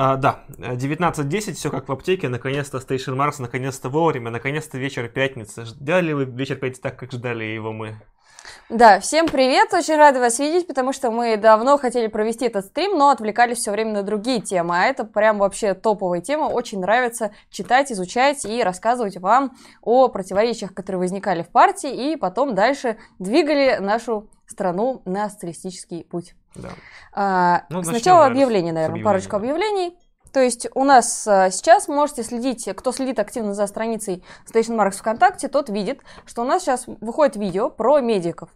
А, да, 19.10, все как в аптеке, наконец-то Station Mars, наконец-то вовремя, наконец-то вечер пятницы. Ждали вы вечер пятницы так, как ждали его мы? Да, всем привет, очень рада вас видеть, потому что мы давно хотели провести этот стрим, но отвлекались все время на другие темы, а это прям вообще топовая тема, очень нравится читать, изучать и рассказывать вам о противоречиях, которые возникали в партии, и потом дальше двигали нашу страну на социалистический путь. Да. А, ну, сначала объявление, наверное, парочку объявлений. То есть у нас а, сейчас можете следить, кто следит активно за страницей Station Marks ВКонтакте, тот видит, что у нас сейчас выходит видео про медиков.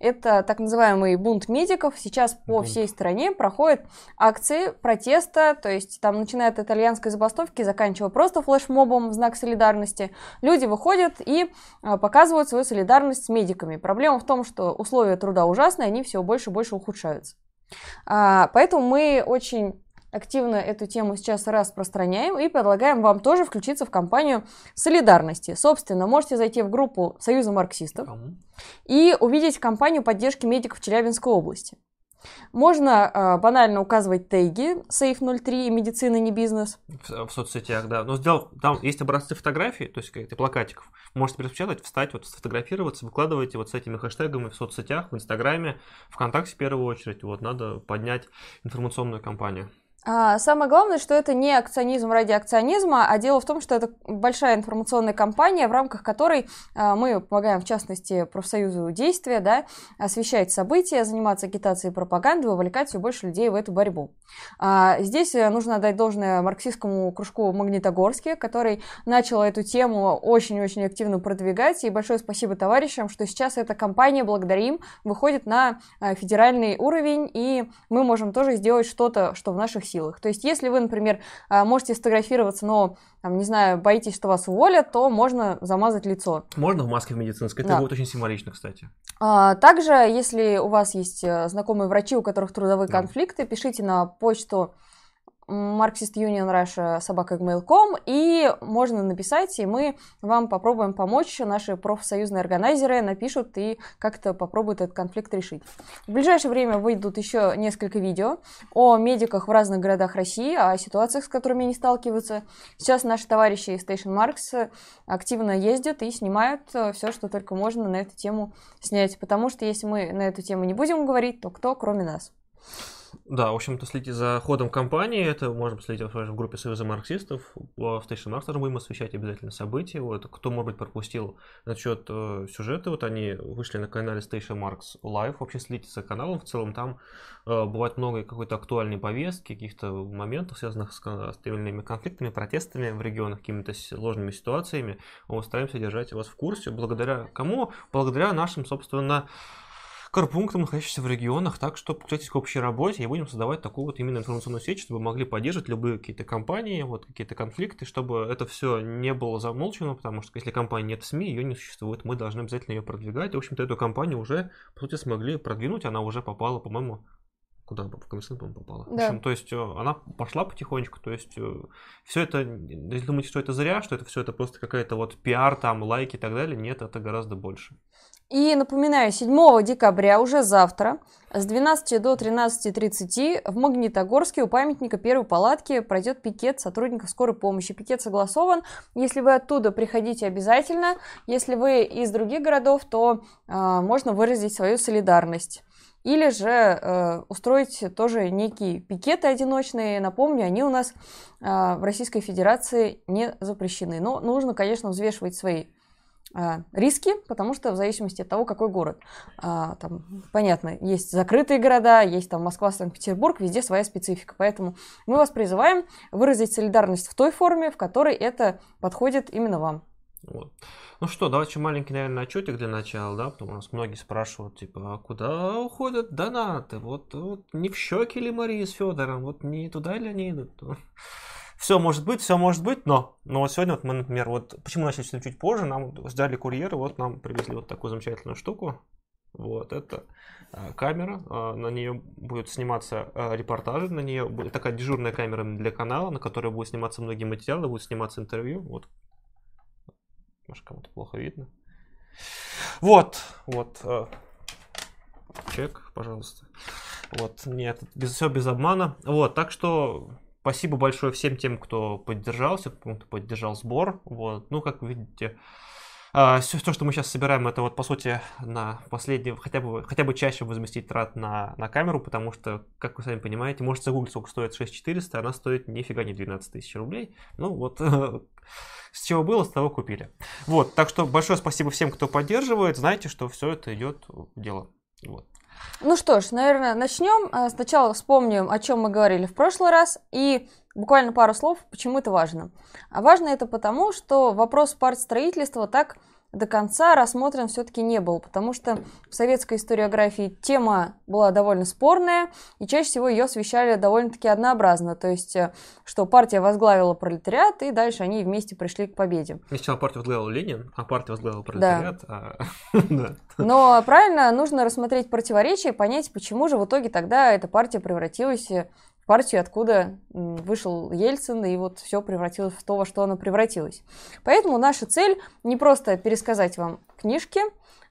Это так называемый бунт медиков. Сейчас по бунт. всей стране проходят акции протеста, то есть там начиная от итальянской забастовки, заканчивая просто флешмобом в знак солидарности. Люди выходят и а, показывают свою солидарность с медиками. Проблема в том, что условия труда ужасные, они все больше и больше ухудшаются. А, поэтому мы очень активно эту тему сейчас распространяем и предлагаем вам тоже включиться в кампанию солидарности. Собственно, можете зайти в группу Союза марксистов и увидеть кампанию поддержки медиков Челябинской области. Можно э, банально указывать теги Safe 03 и медицина не бизнес. В, в соцсетях, да. Но сделал, там есть образцы фотографий, то есть каких-то плакатиков. Можете перепечатать, встать, вот сфотографироваться, выкладывайте вот с этими хэштегами в соцсетях, в Инстаграме, ВКонтакте в первую очередь. Вот надо поднять информационную кампанию. А, самое главное, что это не акционизм ради акционизма, а дело в том, что это большая информационная кампания, в рамках которой а, мы помогаем, в частности, профсоюзу действия, да, освещать события, заниматься агитацией и пропагандой, вовлекать все больше людей в эту борьбу. А, здесь э, нужно отдать должное марксистскому кружку Магнитогорске, который начал эту тему очень-очень активно продвигать, и большое спасибо товарищам, что сейчас эта кампания, благодарим, выходит на федеральный уровень, и мы можем тоже сделать что-то, что в наших силах. То есть, если вы, например, а, можете сфотографироваться, но, там, не знаю, боитесь, что вас уволят, то можно замазать лицо. Можно в маске в медицинской, это да. будет очень символично, кстати. А, также, если у вас есть э, знакомые врачи, у которых трудовые да. конфликты, пишите на почту Marxist Union Russia собака gmail.com и можно написать, и мы вам попробуем помочь. Наши профсоюзные органайзеры напишут и как-то попробуют этот конфликт решить. В ближайшее время выйдут еще несколько видео о медиках в разных городах России, о ситуациях, с которыми они сталкиваются. Сейчас наши товарищи из Station Marks активно ездят и снимают э, все, что только можно на эту тему снять, потому что если мы на эту тему не будем говорить, то кто, кроме нас? Да, в общем-то, следите за ходом компании. Это можно последить в группе Союза марксистов. В Station тоже будем освещать обязательно события. Вот, кто, может быть, пропустил насчет э, сюжета, вот они вышли на канале Station Marks Live. Вообще следите за каналом в целом. Там э, бывает много какой-то актуальной повестки, каких-то моментов, связанных с, с теми конфликтами, протестами в регионах, какими-то сложными ситуациями. Мы стараемся держать вас в курсе. Благодаря кому? Благодаря нашим, собственно, корпунктам, находящимся в регионах, так что подключайтесь к общей работе и будем создавать такую вот именно информационную сеть, чтобы могли поддерживать любые какие-то компании, вот какие-то конфликты, чтобы это все не было замолчено, потому что если компании нет в СМИ, ее не существует, мы должны обязательно ее продвигать. И, в общем-то, эту компанию уже, по сути, смогли продвинуть, она уже попала, по-моему, куда в коммерсант, по-моему, попала. Да. В общем, то есть э, она пошла потихонечку, то есть э, все это, если думаете, что это зря, что это все это просто какая-то вот пиар, там, лайки и так далее, нет, это гораздо больше. И напоминаю, 7 декабря, уже завтра, с 12 до 13.30 в Магнитогорске у памятника первой палатки пройдет пикет сотрудников скорой помощи. Пикет согласован. Если вы оттуда, приходите обязательно. Если вы из других городов, то э, можно выразить свою солидарность. Или же э, устроить тоже некие пикеты одиночные. Напомню, они у нас э, в Российской Федерации не запрещены. Но нужно, конечно, взвешивать свои риски, потому что в зависимости от того, какой город. А, там, понятно, есть закрытые города, есть там Москва, Санкт-Петербург, везде своя специфика. Поэтому мы вас призываем выразить солидарность в той форме, в которой это подходит именно вам. Вот. Ну что, давайте маленький, наверное, отчетик для начала, да, потому что нас многие спрашивают, типа, а куда уходят донаты? Вот, вот не в щеки ли Марии с Федором, вот не туда ли они идут? все может быть, все может быть, но, но вот сегодня вот мы, например, вот почему начали чуть позже, нам ждали курьеры, вот нам привезли вот такую замечательную штуку. Вот это а, камера, а, на нее будет сниматься а, репортажи, на нее будет такая дежурная камера для канала, на которой будет сниматься многие материалы, будет сниматься интервью. Вот, может кому-то плохо видно. Вот, вот, чек, пожалуйста. Вот, нет, без, все без обмана. Вот, так что спасибо большое всем тем, кто поддержался, кто поддержал сбор. Вот. Ну, как видите, а, все, то, что мы сейчас собираем, это вот по сути на последний, хотя бы, хотя бы чаще возместить трат на, на камеру, потому что, как вы сами понимаете, можете загуглить, сколько стоит 6400, она стоит нифига не 12 тысяч рублей. Ну вот, с чего было, с того купили. Вот, так что большое спасибо всем, кто поддерживает. Знаете, что все это идет в дело. Вот. Ну что ж, наверное, начнем. А, сначала вспомним, о чем мы говорили в прошлый раз, и буквально пару слов, почему это важно. А важно это потому, что вопрос партстроительства так до конца рассмотрен все-таки не был, потому что в советской историографии тема была довольно спорная, и чаще всего ее освещали довольно-таки однообразно, то есть, э, что партия возглавила пролетариат, и дальше они вместе пришли к победе. Сначала партия возглавила Ленин, а партия возглавила пролетариат. Да. А... Но правильно, нужно рассмотреть противоречия и понять, почему же в итоге тогда эта партия превратилась партию, откуда вышел Ельцин, и вот все превратилось в то, во что оно превратилось. Поэтому наша цель не просто пересказать вам книжки,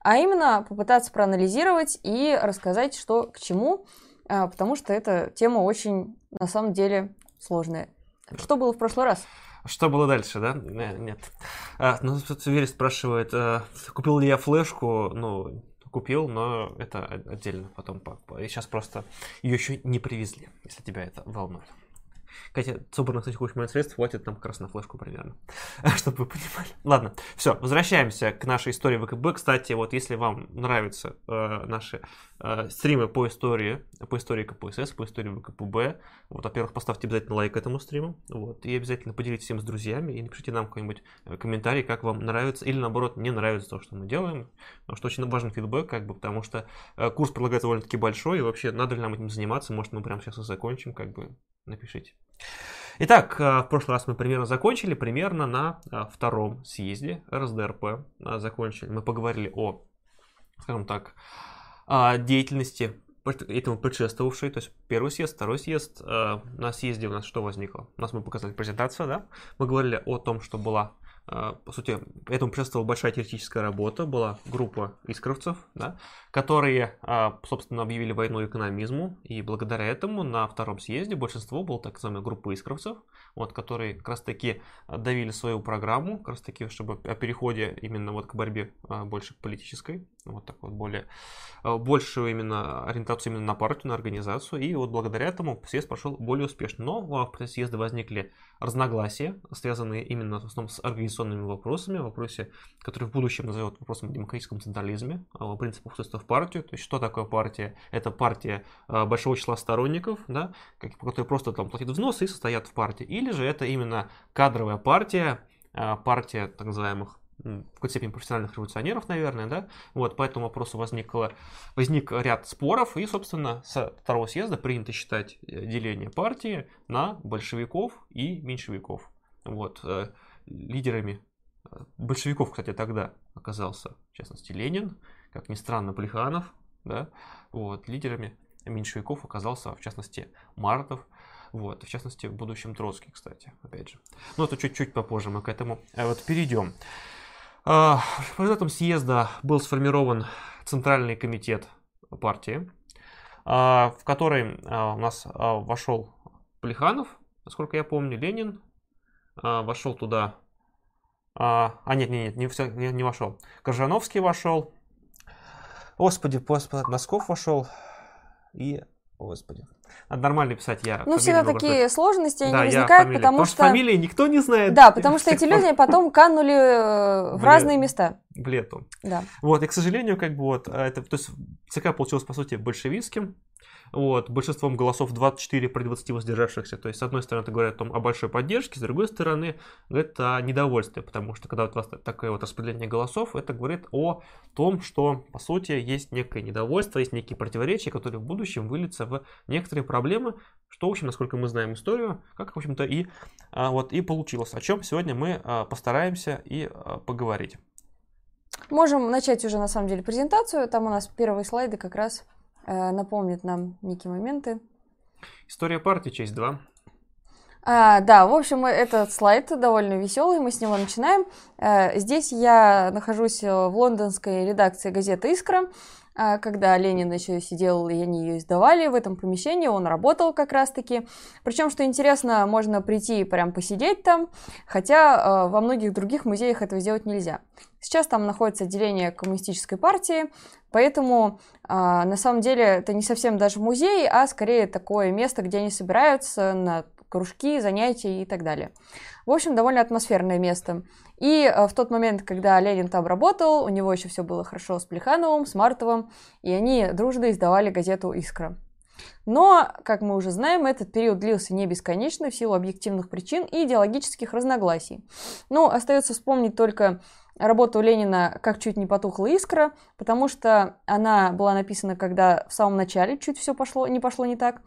а именно попытаться проанализировать и рассказать, что к чему, а, потому что эта тема очень, на самом деле, сложная. Что было в прошлый раз? Что было дальше, да? Нет. А, ну, тут Верес спрашивает, а, купил ли я флешку? Ну, купил, но это отдельно потом. И сейчас просто ее еще не привезли, если тебя это волнует. Хотя собранных, кстати, моих средств хватит нам как раз на флешку примерно, чтобы вы понимали. Ладно, все, возвращаемся к нашей истории ВКБ. Кстати, вот если вам нравятся э, наши э, стримы по истории, по истории КПСС, по истории ВКПБ, вот, во-первых, поставьте обязательно лайк этому стриму, вот, и обязательно поделитесь всем с друзьями и напишите нам какой-нибудь э, комментарий, как вам нравится или наоборот не нравится то, что мы делаем, потому что очень важен фидбэк, как бы, потому что э, курс предлагается довольно-таки большой, и вообще надо ли нам этим заниматься, может мы прямо сейчас и закончим, как бы, напишите. Итак, э, в прошлый раз мы примерно закончили, примерно на э, втором съезде РСДРП э, закончили. Мы поговорили о, скажем так, деятельности этому предшествовавшей, то есть первый съезд, второй съезд. На съезде у нас что возникло? У нас мы показали презентацию, да? Мы говорили о том, что была по сути, этому предшествовала большая теоретическая работа, была группа искровцев, да, которые, а, собственно, объявили войну экономизму, и благодаря этому на втором съезде большинство было так называемой группы искровцев, вот, которые как раз-таки давили свою программу, как раз-таки, чтобы о переходе именно вот к борьбе а, больше политической, вот так вот более, большую именно ориентацию именно на партию, на организацию, и вот благодаря этому съезд прошел более успешно. Но в процессе съезда возникли разногласия, связанные именно в основном с организационными вопросами, вопросе, который в будущем назовут вопросом о демократическом централизме, принципах устройства партию. То есть, что такое партия? Это партия а, большого числа сторонников, да, которые просто там платят взносы и состоят в партии. Или же это именно кадровая партия, а, партия так называемых в какой-то степени профессиональных революционеров, наверное, да, вот, по этому вопросу возникло, возник ряд споров, и, собственно, с второго съезда принято считать э, деление партии на большевиков и меньшевиков, вот, э, лидерами э, большевиков, кстати, тогда оказался, в частности, Ленин, как ни странно, Плеханов, да, вот, лидерами меньшевиков оказался, в частности, Мартов, вот, в частности, в будущем Троцкий, кстати, опять же. Но это чуть-чуть попозже мы к этому вот перейдем. А, в результатам съезда был сформирован Центральный комитет партии, а, в который а, у нас вошел Плеханов, насколько я помню, Ленин, вошел туда, а нет, нет, нет, не, не, не вошел, Коржановский вошел, господи, господи, Носков вошел и Господи. Надо нормально писать я. Ну, всегда такие быть. сложности да, не возникают, потому, потому что... фамилии никто не знает. Да, потому что эти люди потом канули э, в разные места. В лету. Да. Вот, и, к сожалению, как бы вот, это, то есть ЦК получилось, по сути, большевистским, вот, большинством голосов 24 при 20 воздержавшихся. То есть, с одной стороны, это говорит о, большой поддержке, с другой стороны, это о недовольстве, потому что когда вот у вас такое вот распределение голосов, это говорит о том, что, по сути, есть некое недовольство, есть некие противоречия, которые в будущем выльются в некоторые проблемы, что, в общем, насколько мы знаем историю, как, в общем-то, и, а, вот, и получилось, о чем сегодня мы а, постараемся и а, поговорить. Можем начать уже, на самом деле, презентацию. Там у нас первые слайды как раз Э, напомнит нам некие моменты. История партии, часть 2. А, да, в общем, этот слайд довольно веселый, мы с него начинаем. Э, здесь я нахожусь в лондонской редакции газеты «Искра». А, когда Ленин еще сидел, и они ее издавали в этом помещении, он работал как раз-таки. Причем, что интересно, можно прийти и прям посидеть там, хотя э, во многих других музеях этого сделать нельзя. Сейчас там находится отделение коммунистической партии, поэтому э, на самом деле это не совсем даже музей, а скорее такое место, где они собираются на кружки, занятия и так далее. В общем, довольно атмосферное место. И э, в тот момент, когда Ленин там работал, у него еще все было хорошо с Плехановым, с Мартовым, и они дружно издавали газету «Искра». Но, как мы уже знаем, этот период длился не бесконечно в силу объективных причин и идеологических разногласий. Но остается вспомнить только работу Ленина «Как чуть не потухла искра», потому что она была написана, когда в самом начале чуть все пошло, не пошло не так.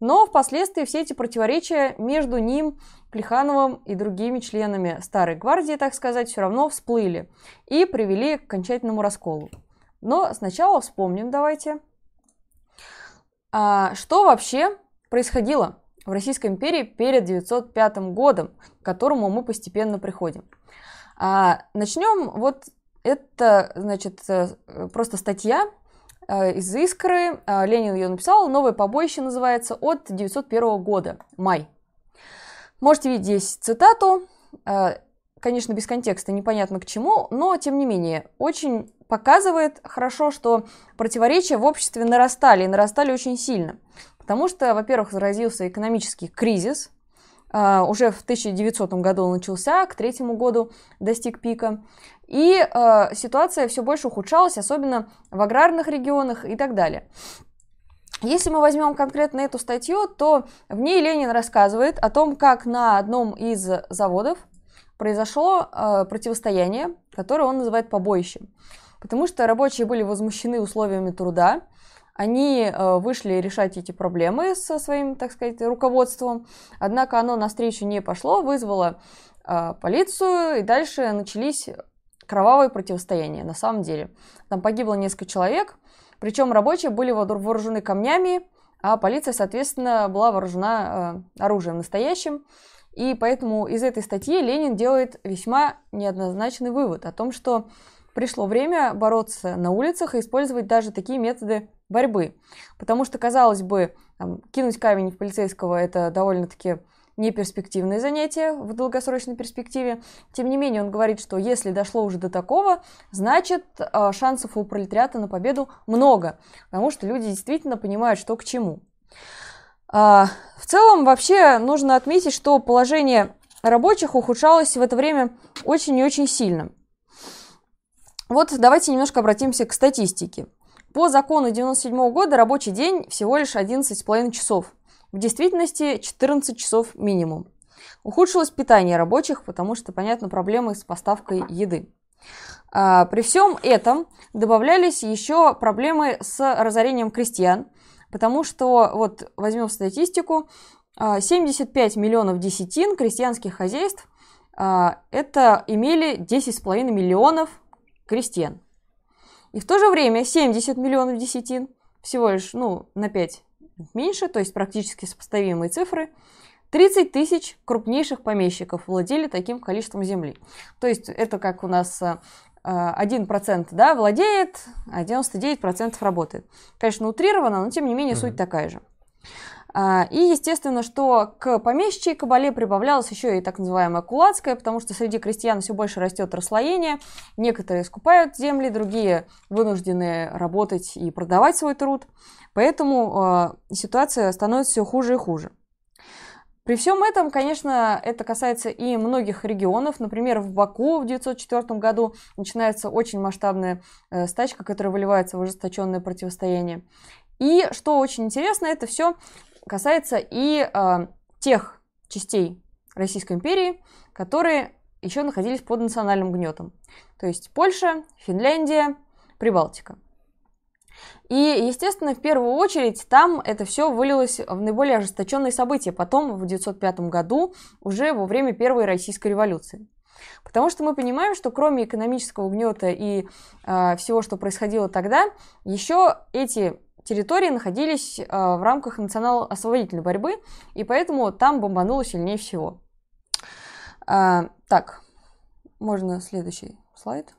Но впоследствии все эти противоречия между ним, Плехановым и другими членами Старой Гвардии, так сказать, все равно всплыли и привели к окончательному расколу. Но сначала вспомним давайте, а, что вообще происходило в Российской империи перед 905 годом, к которому мы постепенно приходим. А, начнем вот это, значит, э, просто статья э, из «Искры». А, Ленин ее написал. «Новое побоище» называется, от 901 года, май. Можете видеть здесь цитату. А, конечно, без контекста, непонятно к чему, но, тем не менее, очень показывает хорошо, что противоречия в обществе нарастали, и нарастали очень сильно. Потому что, во-первых, заразился экономический кризис – уже в 1900 году начался, к третьему году достиг пика. И uh, ситуация все больше ухудшалась, особенно в аграрных регионах и так далее. Если мы возьмем конкретно эту статью, то в ней Ленин рассказывает о том, как на одном из заводов произошло uh, противостояние, которое он называет побоищем. Потому что рабочие были возмущены условиями труда, они э, вышли решать эти проблемы со своим, так сказать, руководством, однако оно навстречу не пошло, вызвало э, полицию, и дальше начались кровавые противостояния, на самом деле. Там погибло несколько человек, причем рабочие были вооружены камнями, а полиция, соответственно, была вооружена э, оружием настоящим. И поэтому из этой статьи Ленин делает весьма неоднозначный вывод о том, что пришло время бороться на улицах и использовать даже такие методы борьбы. Потому что, казалось бы, там, кинуть камень в полицейского – это довольно-таки неперспективное занятие в долгосрочной перспективе. Тем не менее, он говорит, что если дошло уже до такого, значит, а, шансов у пролетариата на победу много, потому что люди действительно понимают, что к чему. А, в целом, вообще, нужно отметить, что положение рабочих ухудшалось в это время очень и очень сильно. Вот давайте немножко обратимся к статистике. По закону 97 года рабочий день всего лишь 11,5 часов. В действительности 14 часов минимум. Ухудшилось питание рабочих, потому что, понятно, проблемы с поставкой еды. А, при всем этом добавлялись еще проблемы с разорением крестьян, потому что, вот возьмем статистику, 75 а, миллионов десятин крестьянских хозяйств а, это имели 10,5 миллионов крестьян. И в то же время 70 миллионов десятин, всего лишь ну, на 5 меньше, то есть практически сопоставимые цифры, 30 тысяч крупнейших помещиков владели таким количеством земли. То есть это как у нас 1% э, да, владеет, а 99% работает. Конечно, утрировано, но тем не менее mm-hmm. суть такая же. А, и естественно, что к помещичьей кабале прибавлялась еще и так называемая кулацкая, потому что среди крестьян все больше растет расслоение. Некоторые скупают земли, другие вынуждены работать и продавать свой труд. Поэтому э, ситуация становится все хуже и хуже. При всем этом, конечно, это касается и многих регионов. Например, в Баку в 1904 году начинается очень масштабная э, стачка, которая выливается в ожесточенное противостояние. И что очень интересно, это все касается и э, тех частей Российской империи, которые еще находились под национальным гнетом. То есть Польша, Финляндия, Прибалтика. И, естественно, в первую очередь там это все вылилось в наиболее ожесточенные события потом, в 1905 году, уже во время Первой Российской революции. Потому что мы понимаем, что кроме экономического гнета и э, всего, что происходило тогда, еще эти территории находились э, в рамках национал-освободительной борьбы, и поэтому там бомбануло сильнее всего. А, так, можно следующий слайд.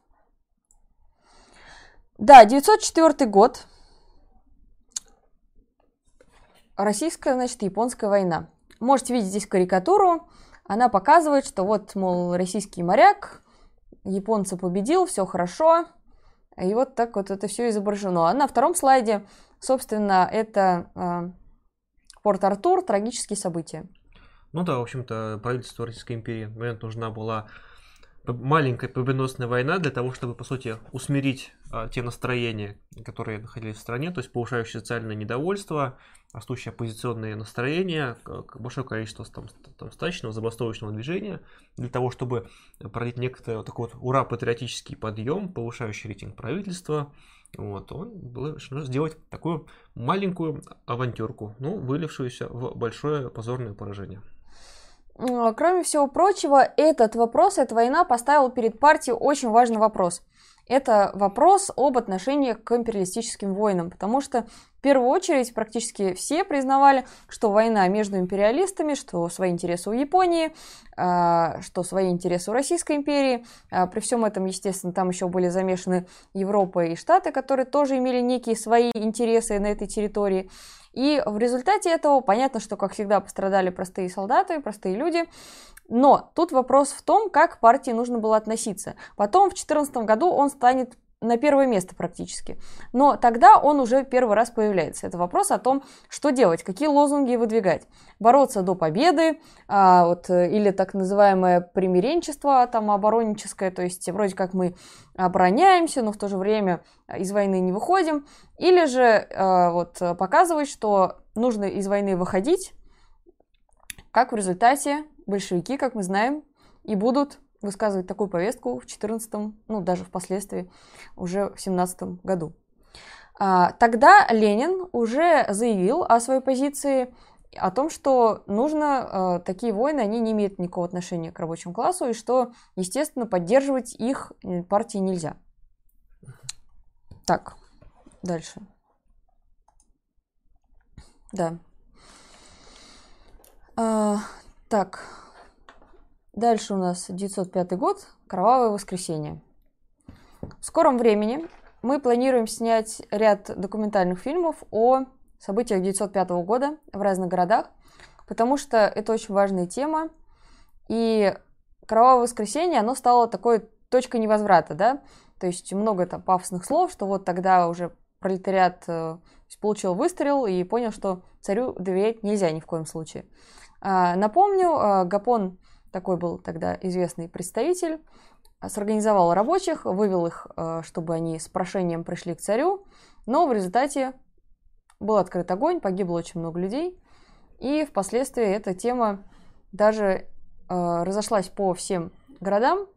Да, 904 год. Российская, значит, японская война. Можете видеть здесь карикатуру. Она показывает, что вот, мол, российский моряк, японца победил, все хорошо. И вот так вот это все изображено. А на втором слайде, собственно, это э, Порт-Артур, трагические события. Ну да, в общем-то, правительству Российской империи в момент нужна была маленькая победоносная война для того, чтобы, по сути, усмирить а, те настроения, которые находились в стране, то есть повышающее социальное недовольство, растущее оппозиционные настроения, большое количество там, там стачного, забастовочного движения, для того, чтобы пройти некоторый вот такой вот ура-патриотический подъем, повышающий рейтинг правительства, вот, он был решено сделать такую маленькую авантюрку, ну, вылившуюся в большое позорное поражение. Кроме всего прочего, этот вопрос, эта война поставила перед партией очень важный вопрос. Это вопрос об отношении к империалистическим войнам, потому что в первую очередь практически все признавали, что война между империалистами, что свои интересы у Японии, а, что свои интересы у Российской империи. А, при всем этом, естественно, там еще были замешаны Европа и Штаты, которые тоже имели некие свои интересы на этой территории. И в результате этого понятно, что, как всегда, пострадали простые солдаты, простые люди. Но тут вопрос в том, как партии нужно было относиться. Потом в 2014 году он станет на первое место практически. Но тогда он уже первый раз появляется. Это вопрос о том, что делать, какие лозунги выдвигать. Бороться до победы, а, вот, или так называемое примиренчество там, оборонническое, то есть вроде как мы обороняемся, но в то же время из войны не выходим. Или же а, вот, показывать, что нужно из войны выходить, как в результате большевики, как мы знаем, и будут высказывать такую повестку в 14 ну даже впоследствии уже в 17 году. А, тогда Ленин уже заявил о своей позиции о том, что нужно, э, такие войны, они не имеют никакого отношения к рабочему классу, и что, естественно, поддерживать их партии нельзя. Так, дальше. Да. А, так, Дальше у нас 905 год, Кровавое воскресенье. В скором времени мы планируем снять ряд документальных фильмов о событиях 905 года в разных городах, потому что это очень важная тема, и Кровавое воскресенье, оно стало такой точкой невозврата, да, то есть много там пафосных слов, что вот тогда уже пролетариат э, получил выстрел и понял, что царю доверять нельзя ни в коем случае. А, напомню, э, Гапон такой был тогда известный представитель, сорганизовал рабочих, вывел их, э, чтобы они с прошением пришли к царю, но в результате был открыт огонь, погибло очень много людей, и впоследствии эта тема даже разошлась по всем городам,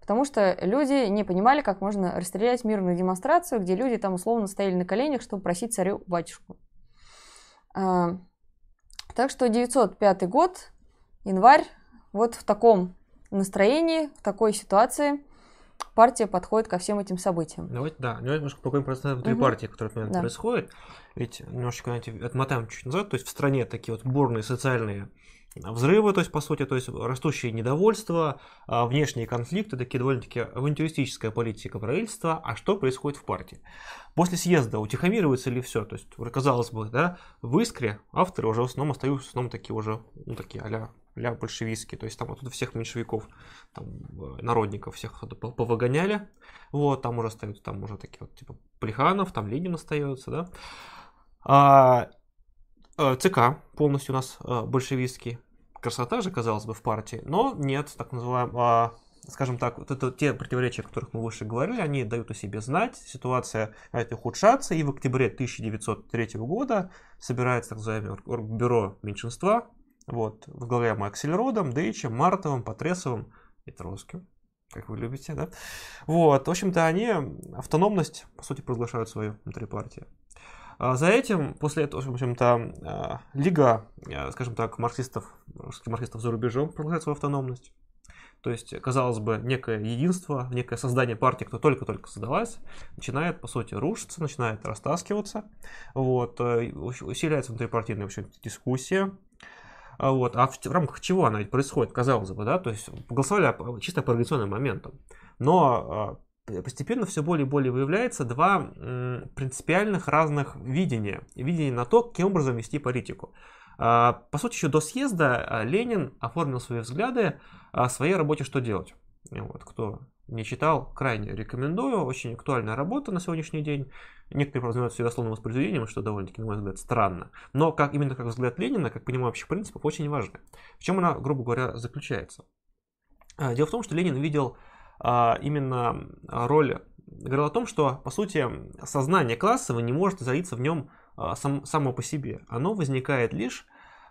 потому что люди не понимали, как можно расстрелять мирную демонстрацию, где люди там условно стояли на коленях, чтобы просить царю батюшку. Так что 905 год, январь, вот в таком настроении, в такой ситуации партия подходит ко всем этим событиям. Давайте, да, давайте немножко поговорим про внутри угу. партии, которые момент да. происходит. Ведь немножечко, знаете, отмотаем чуть назад, то есть в стране такие вот бурные социальные взрывы, то есть, по сути, то есть растущее недовольство, а, внешние конфликты, такие довольно-таки авантюристическая политика правительства. А что происходит в партии? После съезда утихомиривается ли все? То есть, казалось бы, да, в Искре авторы уже в основном остаются в основном такие уже, ну, такие а ля большевистские, то есть там оттуда всех меньшевиков, там, э, народников всех повыгоняли, вот, там уже остаются, там уже такие вот, типа, Плеханов, там Ленин остается, да. А, ЦК полностью у нас э, большевистский, красота же, казалось бы, в партии, но нет, так называемого, а, скажем так, вот это те противоречия, о которых мы выше говорили, они дают о себе знать, ситуация ухудшаться, и в октябре 1903 года собирается так называемое бюро меньшинства, вот, возглавляемый Аксельродом, Дейчем, Мартовым, Потресовым и Троцким, как вы любите, да? Вот, в общем-то, они автономность, по сути, провозглашают свою внутри партии. А за этим, после этого, в общем-то, а, Лига, а, скажем так, марксистов, русских марксистов за рубежом провозглашает свою автономность. То есть, казалось бы, некое единство, некое создание партии, кто только-только создалась, начинает, по сути, рушиться, начинает растаскиваться. Вот, э, усиляется внутрипартийная в общем, дискуссия. Вот. А в, в рамках чего она ведь происходит, казалось бы, да? То есть голосовали чисто по организационным моментам. Но постепенно все более и более выявляется два принципиальных разных видения. Видения на то, каким образом вести политику. А, по сути, еще до съезда а, Ленин оформил свои взгляды о своей работе «Что делать?». Вот, кто не читал, крайне рекомендую. Очень актуальная работа на сегодняшний день. Некоторые называют все дословным воспроизведением, что довольно-таки, на мой взгляд, странно. Но как, именно как взгляд Ленина, как понимаю общих принципов, очень важно. В чем она, грубо говоря, заключается? А, дело в том, что Ленин видел а, именно роль, говорил о том, что, по сути, сознание классовое не может зариться в нем а, сам, само по себе. Оно возникает лишь,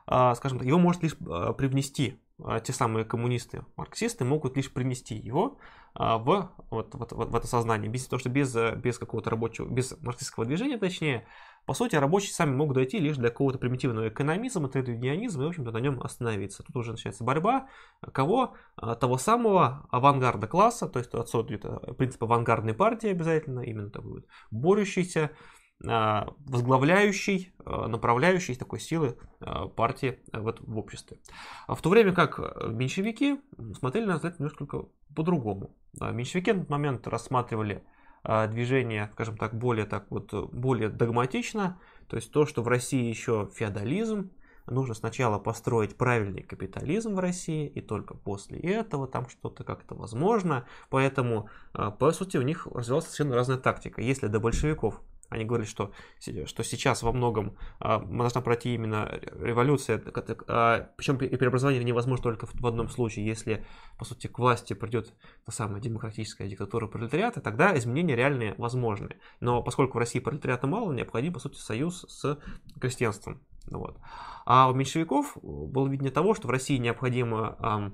скажем так, его может лишь привнести те самые коммунисты, марксисты могут лишь принести его в, вот, вот, вот, в это сознание, без того, что без, без какого-то рабочего, без марксистского движения, точнее, по сути, рабочие сами могут дойти лишь до какого-то примитивного экономизма, трейдунионизма и, в общем-то, на нем остановиться. Тут уже начинается борьба кого? А, того самого авангарда класса, то есть отсутствует принцип авангардной партии обязательно, именно такой вот борющийся, а, возглавляющий, а, направляющий такой силы партии в, в обществе. В то время как меньшевики смотрели на это немножко по-другому. Меньшевики на тот момент рассматривали а, движение, скажем так, более так вот, более догматично, то есть то, что в России еще феодализм, нужно сначала построить правильный капитализм в России, и только после этого там что-то как-то возможно. Поэтому, а, по сути, у них развивалась совершенно разная тактика. Если до большевиков они говорили, что, что сейчас во многом а, должна пройти именно революция, а, причем и преобразование невозможно только в, в одном случае, если, по сути, к власти придет та самая демократическая диктатура пролетариата, тогда изменения реальные возможны. Но поскольку в России пролетариата мало, необходим, по сути, союз с крестьянством. Вот. А у меньшевиков было видение того, что в России необходимо, а,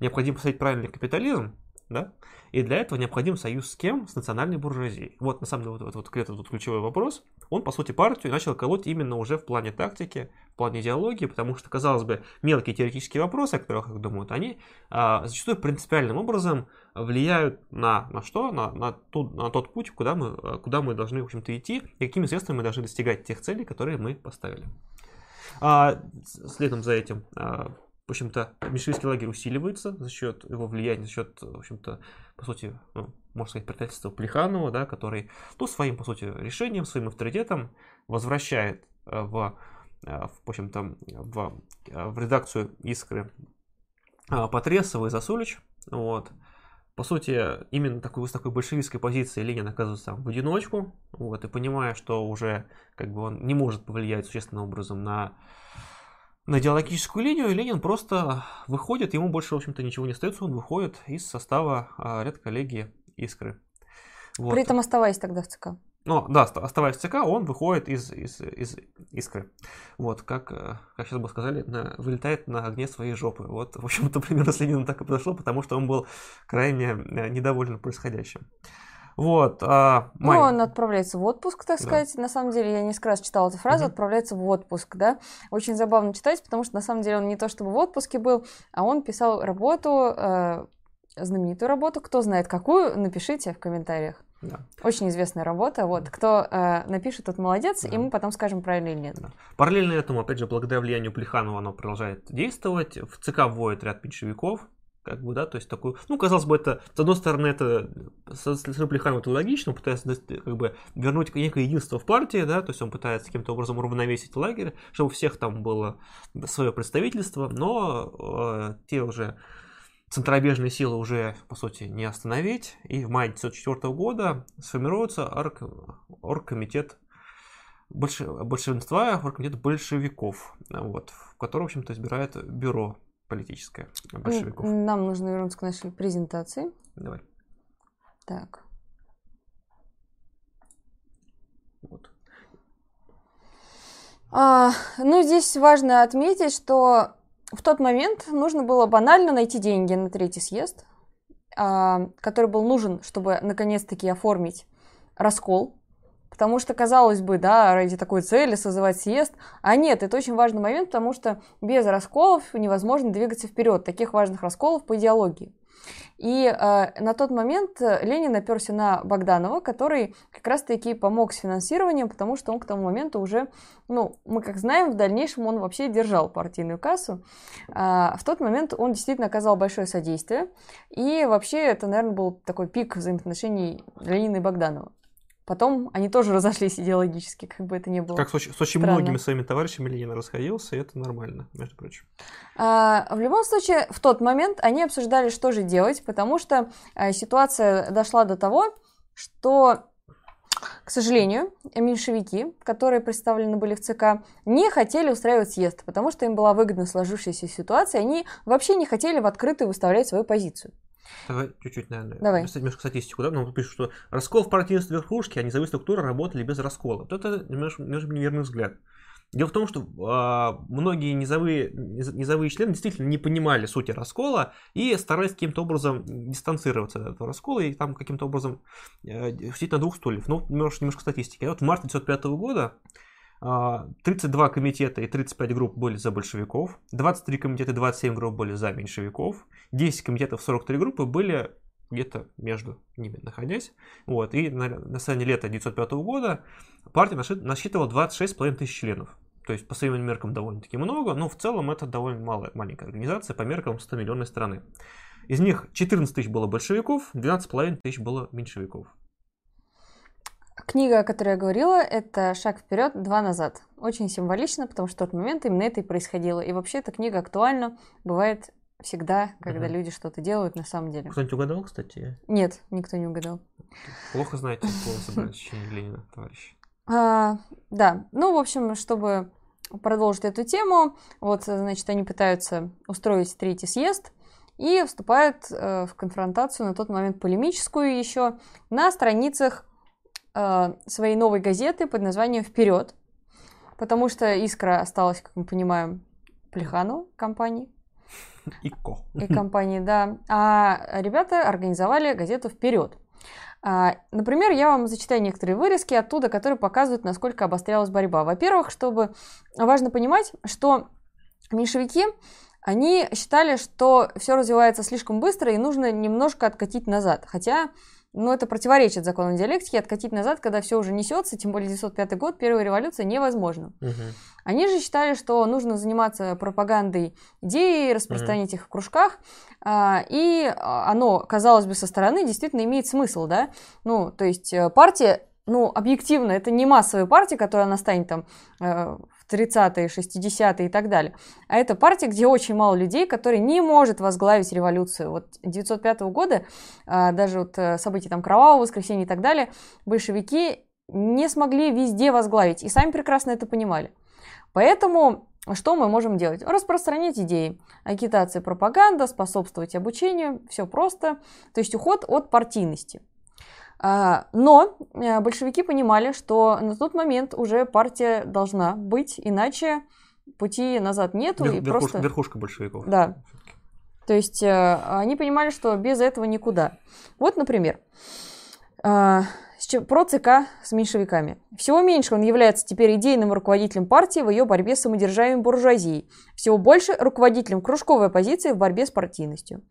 необходимо поставить правильный капитализм, да? И для этого необходим союз с кем? С национальной буржуазией. Вот, на самом деле, вот, вот, вот этот вот ключевой вопрос. Он, по сути, партию начал колоть именно уже в плане тактики, в плане идеологии, потому что, казалось бы, мелкие теоретические вопросы, о которых их думают, они а, зачастую принципиальным образом влияют на, на что? На, на, ту, на тот путь, куда мы, куда мы должны, в общем-то, идти, и какими средствами мы должны достигать тех целей, которые мы поставили. А, следом за этим а, в общем-то, меньшевистский лагерь усиливается за счет его влияния, за счет, в общем-то, по сути, ну, можно сказать, предательства Плеханова, да, который, ну, своим, по сути, решением, своим авторитетом возвращает э, в, э, в общем-то, в, э, в редакцию «Искры» Потресова и Засулич, вот, по сути, именно такой, с такой большевистской позиции Ленин оказывается в одиночку, вот, и понимая, что уже как бы он не может повлиять существенным образом на на идеологическую линию, и Ленин просто выходит, ему больше, в общем-то, ничего не остается, он выходит из состава а, редколлегии «Искры». Вот. При этом оставаясь тогда в ЦК. Ну, да, оставаясь в ЦК, он выходит из, из, из искры. Вот, как, э, как сейчас бы сказали, на, вылетает на огне своей жопы. Вот, в общем-то, примерно с Лениным так и произошло, потому что он был крайне э, недоволен происходящим. Вот. А, май... Ну, он отправляется в отпуск, так сказать. Да. На самом деле, я несколько раз читала эту фразу, угу. отправляется в отпуск, да. Очень забавно читать, потому что на самом деле он не то чтобы в отпуске был, а он писал работу, э, знаменитую работу. Кто знает какую, напишите в комментариях. Да. Очень известная работа. Вот, кто э, напишет, тот молодец, да. и мы потом скажем, правильно или нет. Да. Параллельно этому, опять же, благодаря влиянию Плеханова оно продолжает действовать. В ЦК вводит ряд меньшевиков, как бы, да, то есть такой, ну, казалось бы, это, с одной стороны, это с стороны Плеханова это логично, пытается как бы вернуть некое единство в партии, да, то есть он пытается каким-то образом уравновесить лагерь, чтобы у всех там было свое представительство, но э, те уже центробежные силы уже, по сути, не остановить, и в мае 1904 года сформируется орг, оргкомитет больше, большинства оргкомитет большевиков, вот, в котором, в общем-то, избирает бюро политическая большевиков. Нам нужно вернуться к нашей презентации. Давай. Так. Вот. А, ну, здесь важно отметить, что в тот момент нужно было банально найти деньги на третий съезд, а, который был нужен, чтобы наконец-таки оформить раскол Потому что, казалось бы, да, ради такой цели созывать съезд. А нет, это очень важный момент, потому что без расколов невозможно двигаться вперед. Таких важных расколов по идеологии. И э, на тот момент Ленин оперся на Богданова, который как раз-таки помог с финансированием, потому что он к тому моменту уже, ну, мы как знаем, в дальнейшем он вообще держал партийную кассу. А, в тот момент он действительно оказал большое содействие. И вообще это, наверное, был такой пик взаимоотношений Ленина и Богданова. Потом они тоже разошлись идеологически, как бы это ни было. Как с очень, с очень многими своими товарищами Ленин расходился, и это нормально, между прочим. А, в любом случае, в тот момент они обсуждали, что же делать, потому что а, ситуация дошла до того, что, к сожалению, меньшевики, которые представлены были в ЦК, не хотели устраивать съезд, потому что им была выгодна сложившаяся ситуация, они вообще не хотели в открытую выставлять свою позицию. Давай чуть-чуть, наверное, Давай. немножко статистику, да? Ну, пишут, что раскол в партийности верхушки, а низовые структуры работали без раскола. Вот это немножко, немножко неверный взгляд. Дело в том, что э, многие низовые, низовые члены действительно не понимали сути раскола и старались каким-то образом дистанцироваться от этого раскола и там каким-то образом э, сидеть на двух стульях. Ну, немножко, немножко статистики. Вот в марте 1995 года 32 комитета и 35 групп были за большевиков, 23 комитета и 27 групп были за меньшевиков, 10 комитетов 43 группы были где-то между ними находясь. Вот. И на, на самом лета 1905 года партия насчитывала 26,5 тысяч членов. То есть по современным меркам довольно-таки много, но в целом это довольно малая, маленькая организация по меркам 100 миллионной страны. Из них 14 тысяч было большевиков, 12,5 тысяч было меньшевиков. Книга, о которой я говорила, это «Шаг вперед, два назад». Очень символично, потому что в тот момент именно это и происходило. И вообще эта книга актуальна, бывает всегда, когда угу. люди что-то делают на самом деле. Кто-нибудь угадал, кстати? Нет, никто не угадал. Плохо знаете слово «собрание Ленина, товарищ. А, да, ну, в общем, чтобы продолжить эту тему, вот, значит, они пытаются устроить третий съезд и вступают э, в конфронтацию на тот момент полемическую еще на страницах своей новой газеты под названием «Вперед», потому что «Искра» осталась, как мы понимаем, Плехану компании. ИКО. И компании, да. А ребята организовали газету «Вперед». А, например, я вам зачитаю некоторые вырезки оттуда, которые показывают, насколько обострялась борьба. Во-первых, чтобы важно понимать, что меньшевики, они считали, что все развивается слишком быстро и нужно немножко откатить назад. Хотя но это противоречит закону диалектики, откатить назад, когда все уже несется, тем более 905 год, первая революция, невозможно. Угу. Они же считали, что нужно заниматься пропагандой идеи, распространять угу. их в кружках, а, и оно, казалось бы, со стороны действительно имеет смысл, да? Ну, то есть э, партия ну, объективно, это не массовая партия, которая настанет там э, 30-е, 60-е и так далее. А это партия, где очень мало людей, которые не может возглавить революцию. Вот 905 года, а, даже вот э, события там Кровавого воскресенья и так далее, большевики не смогли везде возглавить и сами прекрасно это понимали. Поэтому что мы можем делать? Распространять идеи. Агитация, пропаганда, способствовать обучению. Все просто. То есть уход от партийности. А, но э, большевики понимали, что на тот момент уже партия должна быть, иначе пути назад нету. Вер, и верхушка, просто... верхушка большевиков. Да. То есть э, они понимали, что без этого никуда. Вот, например, э, про ЦК с меньшевиками. Всего меньше он является теперь идейным руководителем партии в ее борьбе с самодержавием буржуазии. Всего больше руководителем кружковой оппозиции в борьбе с партийностью.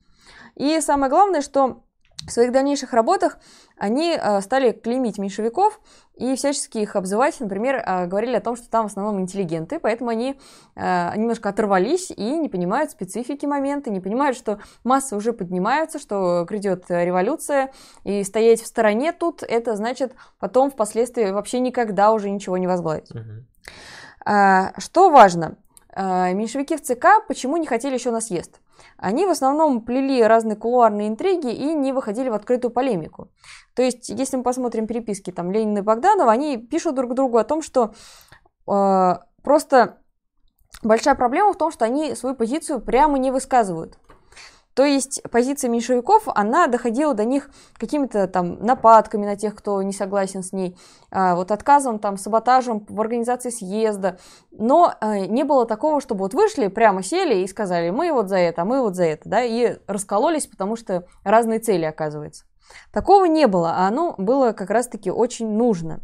И самое главное, что в своих дальнейших работах они э, стали клеймить меньшевиков и всячески их обзывать. Например, э, говорили о том, что там в основном интеллигенты, поэтому они э, немножко оторвались и не понимают специфики момента, не понимают, что массы уже поднимаются, что грядет революция, и стоять в стороне тут, это значит потом впоследствии вообще никогда уже ничего не возглавить. Угу. Что важно? Меньшевики в ЦК почему не хотели еще на съезд? Они в основном плели разные кулуарные интриги и не выходили в открытую полемику. То есть, если мы посмотрим переписки там Ленина и Богданова, они пишут друг другу о том, что э, просто большая проблема в том, что они свою позицию прямо не высказывают. То есть позиция меньшевиков, она доходила до них какими-то там нападками на тех, кто не согласен с ней, а, вот отказом, там, саботажем в организации съезда. Но а, не было такого, чтобы вот вышли, прямо сели и сказали, мы вот за это, а мы вот за это, да, и раскололись, потому что разные цели, оказывается. Такого не было, а оно было как раз-таки очень нужно.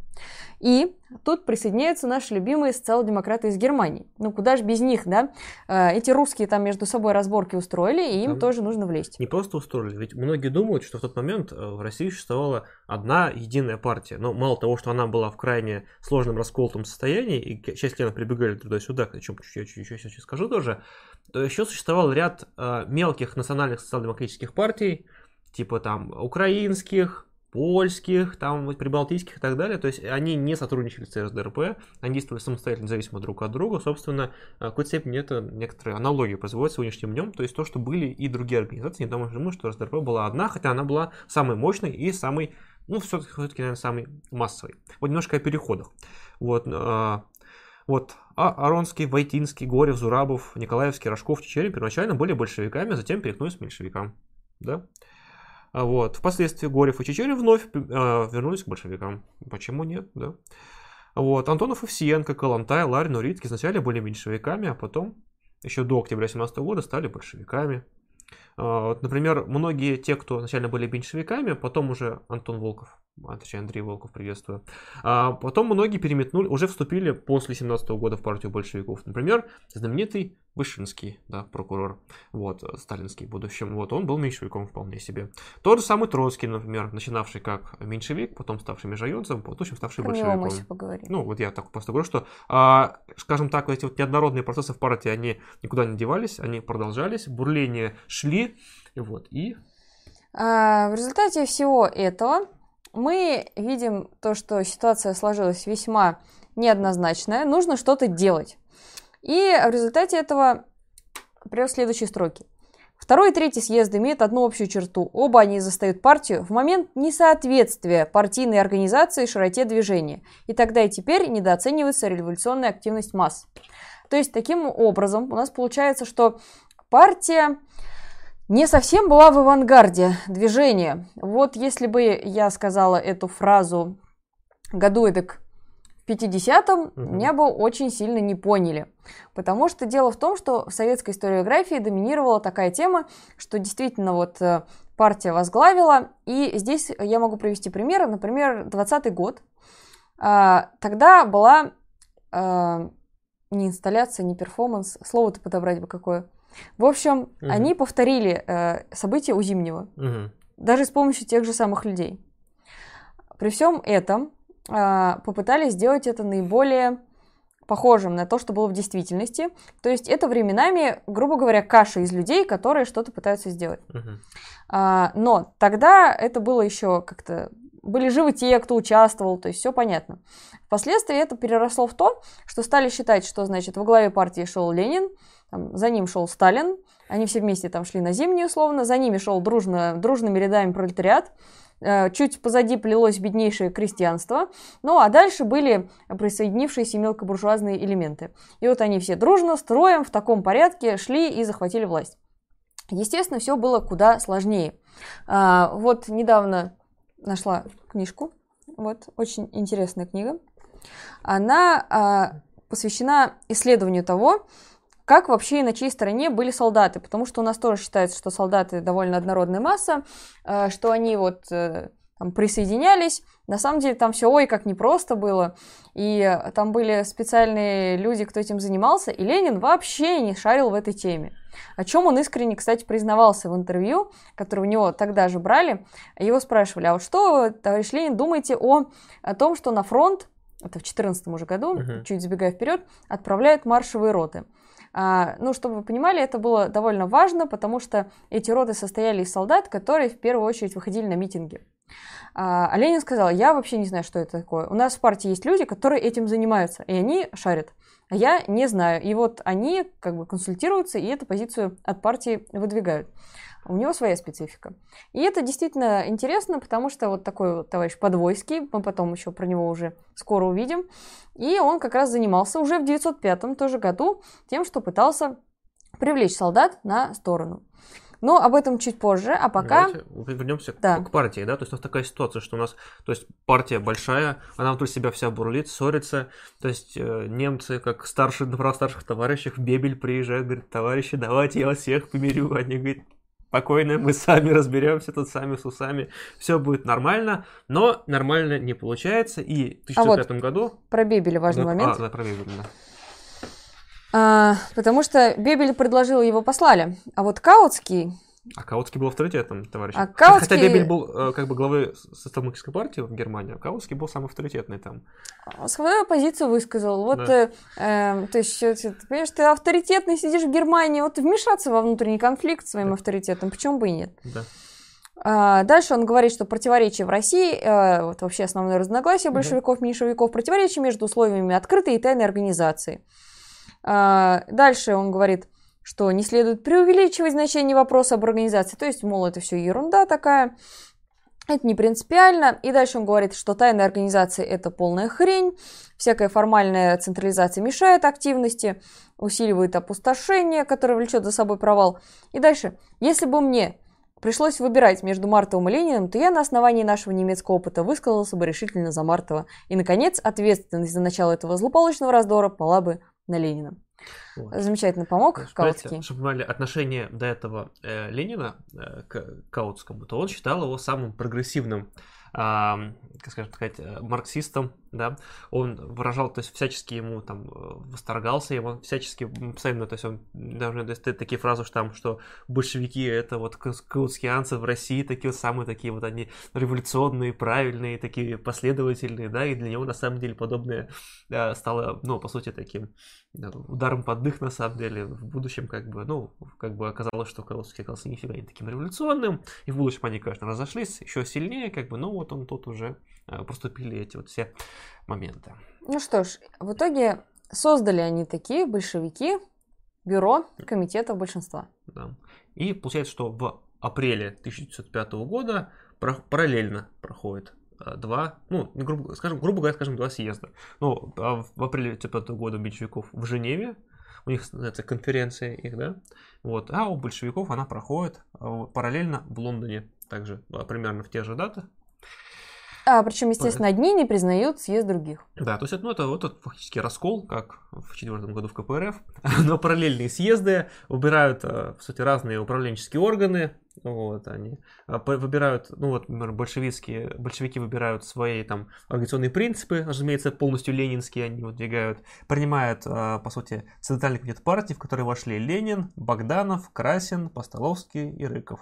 И тут присоединяются наши любимые социал-демократы из Германии. Ну, куда же без них, да? Э, эти русские там между собой разборки устроили, и им там тоже нужно влезть. Не просто устроили, ведь многие думают, что в тот момент э, в России существовала одна единая партия. Но мало того, что она была в крайне сложном расколотом состоянии, и часть членов прибегали туда-сюда, о чем я чуть-чуть скажу тоже, то еще существовал ряд э, мелких национальных социал-демократических партий, типа там украинских, польских, там, прибалтийских и так далее. То есть они не сотрудничали с ЦСДРП, они действовали самостоятельно, независимо друг от друга. Собственно, в какой-то степени это некоторые аналогии производят сегодняшним днем. То есть то, что были и другие организации, не думаю, что РСДРП была одна, хотя она была самой мощной и самой, ну, все-таки, все-таки наверное, самой массовой. Вот немножко о переходах. Вот, а, вот а Аронский, Войтинский, Горев, Зурабов, Николаевский, Рожков, Чечерин первоначально были большевиками, а затем перекнулись к меньшевикам. Да? А вот. Впоследствии Горев и Чечерин вновь э, вернулись к большевикам. Почему нет, да? Вот. Антонов, Овсиенко, Калантай, Ларин, Урицкий изначально были меньшевиками, а потом, еще до октября 17 года, стали большевиками. А, вот, например, многие те, кто изначально были меньшевиками, потом уже Антон Волков а, точнее Андрей Волков, приветствую. А потом многие переметнули, уже вступили после 17 года в партию большевиков. Например, знаменитый Вышинский, да, прокурор, вот, сталинский в будущем, вот, он был меньшевиком вполне себе. Тот же самый Троцкий, например, начинавший как меньшевик, потом ставший межрайонцем, потом ставший Про большевиком. Мы поговорим. Ну, вот я так просто говорю, что, а, скажем так, эти вот неоднородные процессы в партии, они никуда не девались, они продолжались, бурления шли, вот, и... А, в результате всего этого мы видим то, что ситуация сложилась весьма неоднозначная, нужно что-то делать. И в результате этого привел следующие строки. Второй и третий съезд имеют одну общую черту. Оба они застают партию в момент несоответствия партийной организации широте движения. И тогда и теперь недооценивается революционная активность масс. То есть, таким образом, у нас получается, что партия не совсем была в авангарде движения. Вот если бы я сказала эту фразу году эдак в 50-м, угу. меня бы очень сильно не поняли. Потому что дело в том, что в советской историографии доминировала такая тема, что действительно вот э, партия возглавила. И здесь я могу привести примеры. Например, 20 год. А, тогда была а, не инсталляция, не перформанс. Слово-то подобрать бы какое – в общем, угу. они повторили э, события у Зимнего, угу. даже с помощью тех же самых людей. При всем этом э, попытались сделать это наиболее похожим на то, что было в действительности. То есть это временами, грубо говоря, каша из людей, которые что-то пытаются сделать. Угу. А, но тогда это было еще как-то были живы те, кто участвовал, то есть все понятно. Впоследствии это переросло в то, что стали считать, что, значит, во главе партии шел Ленин, там, за ним шел Сталин, они все вместе там шли на зимнюю, условно, за ними шел дружно, дружными рядами пролетариат, э, чуть позади плелось беднейшее крестьянство, ну а дальше были присоединившиеся мелкобуржуазные элементы. И вот они все дружно, строем, в таком порядке шли и захватили власть. Естественно, все было куда сложнее. А, вот недавно нашла книжку, вот, очень интересная книга. Она а, посвящена исследованию того, как вообще и на чьей стороне были солдаты, потому что у нас тоже считается, что солдаты довольно однородная масса, э, что они вот э, там, присоединялись. На самом деле там все ой как непросто было. И там были специальные люди, кто этим занимался, и Ленин вообще не шарил в этой теме. О чем он искренне, кстати, признавался в интервью, которое у него тогда же брали. Его спрашивали, а вот что, товарищ Ленин, думаете о, о том, что на фронт, это в 2014 уже году, uh-huh. чуть забегая вперед, отправляют маршевые роты? А, ну, чтобы вы понимали, это было довольно важно, потому что эти роты состояли из солдат, которые в первую очередь выходили на митинги. А, а Ленин сказал, я вообще не знаю, что это такое. У нас в партии есть люди, которые этим занимаются, и они шарят. А я не знаю. И вот они как бы консультируются и эту позицию от партии выдвигают. У него своя специфика. И это действительно интересно, потому что вот такой вот товарищ Подвойский, мы потом еще про него уже скоро увидим, и он как раз занимался уже в 905 тоже году тем, что пытался привлечь солдат на сторону. Но об этом чуть позже, а пока... Давайте вернемся да. к партии, да, то есть у нас такая ситуация, что у нас, то есть партия большая, она внутри себя вся бурлит, ссорится, то есть э, немцы, как старшие, направо старших товарищей, в Бебель приезжают, говорят, товарищи, давайте я вас всех помирю, они говорят, спокойно, мы сами разберемся тут сами с усами, все будет нормально, но нормально не получается, и в 2005 а вот году... про Бебеля важный да, момент. А, да, про Бебеля, да. А, потому что Бебель предложил, его послали, а вот Каутский а Каутский был авторитетом, товарищ. А Каутский... Хотя Бебель был э, как бы главой социал-демократической партии в Германии, а Каутский был самый авторитетный там. Свою позицию высказал. Вот, да. э, э, то есть, ты понимаешь, ты авторитетный сидишь в Германии, вот вмешаться во внутренний конфликт своим да. авторитетом, почему бы и нет? Да. А, дальше он говорит, что противоречия в России, э, вот вообще основное разногласие большевиков, меньшевиков, противоречия между условиями открытой и тайной организации. А, дальше он говорит, что не следует преувеличивать значение вопроса об организации, то есть, мол, это все ерунда такая, это не принципиально. И дальше он говорит, что тайная организация – это полная хрень, всякая формальная централизация мешает активности, усиливает опустошение, которое влечет за собой провал. И дальше, если бы мне пришлось выбирать между Мартовым и Лениным, то я на основании нашего немецкого опыта высказался бы решительно за Мартова. И, наконец, ответственность за начало этого злополучного раздора пала бы на Ленина. Вот. Замечательно помог Каутский. Чтобы понимали отношение до этого э, Ленина э, к Каутскому, то он считал его самым прогрессивным как скажем сказать, э, марксистом, да, он выражал, то есть всячески ему там э, восторгался, ему всячески постоянно, то есть он даже то такие фразы, что там, что большевики это вот каутскианцы в России, такие вот самые такие вот они революционные, правильные, такие последовательные, да, и для него на самом деле подобное да, стало, ну, по сути, таким ударом под дых, на самом деле, в будущем, как бы, ну, как бы оказалось, что Каутский оказался нифига не таким революционным, и в будущем они, конечно, разошлись еще сильнее, как бы, но вот он тут уже э, проступили эти вот все моменты. Ну что ж, в итоге создали они такие большевики, бюро комитетов большинства. Да. И получается, что в апреле 1905 года параллельно проходит э, два, ну, грубо, скажем, грубо говоря, скажем, два съезда. Ну, а в апреле 1905 года у меньшевиков в Женеве, у них это конференция их, да, вот, а у большевиков она проходит э, параллельно в Лондоне, также примерно в те же даты, а, причем, естественно, одни не признают съезд других. Да, то есть ну, это вот этот фактически раскол, как в четвертом году в КПРФ, но параллельные съезды выбирают, э, в сути, разные управленческие органы, вот, они э, выбирают, ну вот, например, большевистские, большевики выбирают свои там организационные принципы, разумеется, полностью ленинские. Они выдвигают, принимают, э, по сути, Центральный комитет партии, в который вошли Ленин, Богданов, Красин, Постоловский и Рыков.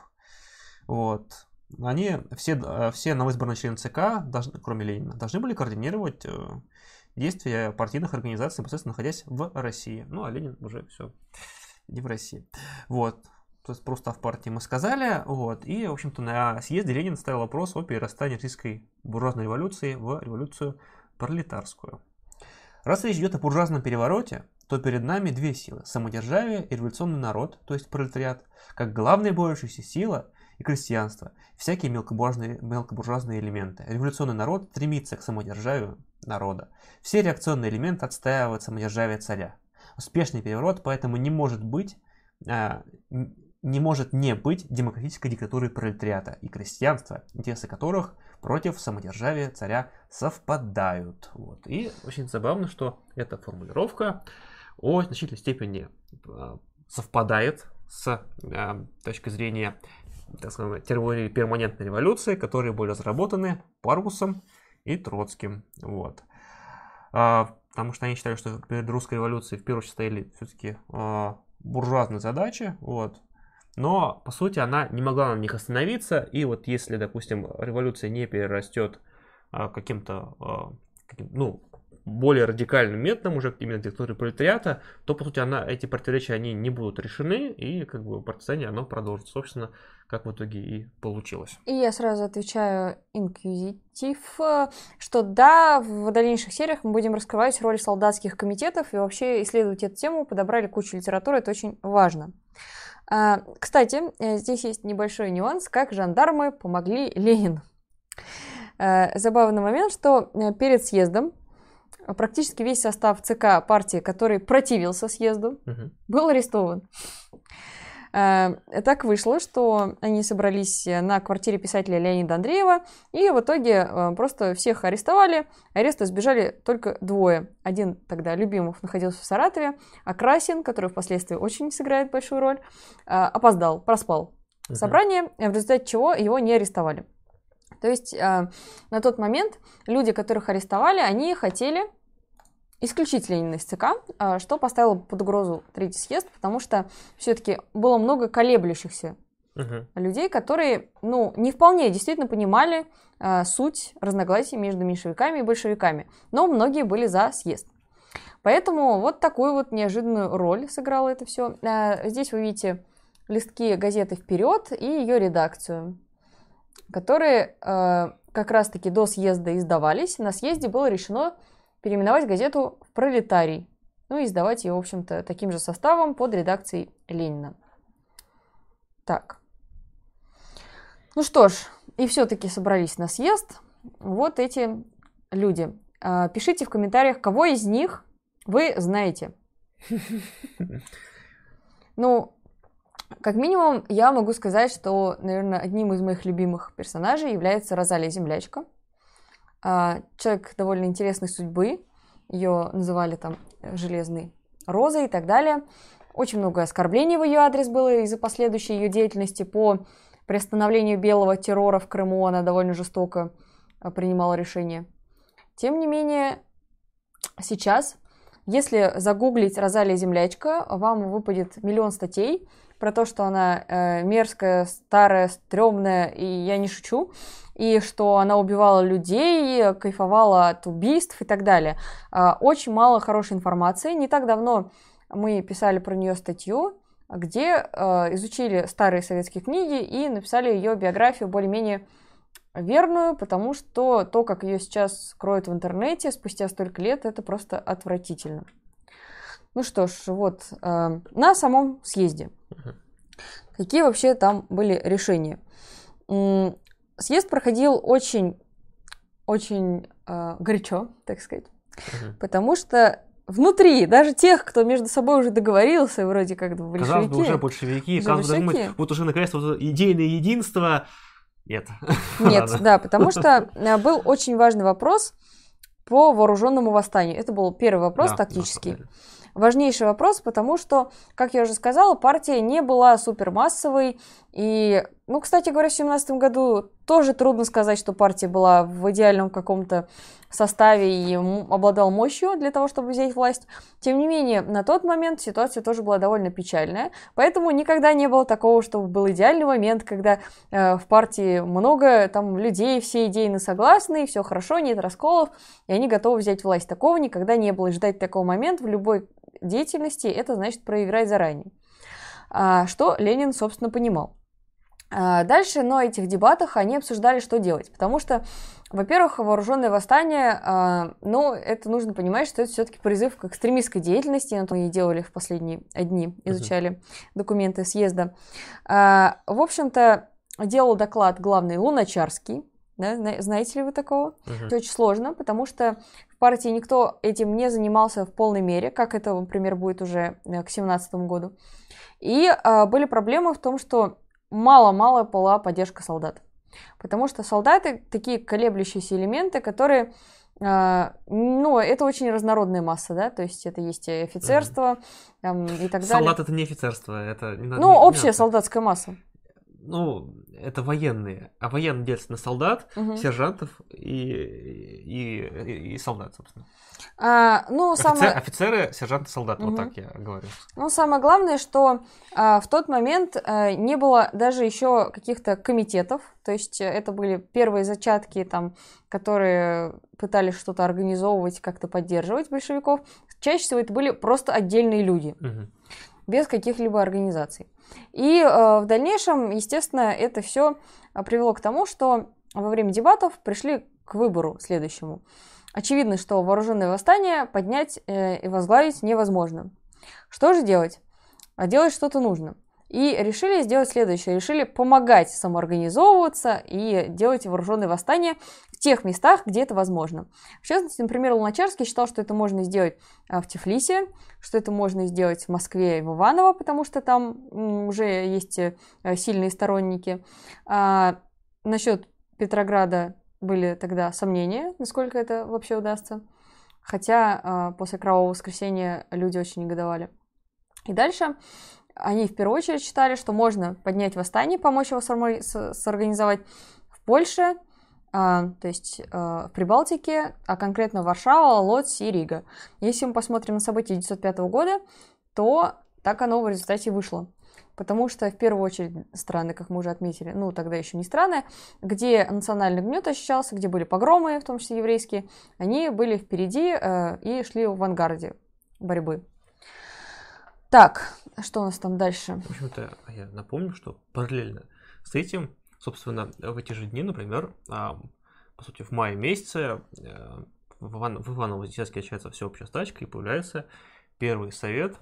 Вот они все, э, все новоизбранные члены ЦК, должны, кроме Ленина, должны были координировать э, действия партийных организаций, непосредственно находясь в России. Ну, а Ленин уже все не в России. Вот. То есть просто в партии мы сказали, вот, и, в общем-то, на съезде Ленин ставил вопрос о перерастании российской буржуазной революции в революцию пролетарскую. Раз речь идет о буржуазном перевороте, то перед нами две силы – самодержавие и революционный народ, то есть пролетариат, как главная борющаяся сила и крестьянство, всякие мелкобуржуазные, мелкобуржуазные элементы. Революционный народ стремится к самодержавию народа. Все реакционные элементы отстаивают самодержавие царя. Успешный переворот поэтому не может быть, а, не может не быть демократической диктатурой пролетариата и крестьянства, интересы которых против самодержавия царя совпадают. Вот. И очень забавно, что эта формулировка о значительной степени а, совпадает с э, точки зрения так сказать, перманентной революции, которые были разработаны Парвусом и Троцким. Вот. А, потому что они считали, что перед русской революцией в первую очередь стояли все-таки а, буржуазные задачи. Вот. Но, по сути, она не могла на них остановиться. И вот если, допустим, революция не перерастет а, каким-то, а, каким, ну, более радикальным методом уже именно диктатуры пролетариата, то, по сути, она, эти противоречия, они не будут решены, и как бы партизание, оно продолжится. Собственно, как в итоге и получилось. И я сразу отвечаю инквизитив, что да, в дальнейших сериях мы будем раскрывать роль солдатских комитетов и вообще исследовать эту тему, подобрали кучу литературы, это очень важно. А, кстати, э, здесь есть небольшой нюанс, как жандармы помогли Ленину. Э, забавный момент, что э, перед съездом практически весь состав ЦК партии, который противился съезду, угу. был арестован. Э, так вышло, что они собрались на квартире писателя Леонида Андреева, и в итоге э, просто всех арестовали. Ареста сбежали только двое. Один тогда Любимов находился в Саратове, а Красин, который впоследствии очень сыграет большую роль, э, опоздал, проспал. собрание, в результате чего его не арестовали. То есть э, на тот момент люди, которых арестовали, они хотели исключить Ленина из ЦК, э, что поставило под угрозу Третий съезд, потому что все-таки было много колеблющихся Мгм. людей, которые, ну, не вполне действительно понимали э, суть разногласий между меньшевиками и большевиками, но многие были за съезд. Поэтому вот такую вот неожиданную роль сыграло это все. Здесь вы видите листки газеты «Вперед» и ее редакцию, которые э, как раз-таки до съезда издавались. На съезде было решено переименовать газету в «Пролетарий», ну и издавать ее, в общем-то, таким же составом под редакцией Ленина. Так. Ну что ж, и все-таки собрались на съезд вот эти люди. А, Пишите в комментариях, кого из них вы знаете. Ну, как минимум, я могу сказать, что, наверное, одним из моих любимых персонажей является Розалия Землячка. А, Человек довольно интересной судьбы. Ее называли там Железной Розой и так далее. Очень много оскорблений в ее адрес было из-за последующей ее деятельности по приостановлению белого террора в Крыму. Она довольно жестоко а, принимала решения. Тем не менее, сейчас, если загуглить Розалия Землячка, вам выпадет миллион статей про то, что она э, мерзкая, старая, стрёмная, и я не шучу, и что она убивала людей, кайфовала от убийств и так далее. Э, очень мало хорошей информации. Не так давно мы писали про нее статью, где э, изучили старые советские книги и написали ее биографию более-менее верную, потому что то, как ее сейчас кроют в интернете спустя столько лет, это просто отвратительно. Ну что ж, вот э, на самом съезде. Какие вообще там были решения? Съезд проходил очень, очень э, горячо, так сказать, потому что внутри даже тех, кто между собой уже договорился, вроде как бы Казалось бы, большевики, уже большевики, казалось бы, думать, большевики. вот уже наконец-то вот идейное единство. Нет. Нет, да, потому что э, был очень важный вопрос по вооруженному восстанию. Это был первый вопрос Да, тактический. деле. Важнейший вопрос, потому что, как я уже сказала, партия не была супермассовой. И, ну, кстати говоря, в 2017 году тоже трудно сказать, что партия была в идеальном каком-то составе и обладала мощью для того, чтобы взять власть. Тем не менее, на тот момент ситуация тоже была довольно печальная. Поэтому никогда не было такого, чтобы был идеальный момент, когда э, в партии много там людей, все идейно согласны, все хорошо, нет расколов, и они готовы взять власть. Такого никогда не было. И ждать такого момента в любой деятельности, это значит проиграть заранее. А, что Ленин, собственно, понимал. А, Дальше на этих дебатах они обсуждали, что делать. Потому что, во-первых, вооруженное восстание, а, ну, это нужно понимать, что это все-таки призыв к экстремистской деятельности. Это мы и делали в последние дни, изучали документы съезда. В общем-то, делал доклад главный Луначарский. Да, зна- знаете ли вы такого? Мгм. Это очень сложно, потому что в партии никто этим не занимался в полной мере, как это, например, будет уже э, к 2017 году. И а, были проблемы в том, что мало-мало была поддержка солдат. Потому что солдаты такие колеблющиеся элементы, которые а, ну, это очень разнородная масса, да, то есть это есть и офицерство там, и так далее. Солдат это не офицерство, это не надо- Ну, не- не общая надо. солдатская масса. Ну, это военные. А военные делятся на солдат, Мгм. сержантов и, и, и- солдат, собственно. А, ну, Офицер- самое... Офицеры, сержанты, солдаты. Вот Мгм. так я говорю. Ну, самое главное, что а, в тот момент а, не было даже еще каких-то комитетов, то есть э, это были первые зачатки, там, которые пытались что-то организовывать, как-то поддерживать большевиков. Чаще всего это были просто отдельные люди, Мгм. без каких-либо организаций. И э, в дальнейшем, естественно, это все привело к тому, что во время дебатов пришли к выбору следующему. Очевидно, что вооруженное восстание поднять э, и возглавить невозможно. Что же делать? А делать что-то нужно. И решили сделать следующее. Решили помогать самоорганизовываться и делать вооруженные восстания в тех местах, где это возможно. В частности, например, Луначарский считал, что это можно сделать а, в Тифлисе, что это можно сделать в Москве и в Иваново, потому что там уже есть э, сильные сторонники. А, насчет Петрограда были тогда сомнения, насколько это вообще удастся. Хотя а, после Кровавого воскресенья люди очень негодовали. И дальше они в первую очередь считали, что можно поднять восстание, помочь его сорганизовать в Польше, а, то есть а, в Прибалтике, а конкретно Варшава, Лодзь и Рига. Если мы посмотрим на события 1905 года, то так оно в результате вышло. Потому что, в первую очередь, страны, как мы уже отметили, ну, тогда еще не страны, где национальный гнет ощущался, где были погромы, в том числе еврейские, они были впереди э, и шли в авангарде борьбы. Так, что у нас там дальше? В общем-то, я напомню, что параллельно с этим, собственно, в эти же дни, например, а, по сути, в мае месяце э, в, Иван, в Иваново-Вознесенске начинается всеобщая стачка и появляется первый совет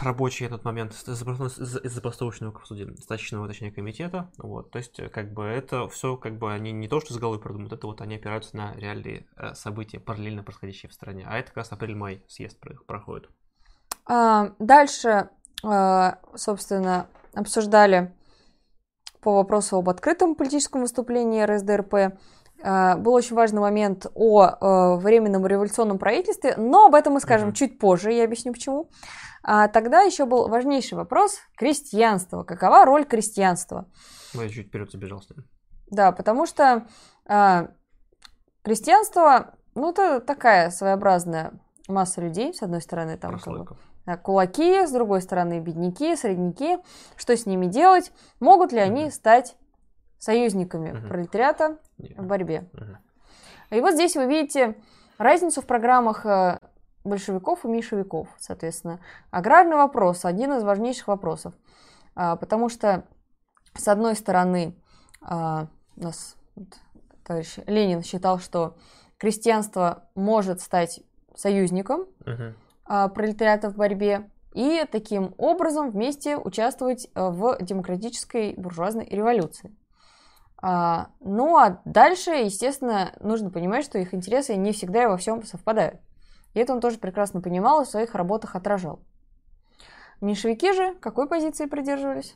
рабочий этот момент из забастовочного стачечного, точнее, комитета. Вот, то есть, как бы это все, как бы они не то, что с головой продумают, это вот они опираются на реальные э, события, параллельно происходящие в стране. А это как раз апрель-май съезд проходит. А, дальше, а, собственно, обсуждали по вопросу об открытом политическом выступлении РСДРП. А, был очень важный момент о временном революционном правительстве, но об этом мы скажем mm-hmm. чуть позже, я объясню почему. А тогда еще был важнейший вопрос крестьянства. Какова роль крестьянства? Ну, я чуть вперед забежал. Да, потому что а, крестьянство, ну, это такая своеобразная масса людей, с одной стороны, там как бы, кулаки, с другой стороны, бедняки, средняки. Что с ними делать? Могут ли они стать союзниками угу. пролетариата в борьбе? Угу. И вот здесь вы видите разницу в программах э, большевиков и меньшевиков, соответственно. Аграрный вопрос – один из важнейших вопросов, а, потому что, с одной стороны, а, у нас товарищ Ленин считал, что крестьянство может стать союзником uh-huh. Пролетариата в борьбе и таким образом вместе участвовать в демократической буржуазной революции. Ну а дальше, естественно, нужно понимать, что их интересы не всегда и во всем совпадают. И это он тоже прекрасно понимал и в своих работах отражал. Меньшевики же какой позиции придерживались?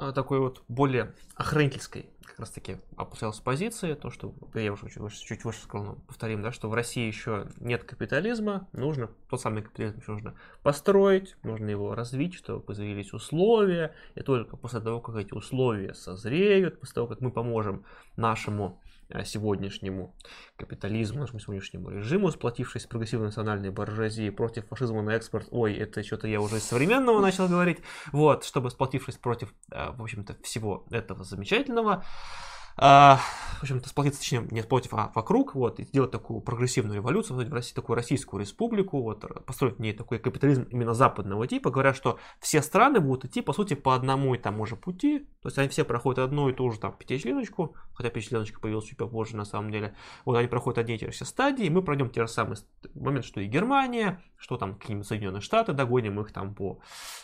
А, такой вот более охранительской как раз таки опускалась позиция, то, что я уже чуть чуть выше сказал, но повторим, да, что в России еще нет капитализма, нужно, тот самый капитализм еще нужно построить, нужно его развить, чтобы появились условия, и только после того, как эти условия созреют, после того, как мы поможем нашему сегодняшнему капитализму, нашему сегодняшнему режиму, сплотившись с прогрессивной национальной буржуазией против фашизма на экспорт. Ой, это что-то я уже из современного начал говорить. Вот, чтобы сплотившись против, э, в общем-то, всего этого замечательного, а, в общем-то, сплотиться, точнее, не против, а вокруг, вот, и сделать такую прогрессивную революцию, в России такую российскую республику, вот, построить в ней такой капитализм именно западного типа, говорят, что все страны будут идти, по сути, по одному и тому же пути, то есть они все проходят одну и ту же там пятичленочку, хотя пятичленочка появилась чуть попозже на самом деле, вот они проходят одни и те же все стадии, мы пройдем те же самые моменты, что и Германия, что там какие-нибудь Соединенные Штаты, догоним их там по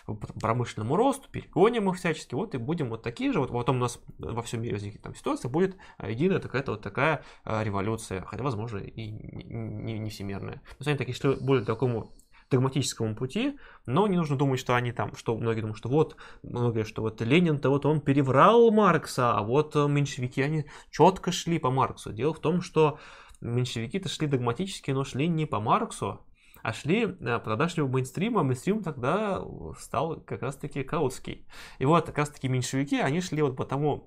промышленному росту, перегоним их всячески, вот и будем вот такие же, вот потом у нас во всем мире возникнет там ситуация, будет единая такая-то вот такая а, революция, хотя, возможно, и не, не всемирная. То есть они такие шли более такому догматическому пути, но не нужно думать, что они там, что многие думают, что вот, многие, что вот Ленин-то вот он переврал Маркса, а вот меньшевики, они четко шли по Марксу. Дело в том, что меньшевики-то шли догматически, но шли не по Марксу, а шли, э, тогда шли в мейнстрим, а мейнстрим тогда стал как раз-таки Каутский. И вот как раз-таки меньшевики, они шли вот по тому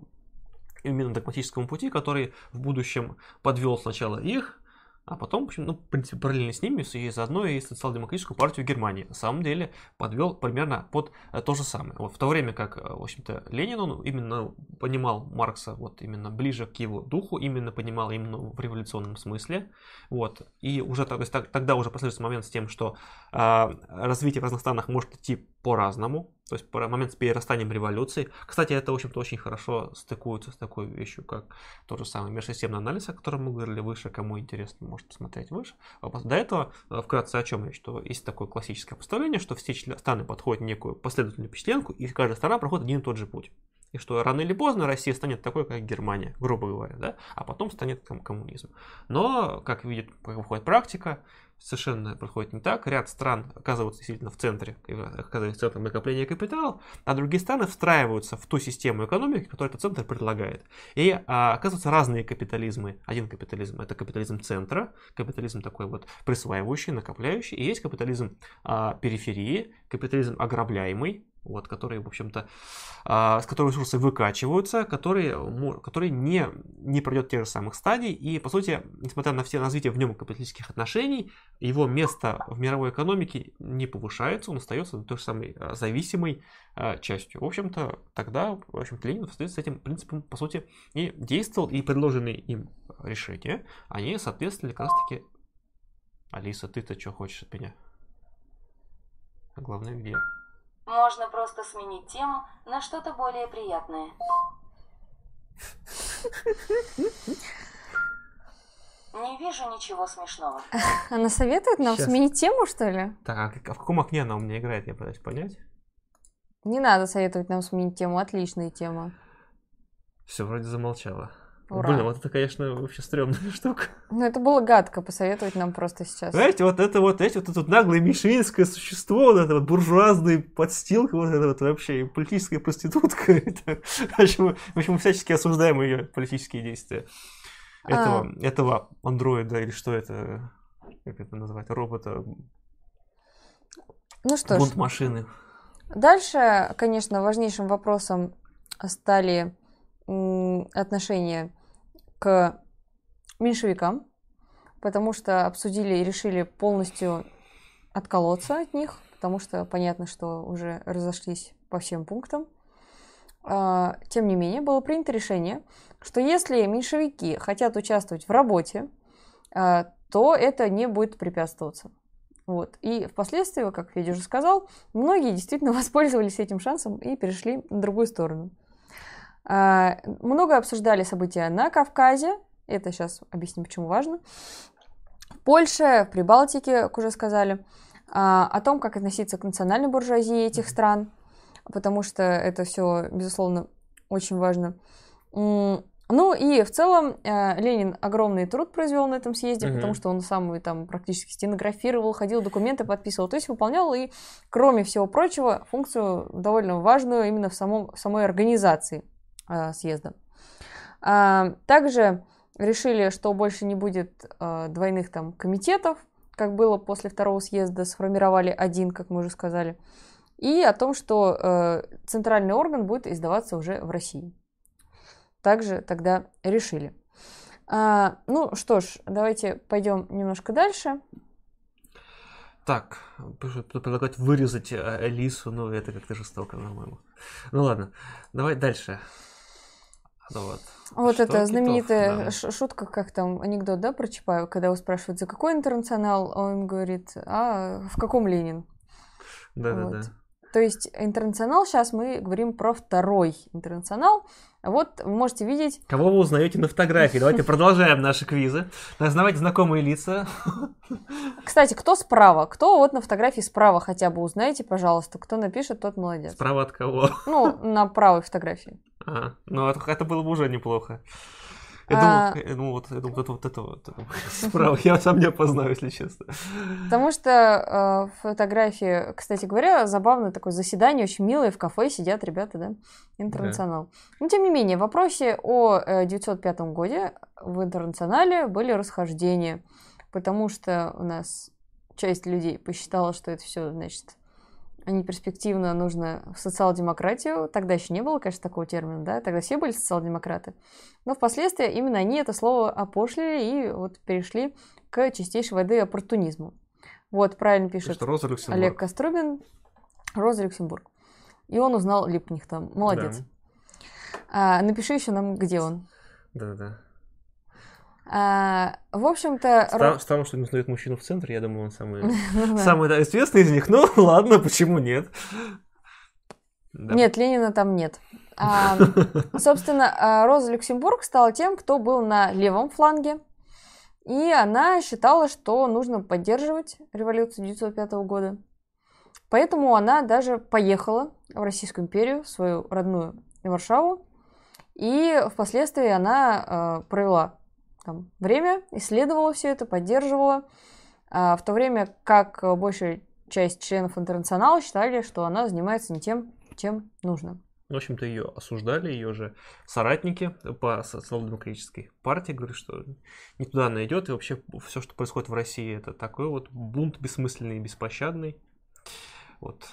именно догматическому пути, который в будущем подвел сначала их, а потом, в общем, ну, в принципе, параллельно с ними и заодно и социал-демократическую партию Германии. На самом деле подвел примерно под э, то же самое. Вот в то время как, э, в общем-то, Ленин, он именно понимал Маркса вот именно ближе к его духу, именно понимал именно в революционном смысле. Вот. И уже то есть, тогда уже последуется момент с тем, что э, развитие в разных странах может идти по-разному. То есть момент с перерастанием революции. Кстати, это, в общем-то, очень хорошо стыкуется с такой вещью, как тот же самый межсистемный анализ, о котором мы говорили выше. Кому интересно, может посмотреть выше. А до этого, э, вкратце о чем я, что есть такое классическое представление, что все страны подходят некую последовательную впечатленку, и каждая страна проходит один и тот же путь. И что рано или поздно Россия станет такой, как Германия, грубо говоря, да, а потом станет ком- коммунизм. Но, как видит, как выходит практика, совершенно происходит не так. Ряд стран оказываются действительно в центре, оказываются центром накопления капитала, а другие страны встраиваются в ту систему экономики, которую этот центр предлагает. И а, оказываются разные капитализмы. Один капитализм это капитализм центра, капитализм такой вот присваивающий, накопляющий, и есть капитализм а, периферии, капитализм ограбляемый, вот, которые, в общем-то, а, с которой ресурсы выкачиваются, которые, которые не, не пройдет тех же самых стадий, и, по сути, несмотря на все развитие в нем капиталистических отношений, его место в мировой экономике не повышается, он остается той же самой а, зависимой а, частью. В общем-то, тогда, в общем-то, Ленин в с этим принципом, по сути, и действовал, и предложенные им решения, они соответствовали как раз-таки... Алиса, ты-то что хочешь от меня? Главное, где? Можно просто сменить тему на что-то более приятное. Не вижу ничего смешного. Она советует нам Сейчас. сменить тему, что ли? Так, а в каком окне она у меня играет, я пытаюсь понять. Не надо советовать нам сменить тему, отличная тема. Все, вроде замолчала. Ура. Блин, вот это, конечно, вообще стрёмная штука. Ну, это было гадко посоветовать нам просто сейчас. Знаете, вот это вот, эти вот это вот наглое мишленское существо, вот это вот буржуазный подстилка, вот это вот вообще политическая проститутка. Это, в, общем, в общем, мы всячески осуждаем ее политические действия. Этого, а... этого андроида, или что это, как это назвать, робота. Ну что ж. машины. Дальше, конечно, важнейшим вопросом стали отношения к меньшевикам, потому что обсудили и решили полностью отколоться от них, потому что понятно, что уже разошлись по всем пунктам. А, тем не менее, было принято решение, что если меньшевики хотят участвовать в работе, а, то это не будет препятствоваться. Вот. И впоследствии, как Федя уже сказал, многие действительно воспользовались этим шансом и перешли на другую сторону. А, много обсуждали события на Кавказе. Это сейчас объясню, почему важно. В Польше, в Прибалтике, как уже сказали. А, о том, как относиться к национальной буржуазии этих стран. Потому что это все, безусловно, очень важно. Ну и в целом э, Ленин огромный труд произвел на этом съезде, mm-hmm. потому что он сам там практически стенографировал, ходил, документы подписывал, то есть выполнял и, кроме всего прочего, функцию довольно важную именно в самом, самой организации съезда. А, также решили, что больше не будет э, двойных там комитетов, как было после второго съезда, сформировали один, как мы уже сказали, и о том, что э, центральный орган будет издаваться уже в России. Также тогда решили. А, ну что ж, давайте пойдем немножко дальше. Так, предлагать вырезать Алису, ну это как-то жестоко, по-моему. Ну ладно, давай дальше. Вот. Вот Что это знаменитая да. шутка, как там анекдот, да, про Чапаева, когда его спрашивают, за какой интернационал, он говорит, а в каком Ленин? Да, вот. да, да. То есть интернационал, сейчас мы говорим про второй интернационал. Вот вы можете видеть... Кого вы узнаете на фотографии? Давайте продолжаем наши квизы. Узнавайте знакомые лица. Кстати, кто справа? Кто вот на фотографии справа хотя бы узнаете, пожалуйста. Кто напишет, тот молодец. Справа от кого? Ну, на правой фотографии. А, ну это, это было бы уже неплохо. Я а... думал, ну, вот, я думал, это вот это вот. Справа я сам не опознаю, если честно. Потому что э, фотографии, кстати говоря, забавное такое заседание, очень милое, в кафе сидят ребята, да, интернационал. Но тем не менее, в вопросе о 905 э, годе в интернационале были расхождения, потому что у нас часть людей посчитала, что это все, значит, не перспективно нужно в социал-демократию. Тогда еще не было, конечно, такого термина, да, тогда все были социал-демократы. Но впоследствии именно они это слово опошлили и вот перешли к чистейшей воды оппортунизму. Вот, правильно пишет Роза Олег Кострубин. Роза Люксембург. И он узнал Липних там. Молодец. Да. А, напиши еще нам, где он. Да-да. А, в общем-то... Стар, Странно, что не узнает мужчину в центре, я думаю, он самый, ну самый да, известный из них. Ну, ладно, почему нет? Да. Нет, Ленина там нет. А, собственно, а, Роза Люксембург стала тем, кто был на левом фланге. И она считала, что нужно поддерживать революцию 1905 года. Поэтому она даже поехала в Российскую империю, в свою родную Варшаву. И впоследствии она э, провела там, время, исследовала все это, поддерживала. а, в то время как большая часть членов интернационала считали, что она занимается не тем, чем нужно. В общем-то, ее осуждали, ее же соратники по социал-демократической партии говорят, что не туда она идет, и вообще все, что происходит в России, это такой вот бунт бессмысленный и беспощадный. Вот.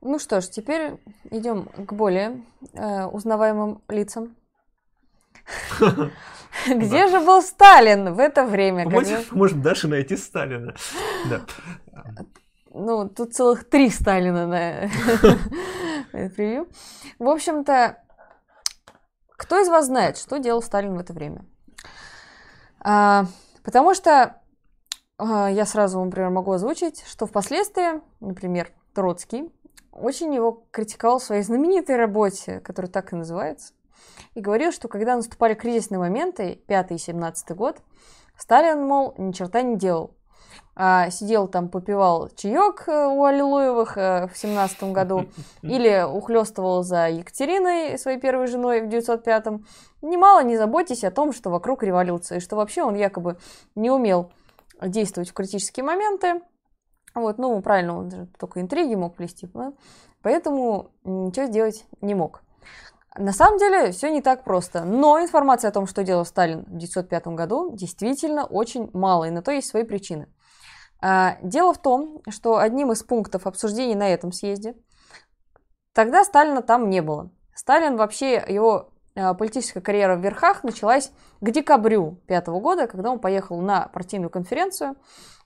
Ну что ж, теперь идем к более э, узнаваемым лицам. Где же был Сталин в это время? Можем даже найти Сталина. Ну, тут целых три Сталина на превью. В общем-то, кто из вас знает, что делал Сталин в это время? А, потому что а, я сразу, например, могу озвучить, что впоследствии, например, Троцкий очень его критиковал в своей знаменитой работе, которая так и называется, и говорил, что когда наступали кризисные моменты, 5 и 17 год, Сталин, мол, ни черта не делал. А, сидел там, попивал чаек э, у Аллилуевых э, в семнадцатом году, или ухлестывал за Екатериной, своей первой женой, в 905-м. Немало не заботьтесь о том, что вокруг революция, и что вообще он якобы не умел действовать в критические моменты. Вот, ну, правильно, он же только интриги мог плести, да? поэтому ничего сделать не мог. На самом деле все не так просто, но информации о том, что делал Сталин в 1905 году, действительно очень мало, и на то есть свои причины. А, дело в том, что одним из пунктов обсуждений на этом съезде тогда Сталина там не было. Сталин вообще, его а, политическая карьера в верхах началась к декабрю пятого года, когда он поехал на партийную конференцию,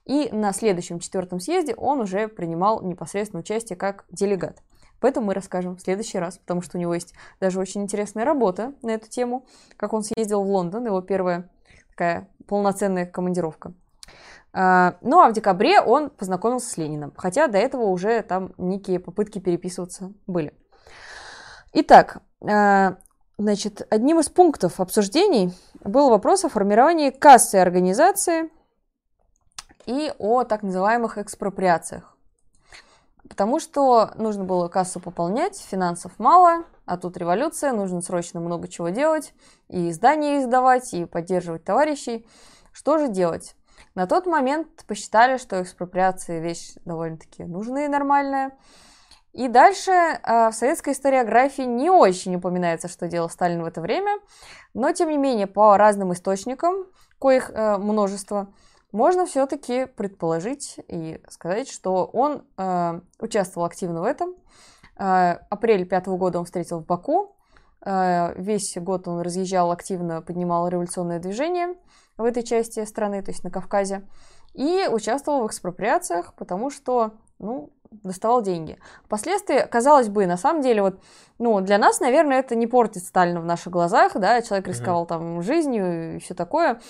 и на следующем четвертом съезде он уже принимал непосредственно участие как делегат. Поэтому мы расскажем в следующий раз, потому что у него есть даже очень интересная работа на эту тему, как он съездил в Лондон, его первая такая полноценная командировка. А, ну а в декабре он познакомился с Лениным, хотя до этого уже там некие попытки переписываться были. Итак, а, значит, одним из пунктов обсуждений был вопрос о формировании кассы организации и о так называемых экспроприациях. Потому что нужно было кассу пополнять, финансов мало, а тут революция, нужно срочно много чего делать, и издания издавать, и поддерживать товарищей. Что же делать? На тот момент посчитали, что экспроприация вещь довольно-таки нужная и нормальная. И дальше э, в советской историографии не очень упоминается, что делал Сталин в это время, но тем не менее по разным источникам, коих э, множество, можно все-таки предположить и сказать, что он э, участвовал активно в этом. Э, апрель пятого года он встретил в Баку. Э, весь год он разъезжал активно, поднимал революционное движение в этой части страны, то есть на Кавказе. И участвовал в экспроприациях, потому что, ну, доставал деньги. Впоследствии, казалось бы, на самом деле, вот, ну, для нас, наверное, это не портит Сталина в наших глазах, да, человек рисковал mm-hmm. там жизнью и все такое.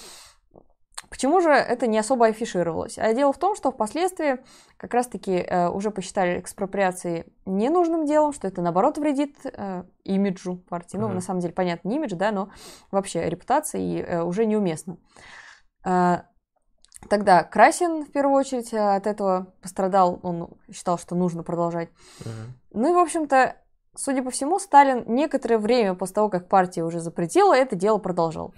Почему же это не особо афишировалось? А дело в том, что впоследствии как раз-таки э, уже посчитали экспроприации ненужным делом, что это наоборот вредит э, имиджу партии. Mm-hmm. Ну, на самом деле, понятно, не имидж, да, но вообще репутации э, уже неуместно. Э, тогда Красин, в первую очередь, э, от этого пострадал, он считал, что нужно продолжать. Mm-hmm. Ну и, в общем-то, судя по всему, Сталин некоторое время после того, как партия уже запретила, это дело продолжал.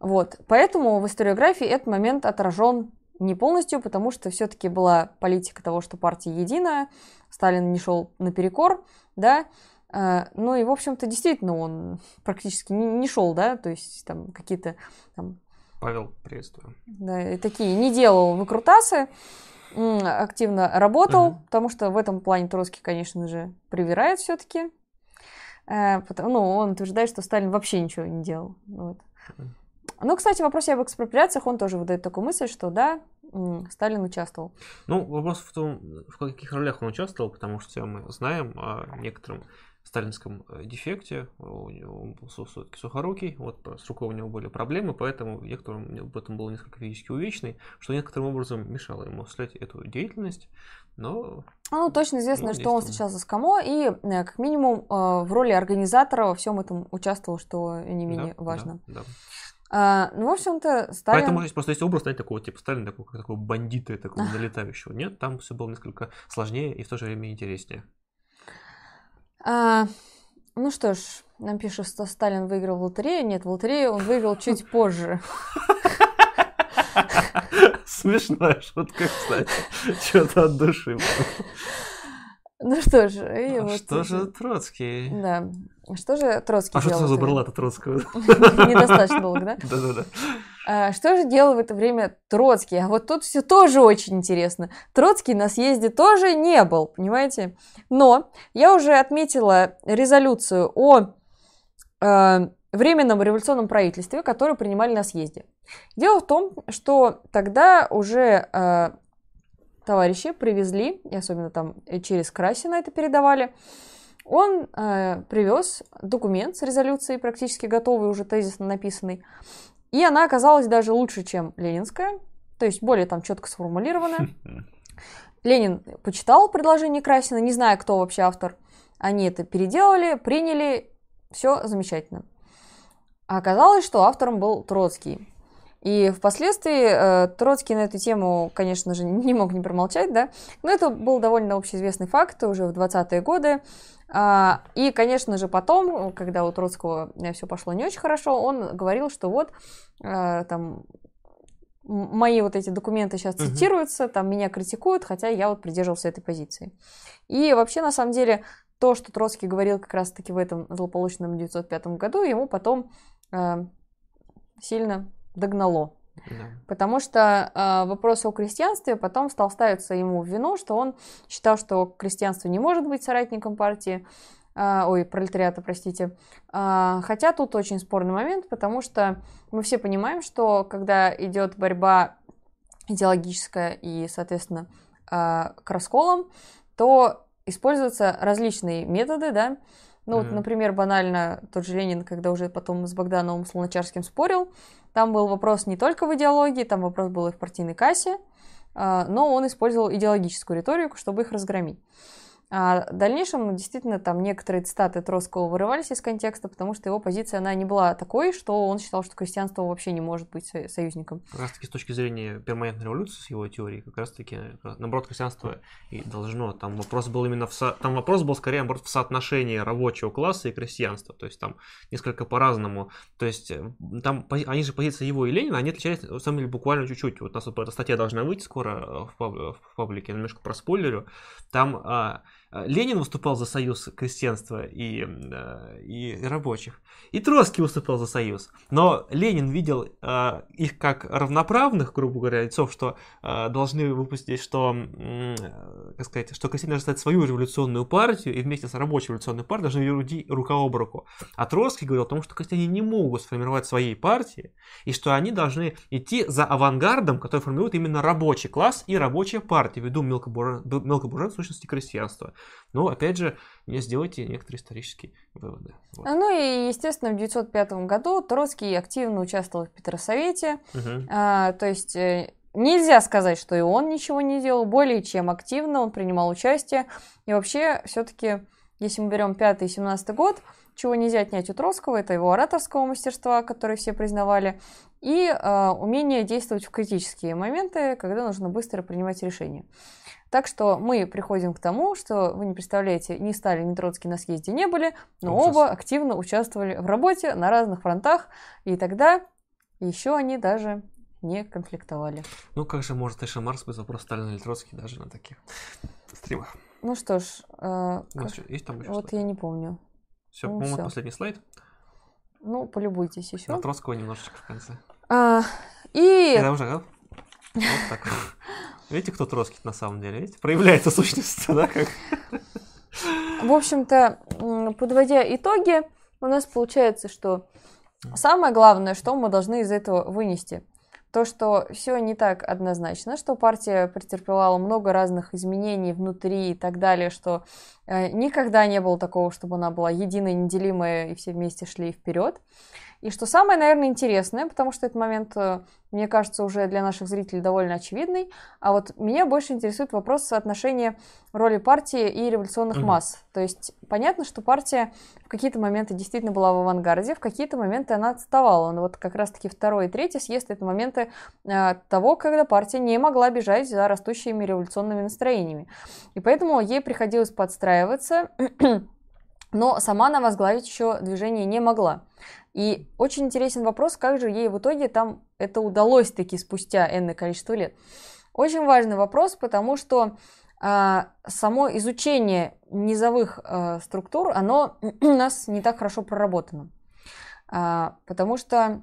Вот. Поэтому в историографии этот момент отражен не полностью, потому что все-таки была политика того, что партия единая, Сталин не шел наперекор, да, э, ну и, в общем-то, действительно он практически не, не шел, да, то есть там какие-то там... Павел, приветствую. Да, и такие не делал выкрутасы, активно работал, угу. потому что в этом плане Троцкий, конечно же, привирает все-таки. Э, ну, он утверждает, что Сталин вообще ничего не делал. Вот. Ну, кстати, в вопросе об экспроприациях он тоже выдает такую мысль, что да, Сталин участвовал. Ну, вопрос в том, в каких ролях он участвовал, потому что мы знаем о некотором сталинском э, дефекте, он был все-таки сухорукий, вот с рукой у него были проблемы, поэтому некоторым в этом был несколько физически увечный, что некоторым образом мешало ему осуществлять эту деятельность, но... Ну, точно известно, ну, что он встречался с Камо и, э, как минимум, э, в роли организатора во всем этом участвовал, что не менее да, важно. Да, да. А, ну, в общем-то, Сталин... Поэтому здесь просто есть образ, знаете, такого типа Сталина, такого, как такого бандита, такого налетающего. Нет, там все было несколько сложнее и в то же время интереснее. А, ну что ж, нам пишут, что Сталин выиграл в лотерею. Нет, в лотерею он выиграл чуть позже. Смешная шутка, кстати. Что-то от души. Ну что ж, и А вот... что же Троцкий? Да. Что же Троцкий А что делал ты в это забрала-то Троцкого? Недостаточно долго, да? Да-да-да. А, Что же делал в это время Троцкий? А вот тут все тоже очень интересно. Троцкий на съезде тоже не был, понимаете? Но я уже отметила резолюцию о э, временном революционном правительстве, которую принимали на съезде. Дело в том, что тогда уже э, товарищи привезли, и особенно там э, через Красина это передавали, он э, привез документ с резолюцией, практически готовый, уже тезисно написанный, и она оказалась даже лучше, чем ленинская, то есть более там четко сформулированная. Ленин почитал предложение Красина, не знаю, кто вообще автор. Они это переделали, приняли, все замечательно. А оказалось, что автором был Троцкий. И впоследствии э, Троцкий на эту тему, конечно же, не мог не промолчать, да, но это был довольно общеизвестный факт уже в 20-е годы. А, и, конечно же, потом, когда у Троцкого все пошло не очень хорошо, он говорил, что вот э, там мои вот эти документы сейчас Мгм. цитируются, там меня критикуют, хотя я вот придерживался этой позиции. И вообще, на самом деле, то, что Троцкий говорил как раз-таки в этом злополучном 1905 году, ему потом э, сильно догнало. Да. Потому что э, вопрос о крестьянстве потом стал ставиться ему в вину, что он считал, что крестьянство не может быть соратником партии, э, ой, пролетариата, простите. А, хотя тут очень спорный момент, потому что мы все понимаем, что когда идет борьба идеологическая и, соответственно, э, к расколам, то используются различные методы, да. Ну, вот, например, банально тот же Ленин, когда уже потом с Богдановым с Луначарским спорил, там был вопрос не только в идеологии, там вопрос был и в партийной кассе, а, но он использовал идеологическую риторику, чтобы их разгромить. А в дальнейшем, действительно, там некоторые цитаты Троцкого вырывались из контекста, потому что его позиция, она не была такой, что он считал, что крестьянство вообще не может быть со- союзником. Как раз таки с точки зрения перманентной революции, с его теорией, как раз таки, наоборот, крестьянство и должно. Там вопрос был именно в со- там вопрос был скорее, наоборот, в соотношении рабочего класса и крестьянства. То есть там несколько по-разному. То есть э, там они же позиции его и Ленина, они отличались, на самом деле, буквально чуть-чуть. Вот у нас вот эта статья должна выйти скоро э, в, паб- в паблике, я немножко проспойлерю. Там а, Ленин выступал за союз крестьянства и, и рабочих, и Троцкий выступал за союз. Но Ленин видел э, их как равноправных, грубо говоря, лицов, что э, должны выпустить, что, э, как сказать, что крестьяне должны стать свою революционную партию и вместе с рабочей революционной партией должны идти рука об руку. А Троцкий говорил о том, что крестьяне не могут сформировать своей партии, и что они должны идти за авангардом, который формирует именно рабочий класс и рабочая партия, ввиду мелкобуржуазной сущности крестьянства. Но, опять же, не сделайте некоторые исторические выводы. Вот. Ну и, естественно, в 1905 году Троцкий активно участвовал в Петросовете, Мгм. А, то есть э, нельзя сказать, что и он ничего не делал, более чем активно он принимал участие. И вообще, все-таки, если мы берем 5 и 17 год, чего нельзя отнять у Троцкого, это его ораторского мастерства, которое все признавали, и а, умение действовать в критические моменты, когда нужно быстро принимать решения. Так что мы приходим к тому, что вы не представляете, ни Сталин, ни Троцкий на съезде не были, но Ужас. оба активно участвовали в работе на разных фронтах, и тогда еще они даже не конфликтовали. Ну, как же может Эша Марс быть вопрос Сталина или Троцкий даже на таких стримах? Ну что ж, э, У нас как- есть там еще вот я не помню. Все, ну, по-моему, последний слайд. Ну, полюбуйтесь еще. На Троцкого немножечко в конце. А, и Я уже, да? Вот так. Видите, кто Троцкий на самом деле? Видите? Проявляется сущность, да, как? В общем-то, подводя итоги, у нас получается, что самое главное, что мы должны из этого вынести, то, что все не так однозначно, что партия претерпевала много разных изменений внутри и так далее, что э, никогда не было такого, чтобы она была единой, неделимая, и все вместе шли вперед. И что самое, наверное, интересное, потому что этот момент, э, мне кажется, уже для наших зрителей довольно очевидный, а вот меня больше интересует вопрос соотношения роли партии и революционных Мгм. масс. То есть понятно, что партия в какие-то моменты действительно была в авангарде, в какие-то моменты она отставала. Но вот как раз-таки второй и третий съезд — это моменты э, того, когда партия не могла бежать за растущими революционными настроениями. И поэтому ей приходилось подстраиваться, но сама она возглавить еще движение не могла. И очень интересен вопрос, как же ей в итоге там это удалось таки спустя энное количество лет. Очень важный вопрос, потому что а, само изучение низовых а, структур, оно у нас не так хорошо проработано. А, потому что,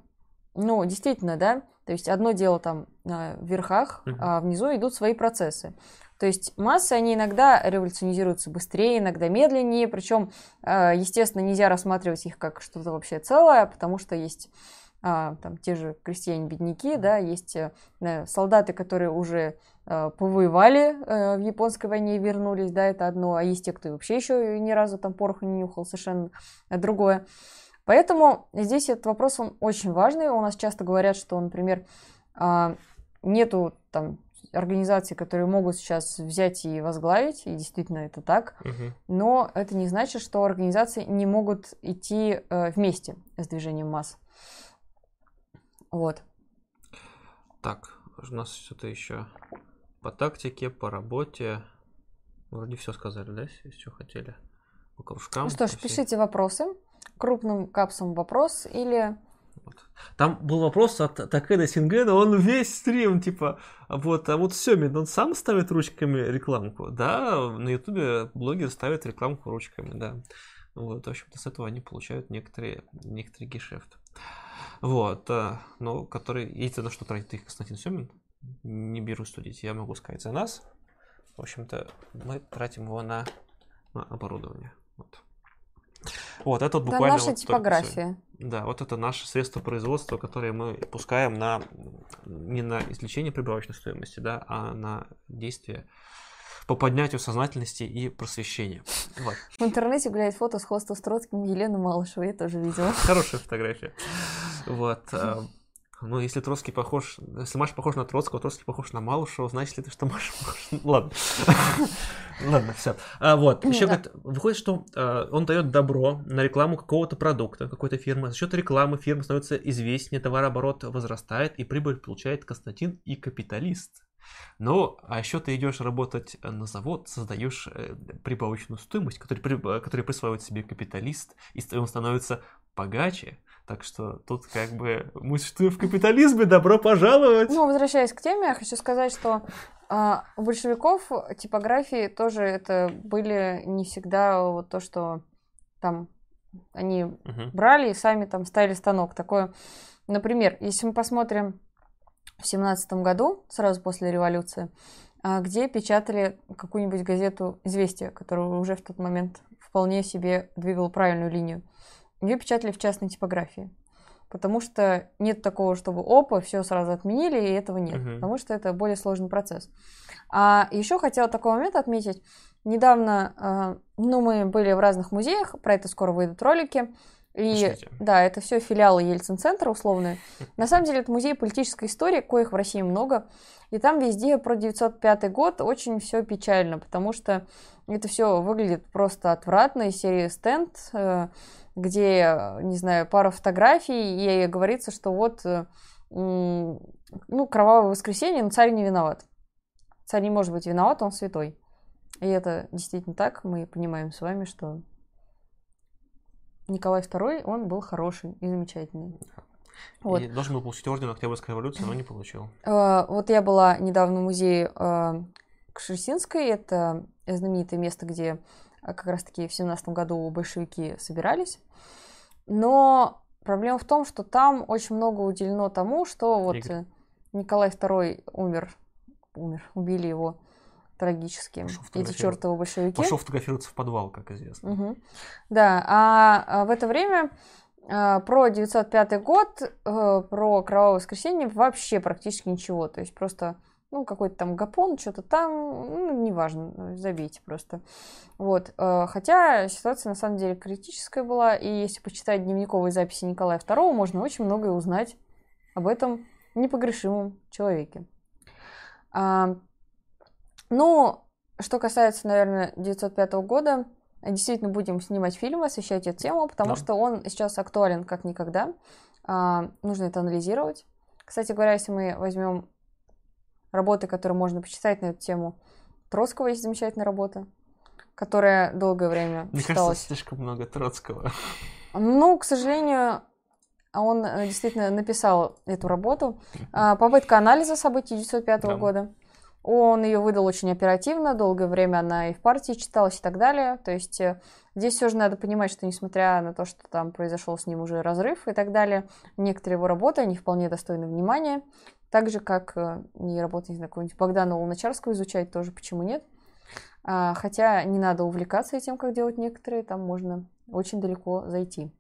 ну, действительно, да, то есть одно дело там в верхах, а внизу идут свои процессы. То есть массы, они иногда революционизируются быстрее, иногда медленнее, причем, а, естественно, нельзя рассматривать их как что-то вообще целое, потому что есть а, там те же крестьяне-бедняки, да, есть э, солдаты, которые уже э, повоевали э, в японской войне и вернулись, да, это одно, а есть те, кто вообще еще ни разу там пороха не нюхал, совершенно другое. Поэтому здесь этот вопрос, он очень важный. У нас часто говорят, что, например, а, нету там организаций, которые могут сейчас взять и возглавить, и действительно это так, Мгм. но это не значит, что организации не могут идти э, вместе с движением масс. Вот. Так, у нас что-то еще по тактике, по работе. Вроде все сказали, да, что хотели? По кружкам. Ну что ж, всей- пишите вопросы. Крупным капсом вопрос или... Вот. Там был вопрос от Такеда Сингена, он весь стрим, типа, вот, а вот Семин, он сам ставит ручками рекламку, да, на ютубе блогер ставит рекламку ручками, да. Вот, в общем-то, с этого они получают некоторые, некоторый гешефт. Вот, а, но который, если на что тратит их Константин Семин, не берусь судить, я могу сказать за нас. В общем-то, мы тратим его на, на оборудование. Вот. Вот, это вот Да, буквально наша вот типография. Да, вот это наше средство производства, которое мы пускаем на не на извлечение прибавочной стоимости, да, а на действие по поднятию сознательности и просвещения. Вот. В интернете гуляет фото сходства с Троцким Елены Малышевой, я тоже видела. Хорошая фотография. Вот. А, Ну, если Троцкий похож, если Маша похож на Троцкого, Троцкий похож на Малышева, значит ли это, что Маша похож Ладно. Ладно, все. вот. Еще говорит, выходит, что а, он дает добро на рекламу какого-то продукта, какой-то фирмы. За счет рекламы фирма становится известнее, товарооборот возрастает, и прибыль получает Константин и капиталист. Ну, а еще ты идешь работать на завод, создаешь э, прибавочную стоимость, которую, которую присваивает себе капиталист, и он становится богаче. Так что тут как бы мы существуем в капитализме, добро пожаловать! Ну, возвращаясь к теме, я хочу сказать, что а, у большевиков типографии тоже это были не всегда вот то, что там они Мгм. брали и сами там ставили станок. Такое, например, если мы посмотрим в семнадцатом году, сразу после революции, а, где печатали какую-нибудь газету «Известия», которая уже в тот момент вполне себе двигала правильную линию. Ее печатали в частной типографии. Потому что нет такого, чтобы опа, все сразу отменили, и этого нет. Мгм. Потому что это более сложный процесс. А еще хотела такой момент отметить. Недавно, а, ну, мы были в разных музеях, про это скоро выйдут ролики. И Пришлите. да, это все филиалы Ельцин-центра условные. На самом деле это музей политической истории, коих в России много. И там везде про 905 год очень все печально, потому что это все выглядит просто отвратно из серии стенд, э, где, э, не знаю, пара фотографий, и говорится, что вот, э, ну, кровавое воскресенье, но царь не виноват. Царь не может быть виноват, он святой. И это действительно так. Мы понимаем с вами, что Николай II, он был хороший и замечательный. Вот. И должен был получить орден Октябрьской революции, но не получил. Э, Вот я была недавно в музее Кшесинской. Это знаменитое место, где как раз-таки в 17 году большевики собирались. Но проблема в том, что там очень много уделено тому, что вот Игорь. э, Николай II умер, умер, убили его трагически. Эти чертовы большевики. Пошел фотографироваться в подвал, как известно. Мгм. Да, а, а в это время а, про 905 год, э, про Кровавое воскресенье вообще практически ничего. То есть просто, ну, какой-то там гапон, что-то там, ну, неважно, забейте просто. Вот. э, Хотя ситуация на самом деле критическая была, и если почитать дневниковые записи Николая II, можно очень многое узнать об этом непогрешимом человеке. Ну, что касается, наверное, 905 года, действительно будем снимать фильм, освещать эту тему, потому Да. что он сейчас актуален как никогда. А, нужно это анализировать. Кстати говоря, если мы возьмем работы, которые можно почитать на эту тему, Троцкого есть замечательная работа, которая долгое время Мне кажется, считалась... слишком много Троцкого. Ну, к сожалению, а он э, действительно написал эту работу. А, Попытка анализа событий 1905 Да. года. Он ее выдал очень оперативно, долгое время она и в партии читалась и так далее. То есть э, здесь все же надо понимать, что несмотря на то, что там произошел с ним уже разрыв и так далее, некоторые его работы, они вполне достойны внимания. Так же, как э, и работы, не знаю, какого-нибудь Богдана Луначарского изучать тоже, почему нет. А, хотя не надо увлекаться этим, как делают некоторые, там можно очень далеко зайти.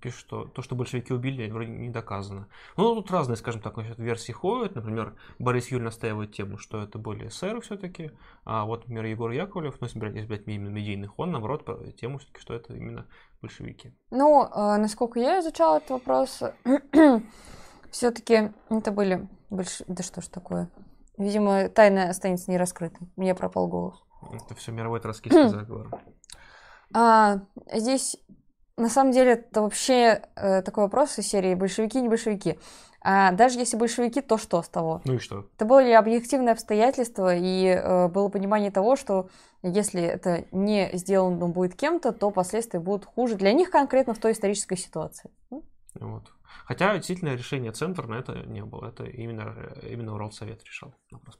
Пишут, что то, что большевики убили, вроде не доказано. Ну, тут разные, скажем так, версии ходят. Например, Борис Юль настаивает тему, что это были эсеры все-таки. А вот, например, Егор Яковлев, ну, если брать, если брать именно медийных, он, наоборот, тему все-таки, что это именно большевики. Ну, э, насколько я изучала этот вопрос, все-таки это были больш... Да что ж такое? Видимо, тайна останется нераскрытой. Мне пропал голос. Это все мировой троцкистский заговор. А, здесь, на самом деле, это вообще э, такой вопрос из серии «большевики, не большевики». А даже если большевики, то что с того? Ну и что? Это были объективные обстоятельства, и э, было понимание того, что если это не сделано будет кем-то, то последствия будут хуже для них конкретно в той исторической ситуации. Вот. Хотя действительно решение центра на это не было. Это именно, именно Уралсовет решал вопрос.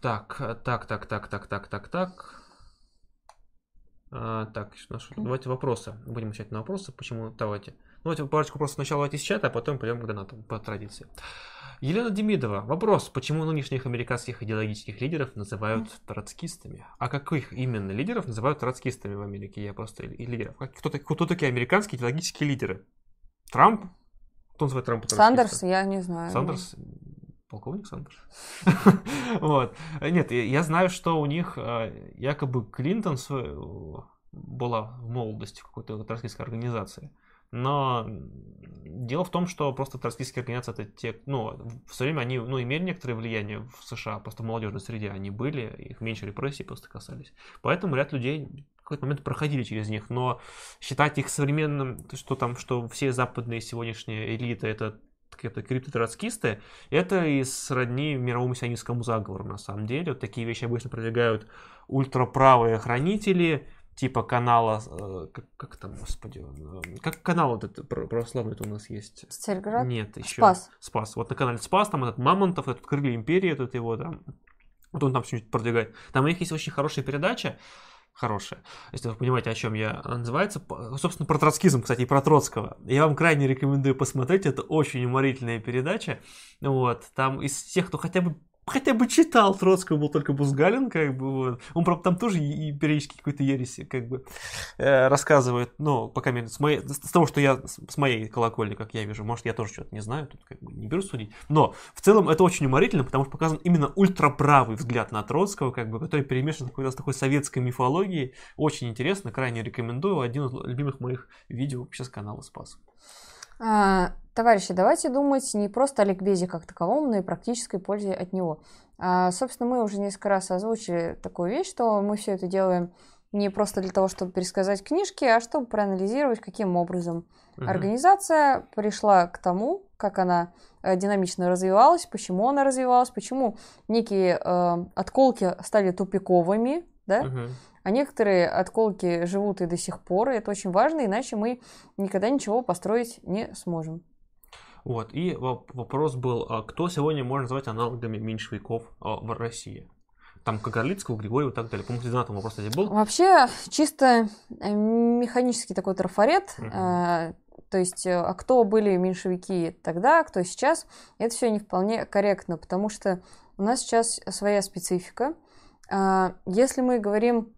Так, так, так, так, так, так, так, так. А, так, что наш- давайте вопросы. Будем отвечать на вопросы. Почему? Давайте. Ну, давайте парочку вопросов сначала давайте из чата, а потом пойдем к донатам по традиции. Елена Демидова. Вопрос. Почему нынешних американских идеологических лидеров называют троцкистами? А каких именно лидеров называют троцкистами в Америке? Я просто... И лидеров. Кто, кто такие американские идеологические лидеры? Трамп? Кто называет Трампа? Сандерс, я не знаю. Сандерс? Полковник Сандерс? Вот. Нет, я- знаю, что у них э, якобы Клинтон свой- была в молодости в какой-то троцкистской организации. Но дело в том, что просто троцкистские организации это те, ну, в свое время они, ну, имели некоторое влияние в США, просто в молодежной среде они были, их меньше репрессий просто касались. Поэтому ряд людей в какой-то момент проходили через них, но считать их современным, то, что там, что все западные сегодняшние элиты это какие-то криптотроцкисты, это и сродни мировому сионистскому заговору на самом деле. Вот такие вещи обычно продвигают ультраправые хранители, типа канала, э, как, как там, господи, э, как канал вот этот пр- православный у нас есть? Царьград? Нет, еще. Спас. Спас. Вот на канале Спас, там этот Мамонтов, этот Крылья Империи, этот его там, вот он там что-нибудь продвигает. Там у них есть очень хорошая передача, хорошая, если вы понимаете, о чем я, она называется, собственно, про троцкизм, кстати, и про Троцкого. Я вам крайне рекомендую посмотреть, это очень уморительная передача, вот, там из тех, кто хотя бы хотя бы читал Троцкого, был только Бузгалин, как бы, вот. Он, правда, там тоже и периодически какой-то ереси, как бы, э, рассказывает, ну, пока мере, с, моей, с того, что я, с моей колокольни, как я вижу, может, я тоже что-то не знаю, тут как бы не беру судить, но в целом это очень уморительно, потому что показан именно ультраправый взгляд на Троцкого, как бы, который перемешан какой-то с такой советской мифологией, очень интересно, крайне рекомендую, один из любимых моих видео вообще с канала Спас. А, товарищи, давайте думать не просто о ликбезе как таковом, но и практической пользе от него. А, собственно, мы уже несколько раз озвучили такую вещь, что мы все это делаем не просто для того, чтобы пересказать книжки, а чтобы проанализировать, каким образом Мгм. организация пришла к тому, как она э, динамично развивалась, почему она развивалась, почему некие э, отколки стали тупиковыми, да, Мгм. А некоторые отколки живут и до сих пор, и это очень важно, иначе мы никогда ничего построить не сможем. Вот, и воп- вопрос был, а кто сегодня можно назвать аналогами меньшевиков а, в России? Там Кагарлицкого, Григорьева и так далее. По-моему, донатом вопрос, был. Вообще, чисто э, механический такой трафарет, э, то есть, э, а кто были меньшевики тогда, кто сейчас, это все не вполне корректно, потому что у нас сейчас своя специфика. А, Если мы говорим,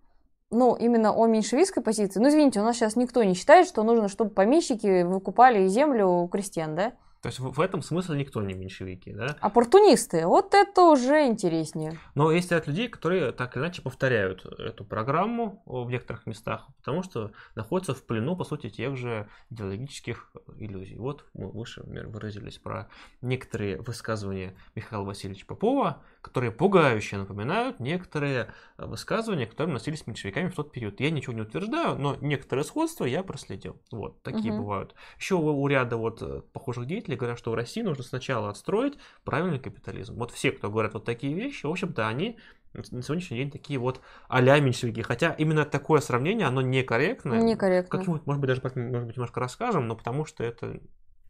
ну, именно о меньшевистской позиции, ну, извините, у нас сейчас никто не считает, что нужно, чтобы помещики выкупали землю у крестьян, да? То есть в, этом смысле никто не меньшевики, да? Оппортунисты, вот это уже интереснее. Но есть ряд людей, которые так или иначе повторяют эту программу в некоторых местах, потому что находятся в плену, по сути, тех же идеологических иллюзий. Вот мы выше например, выразились про некоторые высказывания Михаила Васильевича Попова, которые пугающе напоминают некоторые э, высказывания, которые носились меньшевиками в тот период. Я ничего не утверждаю, но некоторые сходства я проследил. Вот, такие Мгм. бывают. Еще у, у ряда вот э, похожих деятелей говорят, что в России нужно сначала отстроить правильный капитализм. Вот все, кто говорят вот такие вещи, в общем-то, они на сегодняшний день такие вот а-ля меньшевики. Хотя именно такое сравнение, оно некорректное. Некорректно. Как-нибудь, может быть, даже может быть, немножко расскажем, но потому что это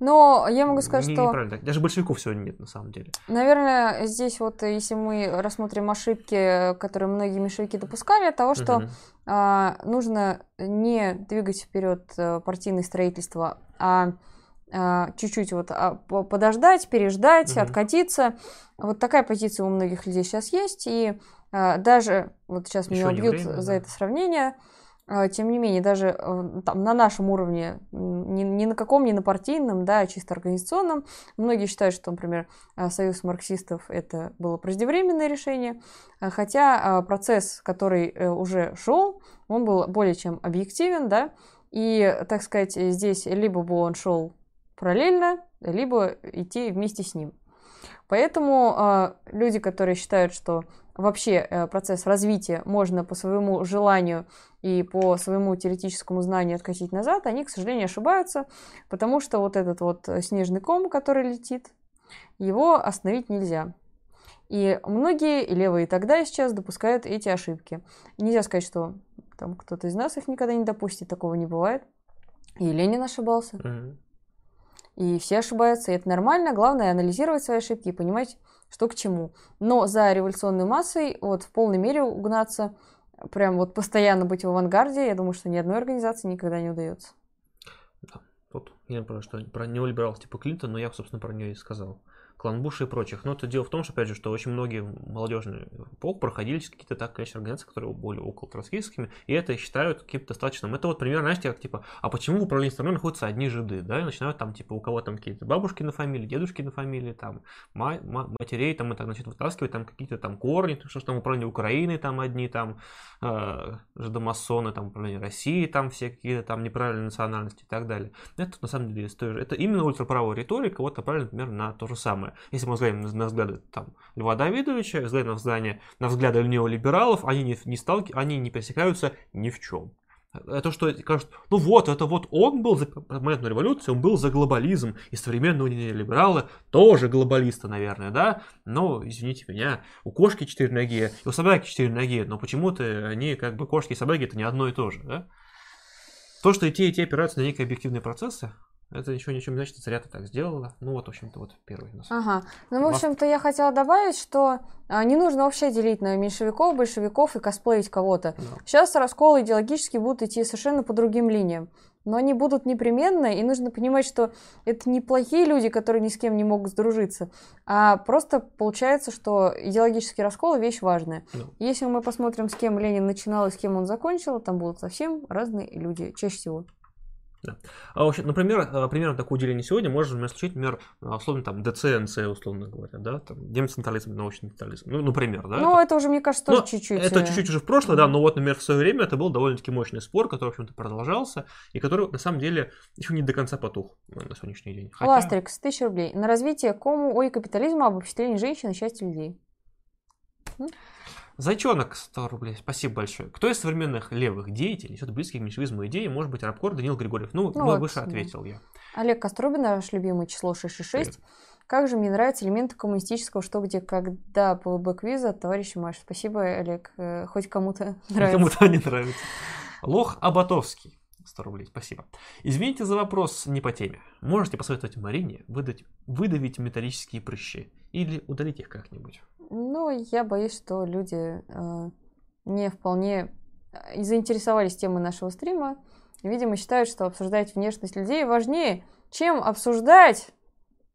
но я могу сказать, не, что... Неправильно. Даже большевиков сегодня нет, на самом деле. Наверное, здесь вот, если мы рассмотрим ошибки, которые многие меньшевики допускали, того, что угу. а, нужно не двигать вперед э, партийное строительство, а, а чуть-чуть вот а, подождать, переждать, угу. откатиться. Вот такая позиция у многих людей сейчас есть, и а, даже, вот сейчас Еще меня убьют время, за да. это сравнение, тем не менее, даже э, там, на нашем уровне, ни, ни на каком, ни на партийном, да, а чисто организационном, многие считают, что, например, э, союз марксистов это было преждевременное решение, э, хотя процесс, который уже шел, он был более чем объективен, да, и, так сказать, здесь либо бы он шел параллельно, либо идти вместе с ним. Поэтому люди, которые считают, что вообще процесс развития можно по своему желанию и по своему теоретическому знанию откатить назад, они, к сожалению, ошибаются, потому что вот этот вот снежный ком, который летит, его остановить нельзя. И многие, и левые тогда, и сейчас допускают эти ошибки. Нельзя сказать, что там кто-то из нас их никогда не допустит, такого не бывает. И Ленин ошибался. Mm-hmm. И все ошибаются, и это нормально. Главное анализировать свои ошибки и понимать, что к чему. Но за революционной массой вот в полной мере угнаться – прям вот постоянно быть в авангарде, я думаю, что ни одной организации никогда не удается. Да, вот я про что про неолибералов типа Клинтон, но я, собственно, про нее и сказал клан Буша и прочих. Но это дело в том, что, опять же, что очень многие молодежные полк проходили через какие-то так, конечно, организации, которые были около троцкистскими, и это считают каким-то достаточным. Это вот пример, знаете, как типа, а почему в управлении страной находятся одни жиды, да, и начинают там, типа, у кого там какие-то бабушки на фамилии, дедушки на фамилии, там, ма- ма- матерей, там, и так, значит, вытаскивать там какие-то там корни, что там управление Украины, там одни, там, э, жидомасоны, там, управление России, там, все какие-то там неправильные национальности и так далее. Это, на самом деле, это именно ультраправая риторика, вот направлена, например, на то же самое. Если мы взглянем на взгляды там, Льва Давидовича, взглянем на взгляды, на взгляды неолибералов, они не, не, сталки, они не пересекаются ни в чем. Это что кажут, ну вот, это вот он был за моментную революцию, он был за глобализм, и современные неолибералы тоже глобалисты, наверное, да? Но, извините меня, у кошки четыре ноги, и у собаки четыре ноги, но почему-то они, как бы, кошки и собаки, это не одно и то же, да? То, что и те, и те опираются на некие объективные процессы, это еще ничего не значит, царята так сделала. Ну вот, в общем-то, вот первый у нас. Ага. Ну, в общем-то, я хотела добавить, что а, не нужно вообще делить на меньшевиков, большевиков и косплеить кого-то. Да. Сейчас расколы идеологически будут идти совершенно по другим линиям. Но они будут непременно, и нужно понимать, что это не плохие люди, которые ни с кем не могут сдружиться, а просто получается, что идеологический раскол – вещь важная. Да. Если мы посмотрим, с кем Ленин начинал и с кем он закончил, там будут совсем разные люди, чаще всего. Да. А вообще, например, э, примерно такое деление сегодня можно исключить, например, э, условно там ДЦНЦ, условно говоря, да, там демоцентрализм, научный централизм, ну, например, да. Ну, это, это уже, мне кажется, тоже чуть-чуть. Это э, чуть-чуть уже в прошлое, да, но вот, например, в свое время это был довольно-таки мощный спор, который, в общем-то, продолжался, и который, на самом деле, еще не до конца потух на сегодняшний день. Хотя... Ластрикс, тысяча рублей. На развитие кому, ой, капитализма, об обобществлении женщин и счастья людей. Зайчонок 100 рублей, спасибо большое. Кто из современных левых деятелей несет близкие к меньшевизму идеи? Может быть, Рабкор Данил Григорьев? Ну, ну вот, выше ответил я. Олег Кострубин, наш любимый число 666. Привет. Как же мне нравятся элементы коммунистического «Что, где, когда» по квиза от товарища Маш. Спасибо, Олег. Э, хоть кому-то нравится. Кому-то не нравится. Лох Абатовский. 100 рублей, спасибо. Извините за вопрос не по теме. Можете посоветовать Марине выдать, выдавить металлические прыщи или удалить их как-нибудь? Ну, я боюсь, что люди э, не вполне э, заинтересовались темой нашего стрима. Видимо, считают, что обсуждать внешность людей важнее, чем обсуждать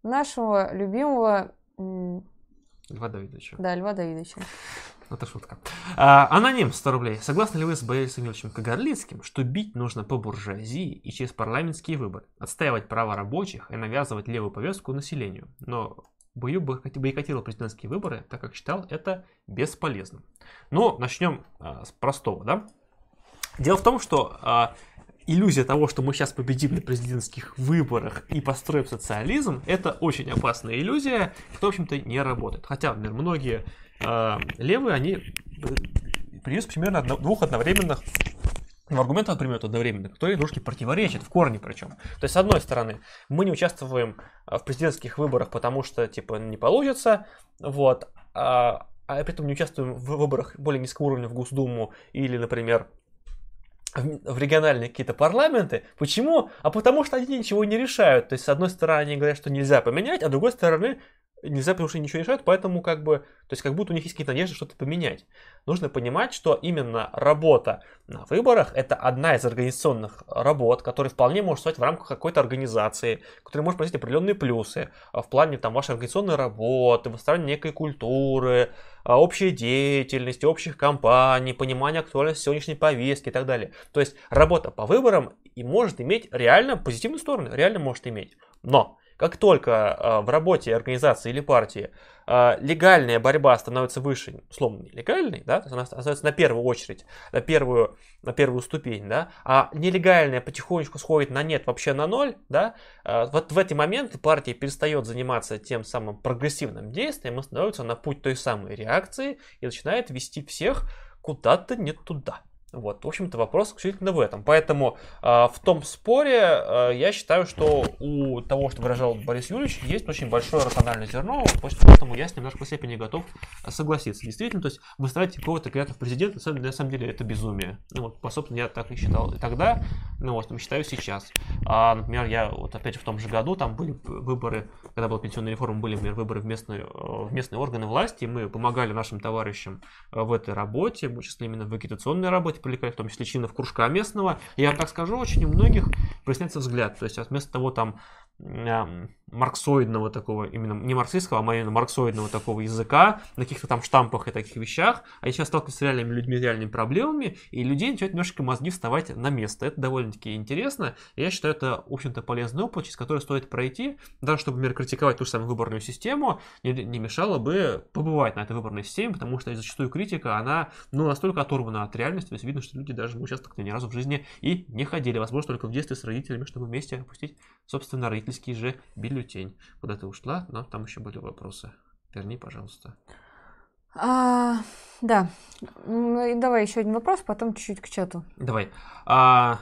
нашего любимого... Льва Давидовича. Да, Льва Давидовича. Это шутка. А, аноним 100 рублей. Согласны ли вы с Борисом Емельевичем Кагарлицким, что бить нужно по буржуазии и через парламентские выборы, отстаивать права рабочих и навязывать левую повестку населению? Но Бою бойкотировал президентские выборы, так как считал это бесполезным. Но начнем а, с простого, да? Дело в том, что а, иллюзия того, что мы сейчас победим на президентских выборах и построим социализм, это очень опасная иллюзия, которая, в общем-то, не работает. Хотя, например, многие э, левые, они э, привезут примерно одно, двух одновременных но аргументы, например, одновременно, которые дружки противоречат, в корне причем. То есть, с одной стороны, мы не участвуем а, в президентских выборах, потому что, типа, не получится, вот, а, а при этом не участвуем в выборах более низкого уровня в Госдуму или, например, в региональные какие-то парламенты. Почему? А потому что они ничего не решают. То есть, с одной стороны, они говорят, что нельзя поменять, а с другой стороны, нельзя, потому что ничего не решают, поэтому как бы, то есть как будто у них есть какие-то надежды что-то поменять. Нужно понимать, что именно работа на выборах это одна из организационных работ, которая вполне может стать в рамках какой-то организации, которая может приносить определенные плюсы а в плане там вашей организационной работы, выстраивания некой культуры, а, общей деятельности, общих кампаний, понимания актуальности сегодняшней повестки и так далее. То есть работа по выборам и может иметь реально позитивную сторону, реально может иметь. Но как только э, в работе организации или партии э, легальная борьба становится выше, условно, нелегальной, да, она становится на первую очередь, на первую, на первую ступень, да, а нелегальная потихонечку сходит на нет, вообще на ноль, да, э, вот в эти моменты партия перестает заниматься тем самым прогрессивным действием и становится на путь той самой реакции и начинает вести всех куда-то не туда. Вот, в общем-то, вопрос исключительно в этом. Поэтому э, в том споре э, я считаю, что у того, что выражал Борис Юрьевич, есть очень большое рациональное зерно, поэтому я с ним в немножко степени готов согласиться. Действительно, то есть выстраивать какого-то кандидата в президент, на самом, на самом деле, это безумие. Ну, вот, по собственно, я так и считал и тогда, ну, вот, считаю сейчас. А, например, я вот опять же в том же году, там были выборы, когда была пенсионная реформа, были, например, выборы в местные, в местные органы власти, и мы помогали нашим товарищам в этой работе, в числе именно в агитационной работе, привлекать, в том числе членов кружка местного. Я так скажу, очень у многих проясняется взгляд. То есть вместо того там марксоидного такого, именно не марксистского, а именно марксоидного такого языка, на каких-то там штампах и таких вещах, а сейчас сталкиваются с реальными людьми, реальными проблемами, и людей начинают немножко мозги вставать на место. Это довольно-таки интересно, я считаю, это, в общем-то, полезный опыт, через который стоит пройти, даже чтобы, например, критиковать ту же самую выборную систему, не, не мешало бы побывать на этой выборной системе, потому что зачастую критика, она, ну, настолько оторвана от реальности, то есть видно, что люди даже, сейчас как-то ни разу в жизни и не ходили, возможно, только в детстве с родителями, чтобы вместе опустить, собственно, родительский же бюллетень. Куда ты ушла, но там еще были вопросы. Верни, пожалуйста. А, да. Ну, давай еще один вопрос, потом чуть-чуть к чату. Давай. А,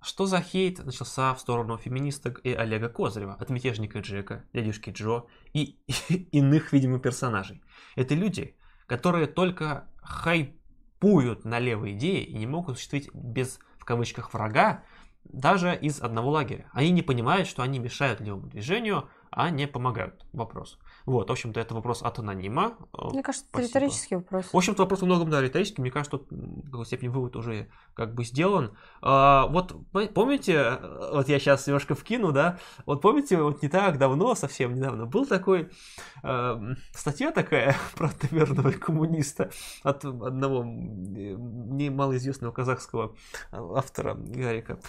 что за хейт начался в сторону феминисток и Олега Козырева от мятежника Джека, дядюшки Джо и иных, видимо, персонажей? Это люди, которые только хайпуют на левые идеи и не могут осуществить без, в кавычках, врага, даже из одного лагеря. Они не понимают, что они мешают левому движению, а не помогают. Вопрос. Вот, в общем-то, это вопрос от анонима. Мне кажется, это риторический вопрос. В общем-то, вопрос во многом, да, риторический. Мне кажется, тут в какой степени вывод уже как бы сделан. А, вот помните, вот я сейчас немножко вкину, да, вот помните, вот не так давно, совсем недавно, был такой, э, статья такая про наверное, коммуниста от одного немалоизвестного казахского автора Гарика.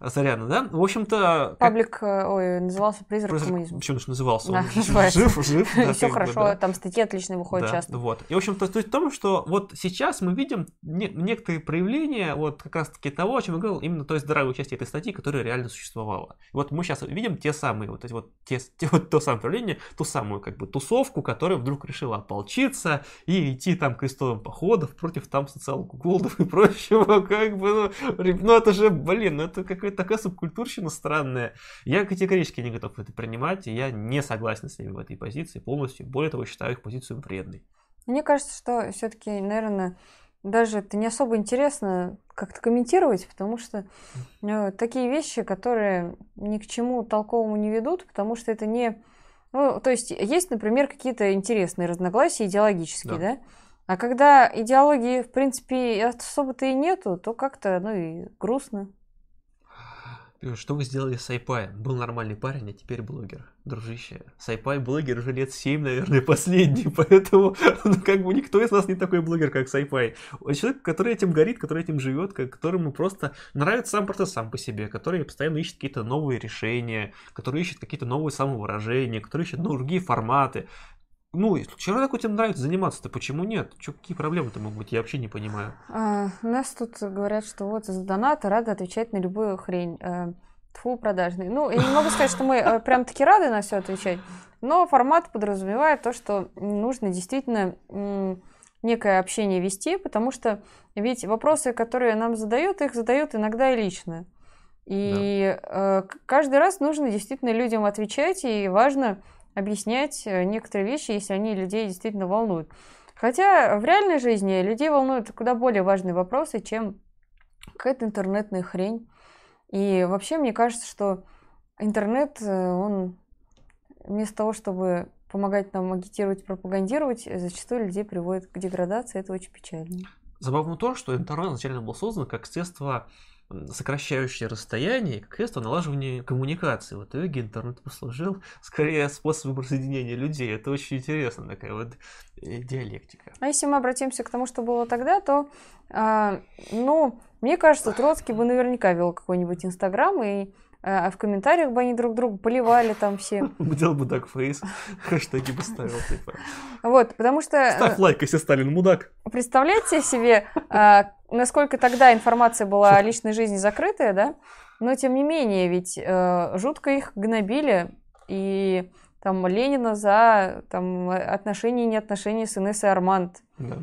Заряна, да? В общем-то... Паблик, как... Э, ой, назывался «Призрак, Призрак коммунизма». Почему же назывался? Да, называется. Жив, жив. Да, Все хорошо, бы, да. там статьи отлично выходят да, часто. Вот. И, в общем-то, то есть в том, что вот сейчас мы видим не, некоторые проявления вот как раз-таки того, о чем я говорил, именно той здоровой части этой статьи, которая реально существовала. И вот мы сейчас видим те самые, вот эти вот, те, те, вот то самое проявление, ту самую как бы тусовку, которая вдруг решила ополчиться и идти там крестовым походом против там социал-голдов и прочего, как бы, ну, ну это же, блин, ну это как какая-то такая субкультурщина странная. Я категорически не готов это принимать, и я не согласен с ними в этой позиции полностью. Более того, считаю их позицию вредной. Мне кажется, что все-таки, наверное, даже это не особо интересно как-то комментировать, потому что э, такие вещи, которые ни к чему толковому не ведут, потому что это не... Ну, то есть есть, например, какие-то интересные разногласия идеологические, да? да? А когда идеологии, в принципе, особо-то и нету, то как-то, ну и грустно. Что вы сделали с Айпаем? Был нормальный парень, а теперь блогер. Дружище, Сайпай блогер уже лет 7, наверное, последний, поэтому ну, как бы никто из нас не такой блогер, как Сайпай. Человек, который этим горит, который этим живет, которому просто нравится сам процесс сам по себе, который постоянно ищет какие-то новые решения, который ищет какие-то новые самовыражения, который ищет ну, другие форматы. Ну, человек этим нравится заниматься-то, почему нет? Че, какие проблемы-то могут быть? Я вообще не понимаю. А, у нас тут говорят, что вот за донаты рады отвечать на любую хрень. А, тьфу, продажный. Ну, я не могу сказать, что мы а, прям таки рады на все отвечать, но формат подразумевает то, что нужно действительно некое общение вести, потому что ведь вопросы, которые нам задают, их задают иногда и лично. И да. э, каждый раз нужно действительно людям отвечать, и важно объяснять э, некоторые вещи, если они людей действительно волнуют. Хотя в реальной жизни людей волнуют куда более важные вопросы, чем какая-то интернетная хрень. И вообще мне кажется, что интернет, э, он вместо того, чтобы помогать нам агитировать, пропагандировать, зачастую людей приводит к деградации. Это очень печально. Забавно то, что интернет изначально был создан как средство сокращающее расстояние, как средство налаживания коммуникации. В итоге интернет послужил скорее способом соединения людей. Это очень интересно, такая вот э, диалектика. А если мы обратимся к тому, что было тогда, то, э, ну, мне кажется, Троцкий бы наверняка вел какой-нибудь Инстаграм и а в комментариях бы они друг друга поливали там все. Делал бы дагфейс, хэштеги бы ставил, типа. Вот, потому что... Э, Ставь лайк, если Сталин мудак. Представляете себе, а, насколько тогда информация была о личной жизни закрытая, да? Но, тем не менее, ведь э, жутко их гнобили, и там Ленина за там, отношения и неотношения с Инессой Арманд. Да.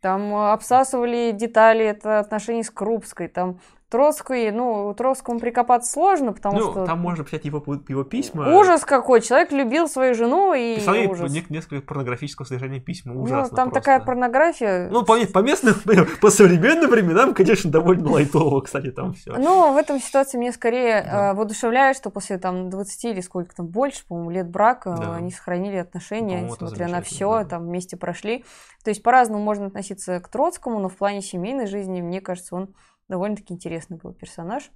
Там обсасывали детали это отношений с Крупской, там Троцкий, ну, Троцкому прикопаться сложно, потому ну, что... там можно почитать его, его письма. Ужас какой! Человек любил свою жену и Писал ужас. Не, несколько порнографического содержания письма. Ну, Ужасно Ну, там просто. такая порнография... Ну, по, по местным, по современным временам, конечно, довольно лайтово, кстати, там все. Ну, в этом ситуации мне скорее да. э, воодушевляет, что после там 20 или сколько там больше, по-моему, лет брака да. они сохранили отношения, несмотря на все, да. там вместе прошли. То есть по-разному можно относиться к Троцкому, но в плане семейной жизни, мне кажется, он довольно-таки интересный был персонаж.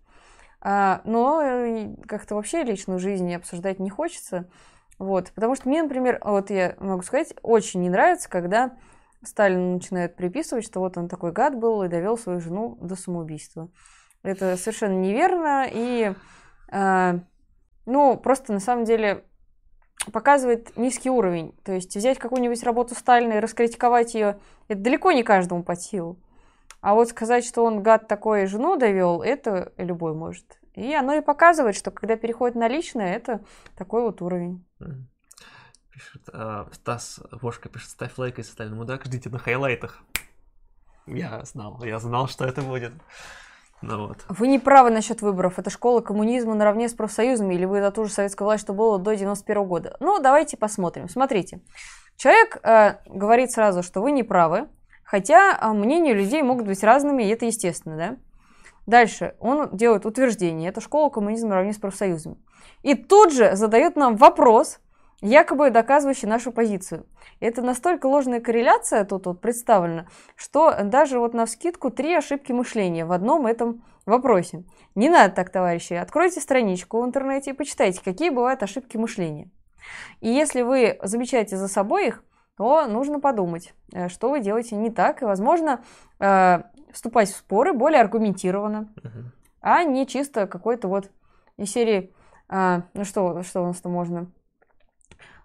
А, но э, как-то вообще личную жизнь обсуждать не хочется. Вот, потому что мне, например, вот я могу сказать, очень не нравится, когда Сталин начинает приписывать, что вот он такой гад был и довел свою жену до самоубийства. Это совершенно неверно и, э, ну, просто на самом деле показывает низкий уровень. То есть взять какую-нибудь работу Сталина и раскритиковать ее, это далеко не каждому под силу. А вот сказать, что он гад такой жену довел, это любой может. И оно и показывает, что когда переходит на личное, это такой вот уровень. Пишет, э, Стас Вошка пишет, ставь лайк, если стали мудак, ждите на хайлайтах. Я знал, я знал, что это будет. Ну вот. Вы не правы насчет выборов. Это школа коммунизма наравне с профсоюзами, или вы за ту же советскую власть, что было до 91 года. Ну, давайте посмотрим. Смотрите. Человек э, говорит сразу, что вы не правы, Хотя а, мнения людей могут быть разными, и это естественно, да? Дальше он делает утверждение, это школа коммунизма наравне с профсоюзами. И тут же задает нам вопрос, якобы доказывающий нашу позицию. Это настолько ложная корреляция тут вот представлена, что даже вот на вскидку три ошибки мышления в одном этом вопросе. Не надо так, товарищи. Откройте страничку в интернете и почитайте, какие бывают ошибки мышления. И если вы замечаете за собой их, то нужно подумать, э, что вы делаете не так, и, возможно, э, вступать в споры более аргументированно, uh-huh. а не чисто какой-то вот из серии, а, ну что, что у нас-то можно?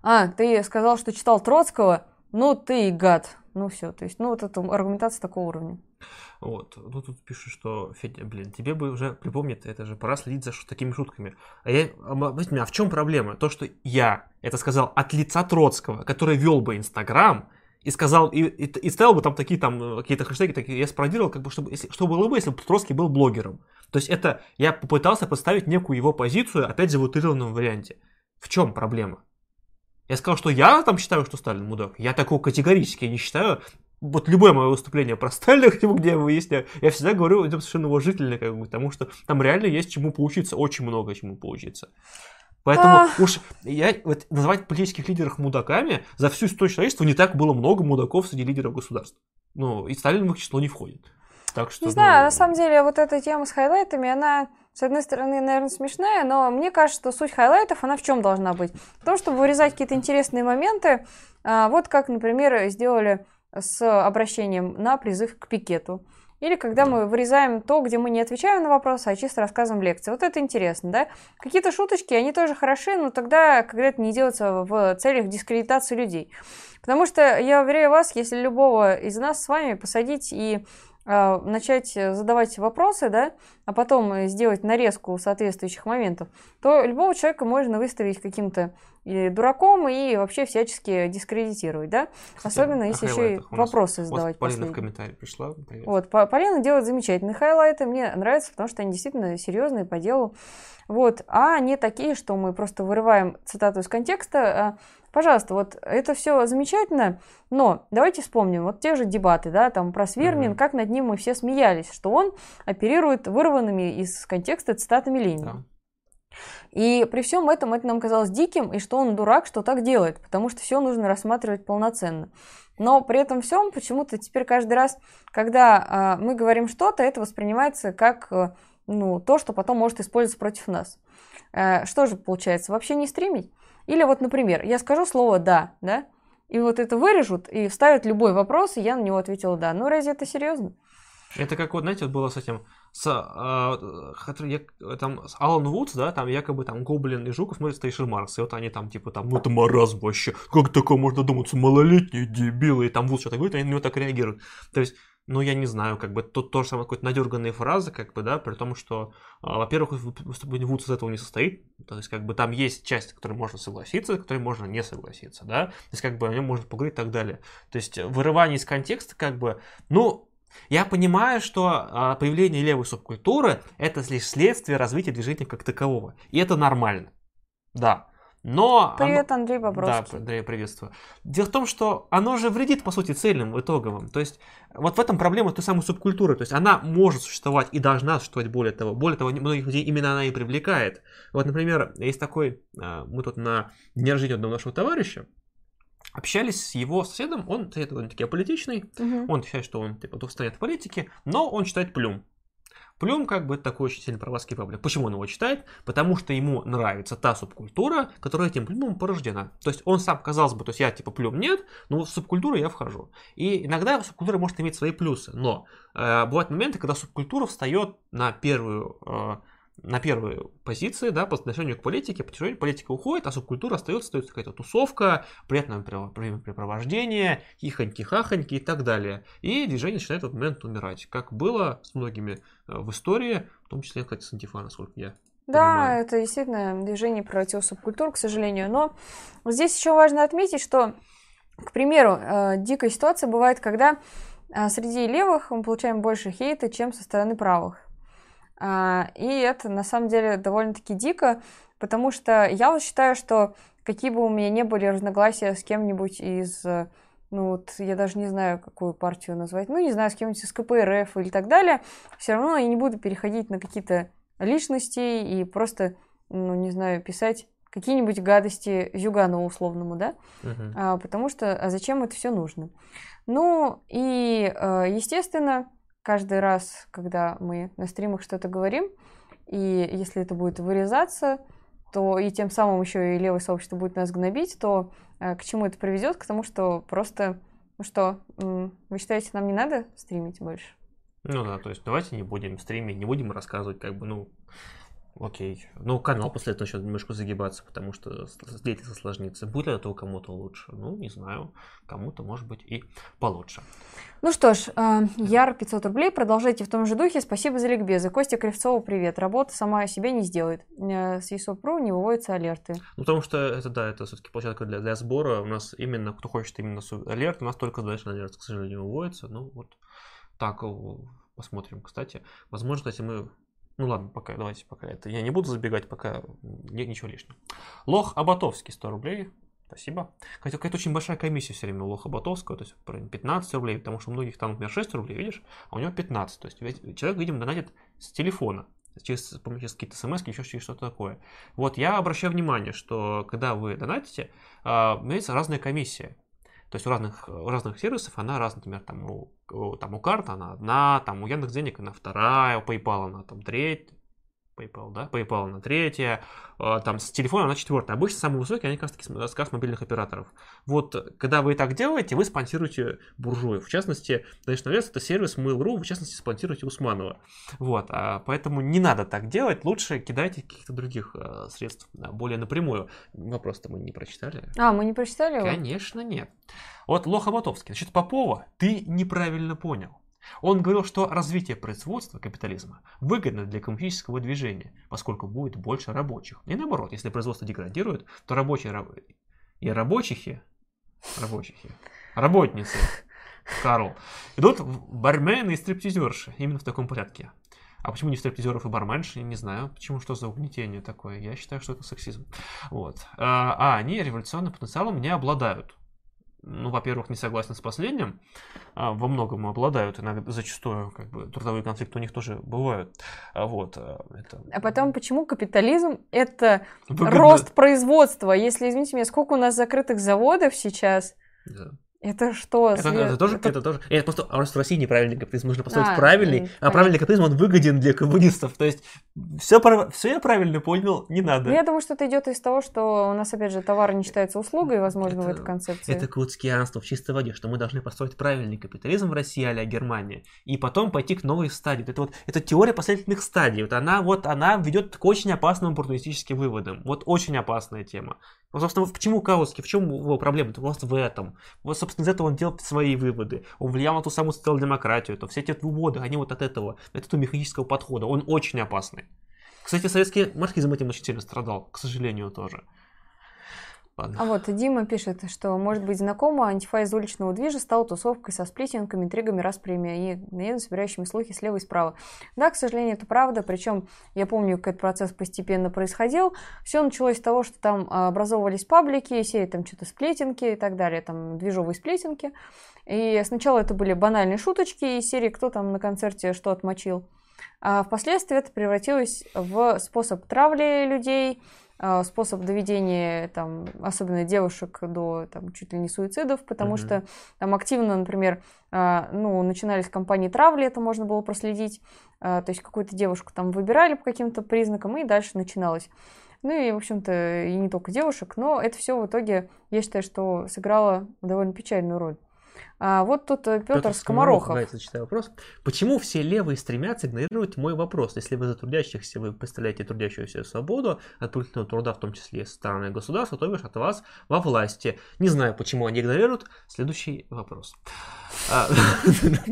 А, ты сказал, что читал Троцкого, ну ты и гад. Ну все, то есть, ну вот это аргументация такого уровня. Вот. Ну, тут пишут, что, Федя, блин, тебе бы уже припомнить, это же пора следить за такими шутками. А я, а в чем проблема? То, что я это сказал от лица Троцкого, который вел бы Инстаграм, и сказал, и, и, и ставил бы там такие там какие-то хэштеги, такие, я спародировал, как бы, чтобы, если, что было бы, если бы Троцкий был блогером. То есть это, я попытался поставить некую его позицию, опять же, в утрированном варианте. В чем проблема? Я сказал, что я там считаю, что Сталин мудак. Я такого категорически не считаю вот любое мое выступление про Сталина, где я выясняю, я всегда говорю это совершенно уважительно, как бы, потому что там реально есть чему поучиться, очень много чему поучиться. Поэтому а... уж я вот, называть политических лидеров мудаками за всю историю человечества не так было много мудаков среди лидеров государств. Ну, и Сталин в их число не входит. Так что, не знаю, ну... на самом деле вот эта тема с хайлайтами, она, с одной стороны, наверное, смешная, но мне кажется, что суть хайлайтов, она в чем должна быть? В том, чтобы вырезать какие-то интересные моменты, а, вот как, например, сделали с обращением на призыв к пикету. Или когда мы вырезаем то, где мы не отвечаем на вопросы, а чисто рассказываем лекции. Вот это интересно, да? Какие-то шуточки, они тоже хороши, но тогда, когда это не делается в целях дискредитации людей. Потому что, я уверяю вас, если любого из нас с вами посадить и начать задавать вопросы, да, а потом сделать нарезку соответствующих моментов, то любого человека можно выставить каким-то дураком и вообще всячески дискредитировать, да? Кстати, Особенно если еще и вопросы задавать. Вот Полина в комментарии пришла. Привет. Вот, Полина делает замечательные хайлайты, мне нравятся, потому что они действительно серьезные по делу. Вот, а не такие, что мы просто вырываем цитату из контекста, а Пожалуйста, вот это все замечательно, но давайте вспомним, вот те же дебаты, да, там про Свирнин, Мгм. как над ним мы все смеялись, что он оперирует вырванными из контекста цитатами Ленина. Да. И при всем этом это нам казалось диким, и что он дурак, что так делает, потому что все нужно рассматривать полноценно. Но при этом всем почему-то теперь каждый раз, когда а, мы говорим что-то, это воспринимается как э, ну, то, что потом может использоваться против нас. Э, что же получается? Вообще не стримить? Или вот, например, я скажу слово «да», да, и вот это вырежут и вставят любой вопрос, и я на него ответила «да». Ну, разве это серьезно? Это как вот, знаете, вот было с этим, с, хот- я- там, с Алан Вудс, да, там якобы там Гоблин и Жуков смотрят Стейшн Маркс, и вот они там типа там, ну это маразм вообще, как такое можно думать, малолетние дебилы, и там Вудс что-то говорит, они на него так реагируют. То есть, ну я не знаю, как бы тут то же самое, какой-то надерганные фразы, как бы, да, при том, что, а, во-первых, вы- выступление Вудса из этого не состоит, то есть, как бы там есть часть, с которой можно согласиться, с которой можно не согласиться, да, то есть, как бы о нем можно поговорить и так далее. То есть, вырывание из контекста, как бы, ну, я понимаю, что а, появление левой субкультуры это лишь следствие развития движения как такового. И это нормально. Да. Но... оно- Привет, Андрей Да, Бобровский. Андрей, приветствую. Дело в том, что оно же вредит, по сути, цельным, итоговым. То есть, вот в этом проблема той самой субкультуры. То есть, она может существовать и должна существовать, более того. Более того, многих людей именно она и привлекает. Вот, например, есть такой, а, мы тут на дне рождения одного нашего товарища общались с его соседом, он довольно-таки аполитичный, Мгм. он считает, что он типа стоит в политике, но он читает Плюм. Плюм как бы такой очень сильно православский паблик. Почему он его читает? Потому что ему нравится та субкультура, которая этим Плюмом порождена. То есть он сам, казалось бы, то есть я типа Плюм нет, но в субкультуру я вхожу. И иногда субкультура может иметь свои плюсы, но э, бывают моменты, когда субкультура встает на первую э, на первые позиции, да, по отношению к политике, по отношению политика уходит, а субкультура остается, остается какая-то тусовка, приятное препро- времяпрепровождение, хихоньки-хахоньки и так далее. И движение начинает в этот момент умирать, как было с многими э, в истории, в том числе, кстати, с антифа, насколько я Да, понимаю. это действительно движение против субкультур, к сожалению. Но здесь еще важно отметить, что, к примеру, э, дикая ситуация бывает, когда э, среди левых мы получаем больше хейта, чем со стороны правых. А, И это на самом деле довольно-таки дико, потому что я вот считаю, что какие бы у меня не были разногласия с кем-нибудь из, э, ну вот я даже не знаю, какую партию назвать, ну не знаю, с кем-нибудь из КПРФ или так далее, все равно я не буду переходить на какие-то личностей и просто, ну не знаю, писать какие-нибудь гадости Зюганову условному, да? Мгм. А, потому что а зачем это все нужно? Ну и, э, естественно, каждый раз, когда мы на стримах что-то говорим, и если это будет вырезаться, то и тем самым еще и левое сообщество будет нас гнобить, то э, к чему это приведет? К тому, что просто, ну что, вы считаете, нам не надо стримить больше? Ну да, то есть давайте не будем стримить, не будем рассказывать, как бы, ну, окей. Ну, канал после этого начнет немножко загибаться, потому что с- с- деятельность осложнится. Будет ли это у кому-то лучше? Ну, не знаю. Кому-то, может быть, и получше. Ну что ж, э, Яр 500 рублей, продолжайте в том же духе, спасибо за ликбезы. Костя Кривцова, привет. Работа сама себя не сделает. Э, С ESO.pro не выводятся алерты. Ну, потому что это, да, это все-таки площадка для, для сбора. У нас именно, кто хочет именно алерт, у нас только дальше алерт, к сожалению, выводится. Ну, вот так о, посмотрим. Кстати, возможно, если мы... Ну ладно, пока, давайте пока это. Я не буду забегать, пока не- ничего лишнего. Лох Абатовский, 100 рублей. Спасибо. Хотя какая-то очень большая комиссия все время у Лоха Батовского, то есть примерно 15 рублей, потому что у многих там, например, 6 рублей, видишь, а у него 15. То есть человек, видимо, донатит с телефона, через, помощью какие-то смс, еще через что-то такое. Вот я обращаю внимание, что когда вы донатите, а, имеется разная комиссия. То есть у разных, у разных сервисов она разная, например, там у, там у карты она одна, там у Яндекс денег она вторая, у PayPal она там третья, PayPal, да, PayPal на третья, а, там с телефона на четвертая. Обычно самые высокие, они как раз таки с с карт мобильных операторов. Вот, когда вы так делаете, вы спонсируете буржуев. В частности, National Alerts это сервис Mail.ru, в частности, спонсируете Усманова. Вот, а, поэтому не надо так делать, лучше кидайте каких-то других а, средств а, более напрямую. Вопрос-то мы не прочитали. А, мы не прочитали его? Конечно, нет. Вот Лоха Ботовский. Насчет Попова ты неправильно понял. Он говорил, что развитие производства капитализма выгодно для коммунистического движения, поскольку будет больше рабочих. И наоборот, если производство деградирует, то рабочие раб- и рабочихи, рабочихи, работницы, Карл, идут бармены и стриптизерши, именно в таком порядке. А почему не стриптизеров и барменш? Я не знаю. Почему, что за угнетение такое? Я считаю, что это сексизм. Вот. А, а они революционным потенциалом не обладают ну, во-первых, не согласен с последним, а, во многом обладают, иногда зачастую как бы трудовые конфликты у них тоже бывают. А, вот, а, это... а потом, почему капитализм это Выгодно... рост производства? Если, извините меня, сколько у нас закрытых заводов сейчас? Да. Это что? Это, это, тоже, это... это тоже. Это просто, просто в России неправильный капитализм. Нужно построить а, правильный, и, а правильный капитализм он выгоден для коммунистов. То есть все, все я правильно понял, не надо. Ну, я думаю, что это идет из того, что у нас, опять же, товар не считается услугой, возможно, это, в этой концепции. Это каутскианство в чистой воде, что мы должны построить правильный капитализм в России а Германия, и потом пойти к новой стадии. Это вот это теория последовательных стадий. Вот она вот она ведет к очень опасным оппортунистическим выводам. Вот очень опасная тема. Вот, собственно, почему Каутский, в чем его проблема? Это просто в этом. Вот, собственно, из этого он делал свои выводы. Он влиял на ту самую социал-демократию. То все эти выводы, они вот от этого, от этого механического подхода. Он очень опасный. Кстати, советский марксизм этим очень сильно страдал, к сожалению, тоже. Ладно. А вот Дима пишет, что, может быть, знакомо, антифа из уличного движа стал тусовкой со сплетенками, интригами, распрями и наедно собирающими слухи слева и справа. Да, к сожалению, это правда, причем я помню, как этот процесс постепенно происходил. Все началось с того, что там образовывались паблики, сеяли там что-то сплетенки и так далее, там движовые сплетенки. И сначала это были банальные шуточки из серии «Кто там на концерте что отмочил?». А впоследствии это превратилось в способ травли людей, а, способ доведения, там, особенно девушек, до там, чуть ли не суицидов, потому mm-hmm. что там активно, например, а, ну, начинались кампании травли, это можно было проследить, а, то есть какую-то девушку там выбирали по каким-то признакам, и дальше начиналось. Ну и, в общем-то, и не только девушек, но это все в итоге, я считаю, что сыграло довольно печальную роль. А вот тут э, Петр, Петр Скоморохов. Давайте зачитаю вопрос. Почему все левые стремятся игнорировать мой вопрос? Если вы за трудящихся, вы представляете трудящуюся свободу, от принудительного труда, в том числе стороны государства, то бишь от вас во власти. Не знаю, почему они игнорируют. Следующий вопрос. А,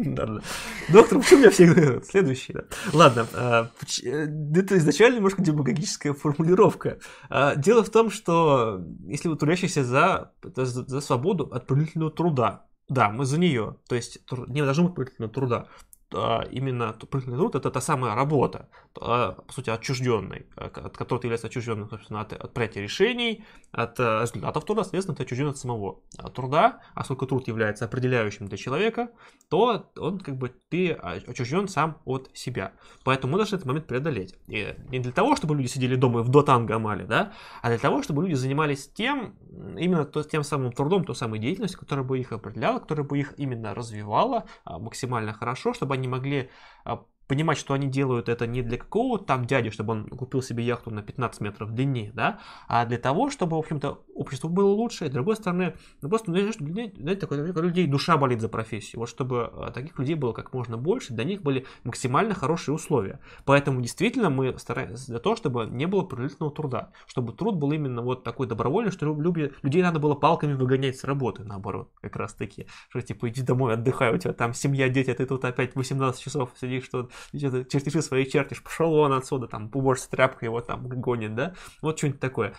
Доктор, почему меня все игнорируют? Следующий, да. Ладно, а, э, это изначально немножко демагогическая формулировка. А, дело в том, что если вы трудящийся за, за свободу от принудительного труда, да, мы за нее. То есть не должно быть принудительного труда. А, именно принудительный труд это та самая работа, по сути, отчужденной, а, от которой ты являешься отчужденным, собственно, от, от принятия решений, от результатов труда, соответственно, ты отчужден от самого труда, а сколько труд является определяющим для человека, то он как бы ты отчужден сам от себя. Поэтому мы должны этот момент преодолеть. И не для того, чтобы люди сидели дома и в дотанго амали, да, а для того, чтобы люди занимались тем, именно тем самым трудом, той самой деятельностью, которая бы их определяла, которая бы их именно развивала максимально хорошо, чтобы они могли а, понимать, что они делают это не для какого-то там дяди, чтобы он купил себе яхту на 15 метров длине, да, а для того, чтобы, в общем-то, общество было лучше, и, с другой стороны, ну, просто, ну, знаете, такой, людей душа болит за профессию, вот чтобы а, таких людей было как можно больше, для них были максимально хорошие условия. Поэтому, действительно, мы стараемся для того, чтобы не было принудительного труда, чтобы труд был именно вот такой добровольный, что люби, людей надо было палками выгонять с работы, наоборот, как раз таки, что типа иди домой, отдыхай, у тебя там семья, дети, а ты тут опять 18 часов сидишь, что чертежи свои чертишь, пошел он отсюда, там, уборщица тряпка его там гонит, да, вот что-нибудь такое.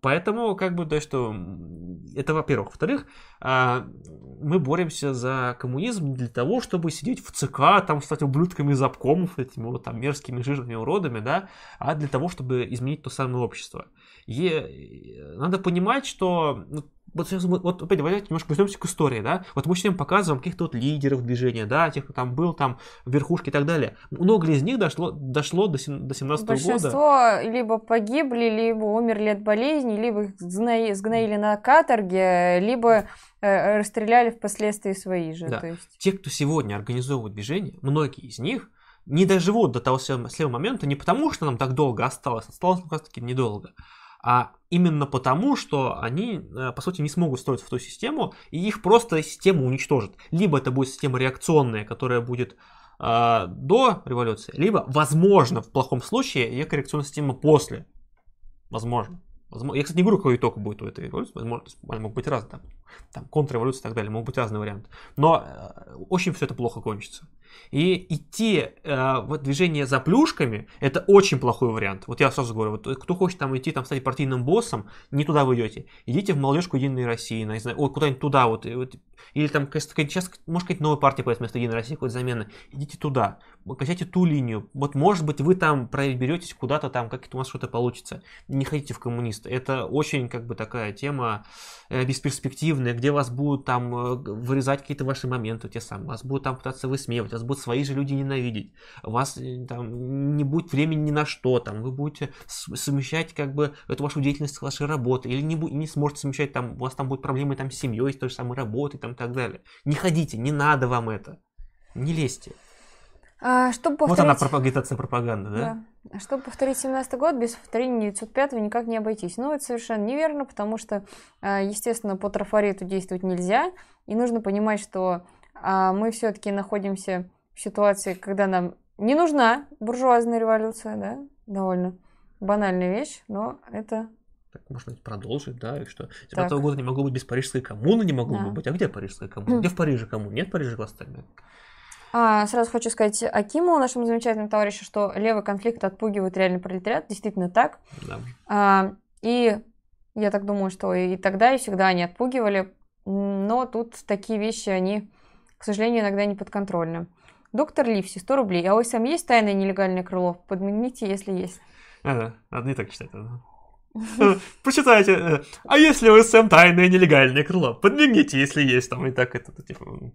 Поэтому, как бы, то, что это, во-первых. Во-вторых, а, мы боремся за коммунизм для того, чтобы сидеть в ЦК, там, стать ублюдками из обкомов, этими вот там мерзкими жирными уродами, да, а для того, чтобы изменить то самое общество. И надо понимать, что ну, вот, вот опять давайте немножко вернемся к истории, да, вот мы сегодня показываем каких-то вот лидеров движения, да, тех, кто там был, там, в верхушке и так далее. Много из них дошло, дошло до, 17 -го Большинство года. либо погибли, либо умерли от болезней, либо их сгноили, сгноили на каторге, либо э, расстреляли впоследствии свои же. Да. То есть... Те, кто сегодня организовывает движение, многие из них не доживут до того следующего момента не потому, что нам так долго осталось, осталось как раз таки недолго, а именно потому, что они, э, по сути, не смогут строиться в ту систему, и их просто система уничтожит. Либо это будет система реакционная, которая будет э, до революции, либо, возможно, в плохом случае, ее коррекционная система после. Возможно. Возможно. Я, кстати, не говорю, какой итог будет у этой революции. Возможно, они могут быть разные. Там, там контрреволюция и так далее, могут быть разные варианты. Но э, очень все это плохо кончится. И идти э, в движение за плюшками – это очень плохой вариант. Вот я сразу говорю, вот кто хочет там идти, там стать партийным боссом, не туда вы идете. Идите в молодежку Единой России, не знаю, куда-нибудь туда вот, вот. Или там, сейчас, может, какая-то новая партия появится вместо Единой России, какой-то замена. Идите туда, качайте ту линию. Вот, может быть, вы там проберетесь куда-то там, как-то у вас что-то получится. Не ходите в коммунисты. Это очень, как бы, такая тема э, бесперспективная, где вас будут там э, вырезать какие-то ваши моменты, те самые. Вас будут там пытаться высмеивать, вас будут свои же люди ненавидеть. У вас э, там не будет времени ни на что, там, вы будете совмещать, как бы, эту вашу деятельность с вашей работой, или не, не сможете совмещать, там, у вас там будут проблемы там с семьей, с той же самой работой, там, и так далее. Не ходите, не надо вам это. Не лезьте. А, чтобы повторить... Вот она пропагитация пропаганда, да? да? Чтобы повторить 17 год, без повторения 905 никак не обойтись. Ну, это совершенно неверно, потому что, а, естественно, по трафарету действовать нельзя. И нужно понимать, что а, мы все-таки находимся в ситуации, когда нам не нужна буржуазная революция, да? Довольно банальная вещь, но это так, можно продолжить, да, и что? 9 года не могло быть без Парижской коммуны, не могло да. быть. А где Парижская коммуна? Где в Париже коммуна? Нет Парижа кластерной. А, сразу хочу сказать Акиму, нашему замечательному товарищу, что левый конфликт отпугивает реальный пролетариат. Действительно так. Да. А, и я так думаю, что и тогда, и всегда они отпугивали. Но тут такие вещи, они, к сожалению, иногда не подконтрольны. Доктор Ливси, 100 рублей. А у ОСМ есть тайное нелегальное крыло? Подмигните, если есть. Да, надо не так читать. Почитайте. Э, а если у СМ тайное нелегальное крыло? Подмигните, если есть там и так это, типа,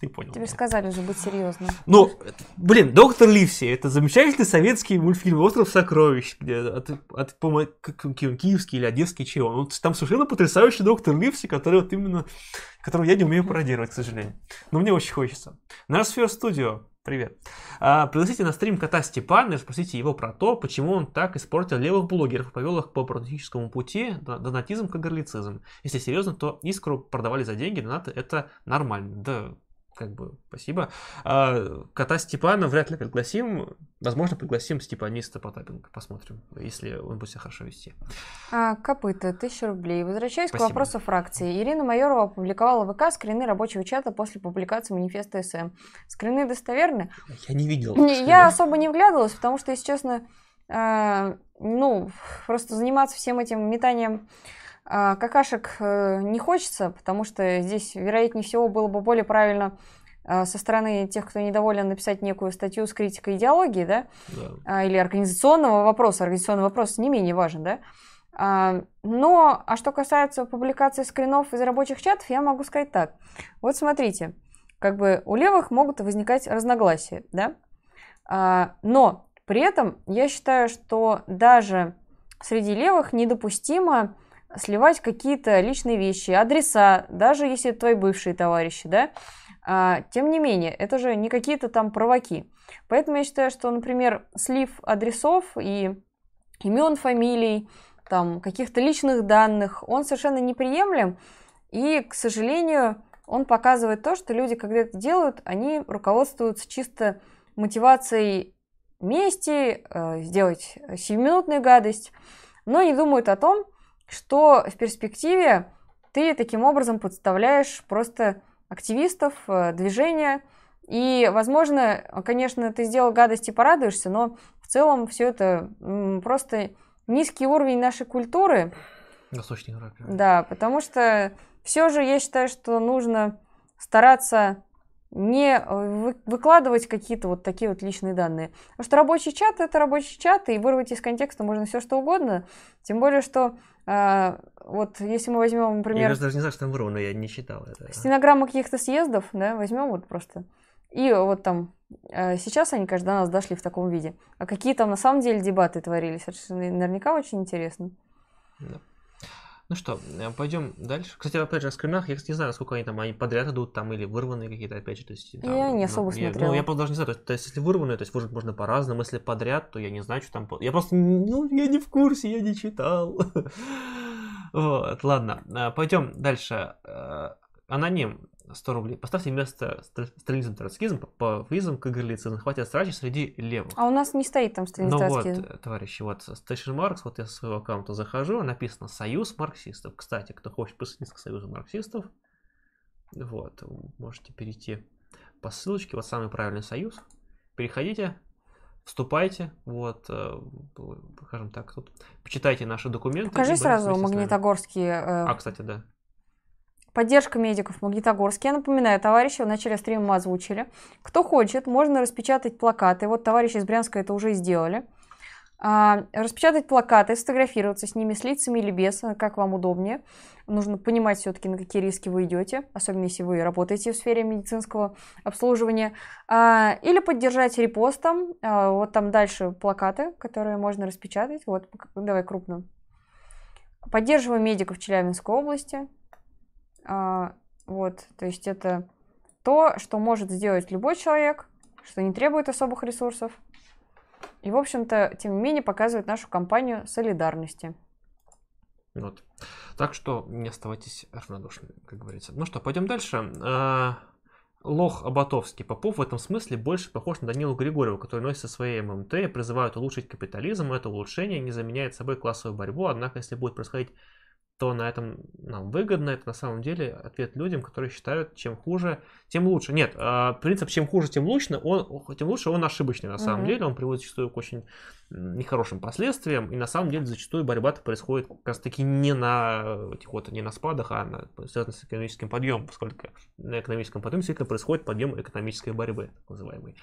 ты понял. Тебе сказали же быть серьезным. Ну, блин, Доктор Ливси, это замечательный советский мультфильм «Остров сокровищ», где от, от киевский или одесский чего. Ну, там совершенно потрясающий Доктор Ливси, который вот именно, которого я не умею пародировать, к сожалению. Но мне очень хочется. Наш Сфер Студио, привет. А, пригласите на стрим кота Степана и спросите его про то, почему он так испортил левых блогеров, повел их по практическому пути, донатизм к кагарлицизм. Если серьезно, то искру продавали за деньги, донаты это нормально. Да, как бы, спасибо. А, кота Степана вряд ли пригласим. Возможно, пригласим Степаниста Потапенко. Посмотрим, если он будет себя хорошо вести. А, копыта, тысяча рублей. Возвращаясь спасибо. к вопросу фракции. Ирина Майорова опубликовала в ВК скрины рабочего чата после публикации манифеста СМ. Скрины достоверны? Я не видел. Не, я особо не вглядывалась, потому что, если честно, э, ну, просто заниматься всем этим метанием а, какашек э, не хочется, потому что здесь, вероятнее всего, было бы более правильно а, со стороны тех, кто недоволен, написать некую статью с критикой идеологии, да, да. А, или организационного вопроса. Организационный вопрос не менее важен, да. Но, а что касается публикации скринов из рабочих чатов, я могу сказать так. Вот смотрите, как бы у левых могут возникать разногласия, да, но при этом я считаю, что даже среди левых недопустимо сливать какие-то личные вещи, адреса, даже если это твои бывшие товарищи, да, а, тем не менее, это же не какие-то там провоки. Поэтому я считаю, что, например, слив адресов и имен, фамилий, там, каких-то личных данных, он совершенно неприемлем, и, к сожалению, он показывает то, что люди, когда это делают, они руководствуются чисто мотивацией мести, э, сделать сиюминутную гадость, но не думают о том, что в перспективе ты таким образом подставляешь просто активистов, э, движения. И, возможно, конечно, ты сделал гадость и порадуешься, но в целом все это просто низкий уровень нашей культуры. Восточный враг. Да, потому что все же я считаю, что нужно стараться не э, выкладывать какие-то вот такие вот личные данные. Потому что рабочий чат это рабочий чат, и вырвать из контекста можно все что угодно. Тем более, что э, вот если мы возьмем, например... Я даже не знаю, что там вырвано, я не читал это. Стенограммы каких-то съездов, да, возьмем вот просто. И вот там э, сейчас они, конечно, до нас дошли в таком виде. А какие там на самом деле дебаты творились, это наверняка очень интересно. Да. Ну что, э, пойдем дальше. Кстати, опять же, о скринах, я не знаю, сколько они там, они подряд идут там или вырванные какие-то, опять же, то есть... Там, я не особо ну, смотрела. Я, ну, я просто даже не знаю, то есть, то есть если вырванные, то есть выжить можно по-разному, если подряд, то я не знаю, что там... Я просто, ну, я не в курсе, я не читал. Вот, ладно, э, пойдем дальше. Э, аноним 100 рублей. Поставьте место сталинизм троцкизм по визам к горлицам. Хватит страчи среди левых. А у нас не стоит там сталинизм Ну вот, товарищи, вот Station Маркс, вот я с своего аккаунта захожу, написано «Союз марксистов». Кстати, кто хочет присоединиться к Союзу марксистов, вот, можете перейти по ссылочке, вот самый правильный союз. Переходите, вступайте, вот, э, скажем так, тут почитайте наши документы. Покажи сразу Магнитогорские. Э... А, кстати, да. Поддержка медиков Магнитогорске. Я напоминаю, товарищи в начале стрима мы озвучили. Кто хочет, можно распечатать плакаты. Вот товарищи из Брянска это уже сделали. А, распечатать плакаты, сфотографироваться с ними, с лицами или без, как вам удобнее. Нужно понимать все-таки, на какие риски вы идете, особенно если вы работаете в сфере медицинского обслуживания. А, или поддержать репостом. А, вот там дальше плакаты, которые можно распечатать. Вот, давай крупно. Поддерживаем медиков Челябинской области. Вот, то есть это то, что может сделать любой человек, что не требует особых ресурсов, и, в общем-то, тем не менее, показывает нашу компанию солидарности. Вот. Так что не оставайтесь равнодушными, как говорится. Ну что, пойдем дальше. А, Лох Абатовский. Попов в этом смысле больше похож на Данилу Григорьева, который носит свои ММТ и призывают улучшить капитализм. Это улучшение не заменяет собой классовую борьбу, однако если будет происходить то на этом нам выгодно. Это на самом деле ответ людям, которые считают, чем хуже, тем лучше. Нет, а, принцип чем хуже, тем лучше, он, тем лучше он ошибочный на самом mm-hmm. деле. Он приводит зачастую к очень нехорошим последствиям. И на самом деле зачастую борьба-то происходит как раз таки не на этих вот, не на спадах, а на, связано с экономическим подъемом, поскольку на экономическом подъеме действительно происходит подъем экономической борьбы, так называемой.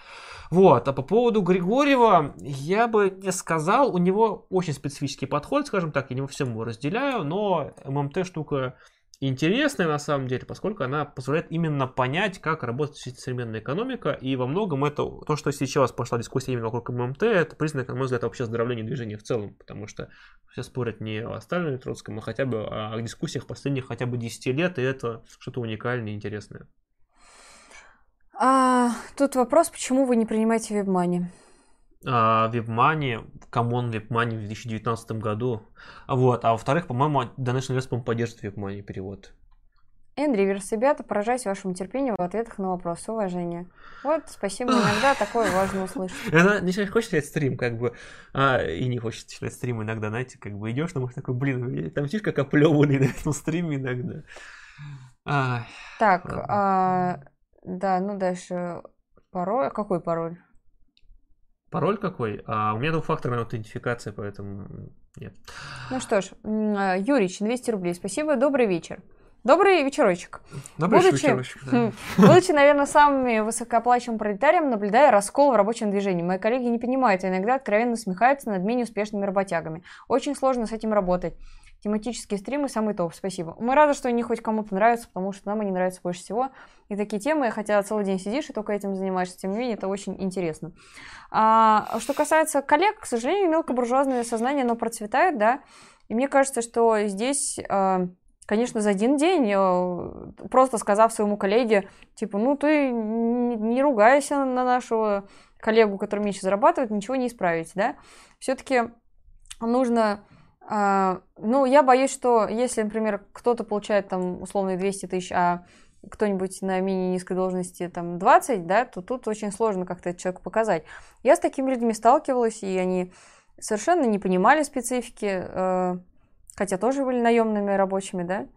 Вот, а по поводу Григорьева, я бы не сказал, у него очень специфический подход, скажем так, я не во всем его разделяю, но ММТ штука интересная на самом деле, поскольку она позволяет именно понять, как работает современная экономика, и во многом это, то, что сейчас пошла дискуссия именно вокруг ММТ, это признак, на мой взгляд, вообще оздоровления движения в целом, потому что все спорят не о Сталине Троцком, а хотя бы о дискуссиях последних хотя бы 10 лет, и это что-то уникальное и интересное. А, тут вопрос, почему вы не принимаете вебмани? А, WebMoney, Common WebMoney в 2019 году. Вот. А во-вторых, по-моему, Donation Invest, по поддерживает WebMoney перевод. Эндриверс, ребята, поражаюсь вашему терпению в ответах на вопросы. Уважение. Вот, спасибо. Иногда такое важно услышать. Она не хочет читать стрим, как бы, а, и не хочет читать стрим иногда, знаете, как бы идешь, но такой, блин, там видишь, как оплеванный на этом стриме иногда. А, так, а, да, ну дальше пароль. Какой пароль? Пароль какой, а у меня двухфакторная аутентификация, поэтому нет. Ну что ж, а, Юрич, 200 рублей, спасибо, добрый вечер. Добрый вечерочек. Добрый будучи, вечерочек, да. Будучи, наверное, самым высокооплачиваемым пролетарием, наблюдая раскол в рабочем движении. Мои коллеги не понимают, а иногда откровенно смехаются над менее успешными работягами. Очень сложно с этим работать. Тематические стримы самый топ, спасибо. Мы рады, что они хоть кому-то нравятся, потому что нам они нравятся больше всего. И такие темы, хотя целый день сидишь и только этим занимаешься, тем не менее, это очень интересно. А, что касается коллег, к сожалению, мелкобуржуазное сознание, оно процветает, да, и мне кажется, что здесь... А, конечно, за один день, э, просто сказав своему коллеге, типа, ну ты не ругайся на нашего коллегу, который меньше зарабатывает, ничего не исправить, да. Все-таки нужно а, ну, я боюсь, что если, например, кто-то получает там условные 200 тысяч, а кто-нибудь на менее низкой должности там 20, да, то тут очень сложно как-то человеку показать. Я с такими людьми сталкивалась, и они совершенно не понимали специфики, э, хотя тоже были наемными рабочими, да.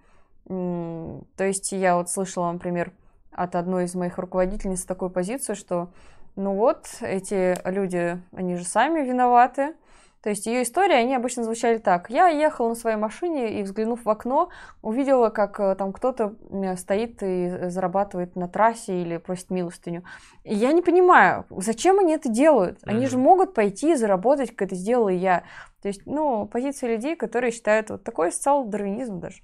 То есть я вот слышала, например, от одной из моих руководительниц такую позицию, что ну вот, эти люди, они же сами виноваты, то есть ее истории, они обычно звучали так. Я ехала на своей машине и, взглянув в окно, увидела, как э, там кто-то стоит и зарабатывает на трассе или просит милостыню. И я не понимаю, зачем они это делают? Они mm-hmm. же могут пойти и заработать, как это сделала я. То есть, ну, позиция людей, которые считают вот такой социал-дарвинизм даже.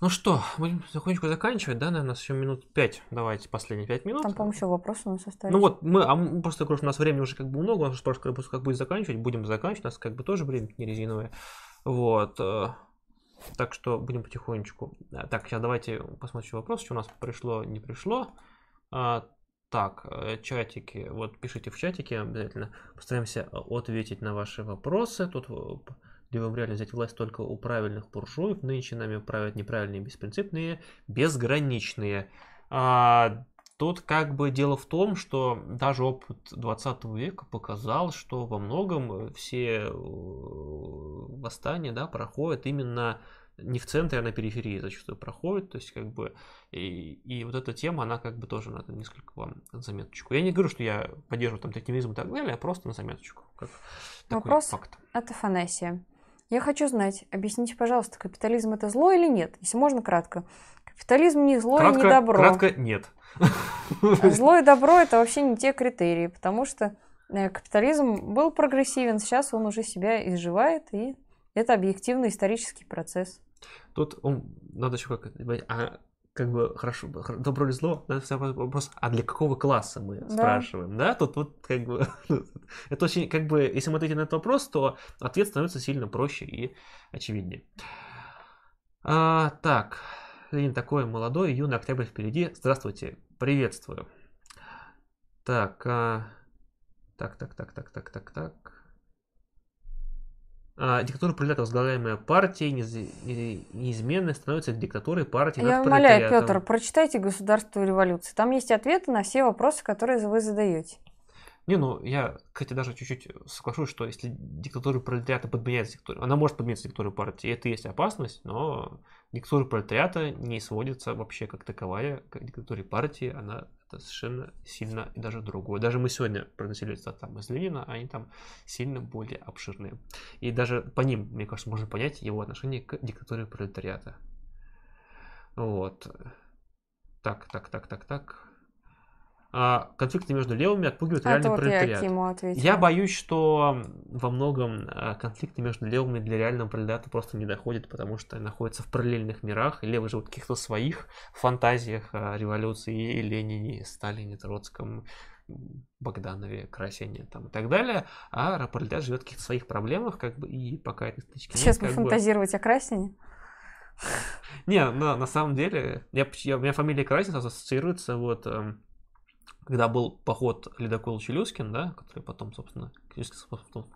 Ну что, будем потихонечку заканчивать, да, наверное, у нас еще минут пять. Давайте последние пять минут. Там, по-моему, еще вопросы у нас остались. Ну вот, мы, а мы просто, говорю, у нас времени уже как бы много, у нас просто как, как будет заканчивать, будем заканчивать, у нас как бы тоже время не резиновое. Вот. Э, так что будем потихонечку. Э, так, сейчас давайте посмотрим вопрос, что у нас пришло, не пришло. А, так, э, чатики, вот пишите в чатике обязательно. Постараемся ответить на ваши вопросы. Тут где вы реально взять власть только у правильных буржуев, нынче нами правят неправильные, беспринципные, безграничные. А, тут как бы дело в том, что даже опыт 20 века показал, что во многом все э, восстания да, проходят именно не в центре, а на периферии зачастую проходит, то есть как бы и, и вот эта тема, она как бы тоже надо несколько вам заметочку. Я не говорю, что я поддерживаю там токенизм и так далее, а просто на заметочку. Как Вопрос факт. от Афанасия. Я хочу знать, объясните, пожалуйста, капитализм это зло или нет? Если можно, кратко. Капитализм не зло кратко, и не добро. Кратко нет. Зло и добро это вообще не те критерии, потому что э, капитализм был прогрессивен, сейчас он уже себя изживает, и это объективный исторический процесс. Тут он, надо еще как а как бы хорошо, добро или зло, да, вопрос, а для какого класса мы да. спрашиваем, да, тут вот как бы, это очень, как бы, если мы ответим на этот вопрос, то ответ становится сильно проще и очевиднее. А, так, Ленин такой молодой, юный октябрь впереди, здравствуйте, приветствую. Так, а, так, так, так, так, так, так, так. А, диктатура пролетариата, возглавляемая партией, неизменно становится диктатурой партии Я умоляю, Петр, прочитайте «Государство и революция». Там есть ответы на все вопросы, которые вы задаете. Не, ну, я, кстати, даже чуть-чуть соглашусь, что если диктатура пролетариата подменяется диктатурой, она может подмениться диктатурой партии, это есть опасность, но диктатура пролетариата не сводится вообще как таковая к диктатуре партии, она это совершенно сильно и даже другое. Даже мы сегодня проносили там из Ленина, они там сильно более обширные. И даже по ним, мне кажется, можно понять его отношение к диктатуре пролетариата. Вот. Так, так, так, так, так а, конфликты между левыми отпугивают а реальный вот пролетариат. Я, я боюсь, что во многом а, конфликты между левыми для реального пролетариата просто не доходят, потому что находятся в параллельных мирах, и левые живут в каких-то своих фантазиях о революции, и Ленине, Сталине, Троцком, Богданове, Красине там, и так далее, а пролетариат живет в каких-то своих проблемах, как бы, и пока этой стычки Сейчас нет, фантазировать бы... о Красине? Не, на, на самом деле, я, я, у меня фамилия Красин ассоциируется вот эм, когда был поход ледокол Челюскин, да, который потом, собственно,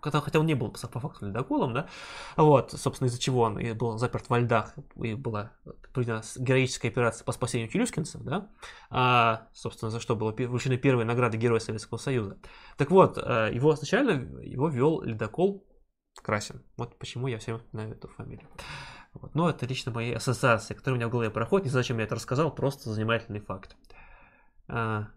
хотя он не был по факту ледоколом, да, вот, собственно, из-за чего он был заперт во льдах, и была проведена героическая операция по спасению челюскинцев, да, а, собственно, за что было вручены первые награды Героя Советского Союза. Так вот, э, его изначально его вел ледокол Красин. Вот почему я всем знаю эту фамилию. Вот. Но это лично мои ассоциации, которые у меня в голове проходят. Не знаю, зачем я это рассказал, просто занимательный факт. А,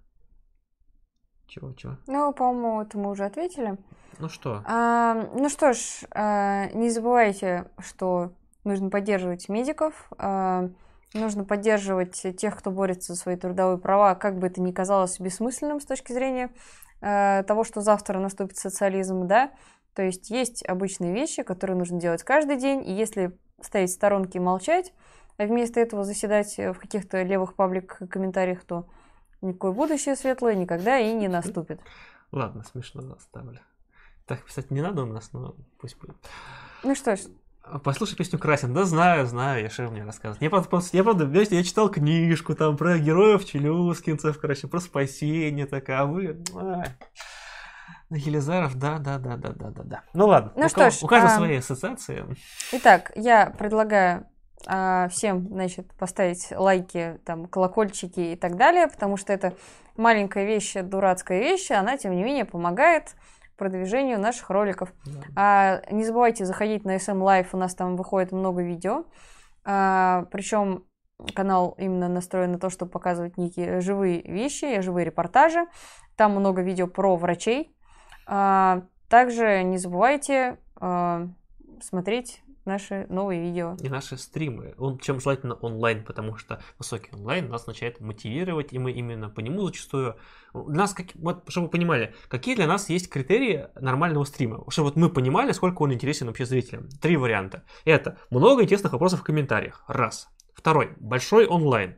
чего, чего? Ну, по-моему, это мы уже ответили. Ну что? А, ну что ж, а, не забывайте, что нужно поддерживать медиков, а, нужно поддерживать тех, кто борется за свои трудовые права, как бы это ни казалось бессмысленным с точки зрения а, того, что завтра наступит социализм, да. То есть есть обычные вещи, которые нужно делать каждый день, и если стоять в сторонке и молчать, а вместо этого заседать в каких-то левых паблик-комментариях, то Никакое будущее светлое никогда и не наступит. Ладно, смешно оставлю. Так писать не надо у нас, но пусть будет. Ну что ж. Послушай песню Красин. Да знаю, знаю, я шею мне рассказывать. Я правда, я, правда, знаете, я читал книжку там про героев челюскинцев, короче, про спасение такое, а вы... А, Елизаров, да, да, да, да, да, да, да. Ну ладно. Ну у что кого, ж. У каждого а... свои ассоциации. Итак, я предлагаю всем, значит, поставить лайки, там, колокольчики и так далее, потому что это маленькая вещь, дурацкая вещь, она, тем не менее, помогает продвижению наших роликов. Да. А, не забывайте заходить на SM Live, у нас там выходит много видео. А, причем канал именно настроен на то, чтобы показывать некие живые вещи, живые репортажи. Там много видео про врачей. А, также не забывайте а, смотреть наши новые видео. И наши стримы. Он, чем желательно онлайн, потому что высокий онлайн нас начинает мотивировать, и мы именно по нему зачастую... Нас, как, вот, чтобы вы понимали, какие для нас есть критерии нормального стрима, чтобы вот мы понимали, сколько он интересен вообще зрителям. Три варианта. Это много интересных вопросов в комментариях. Раз. Второй. Большой онлайн.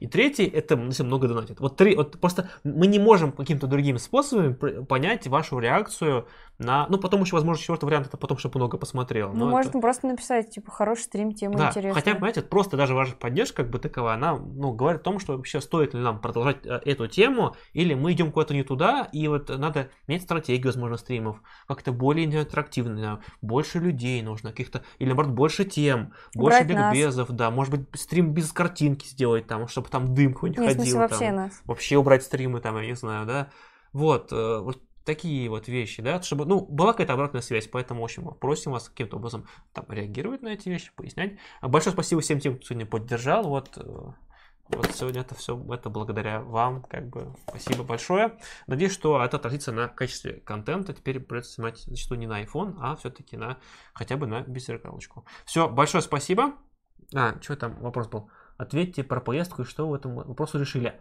И третий, это если много донатит. Вот три, вот просто мы не можем каким-то другим способом понять вашу реакцию на... Ну, потом еще, возможно, четвертый вариант, это потом, чтобы много посмотрел. Ну, можно это... просто написать, типа, хороший стрим, тема да, интересная. хотя, понимаете, просто даже ваша поддержка, как бы таковая, она, ну, говорит о том, что вообще стоит ли нам продолжать э, эту тему, или мы идем куда-то не туда, и вот надо менять стратегию, возможно, стримов, как-то более интерактивно, больше людей нужно, каких-то, или, наоборот, больше тем, больше Брать ликбезов, нас. да, может быть, стрим без картинки сделать, там, чтобы там дым какой-нибудь ходил. вообще там, нас. Вообще убрать стримы, там, я не знаю, да. Вот, э, вот такие вот вещи, да, чтобы, ну, была какая-то обратная связь, поэтому, в общем, просим вас каким-то образом там реагировать на эти вещи, пояснять. Большое спасибо всем тем, кто сегодня поддержал, вот, э, вот сегодня это все, это благодаря вам, как бы, спасибо большое. Надеюсь, что это отразится на качестве контента, теперь придется снимать зачастую не на iPhone, а все-таки на, хотя бы на беззеркалочку. Все, большое спасибо. А, что там вопрос был? Ответьте про поездку и что в этом вопросу решили.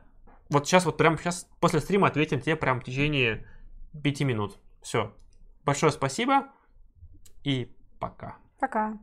Вот сейчас, вот прямо сейчас, после стрима ответим тебе прям в течение пяти минут. Все. Большое спасибо и пока. Пока.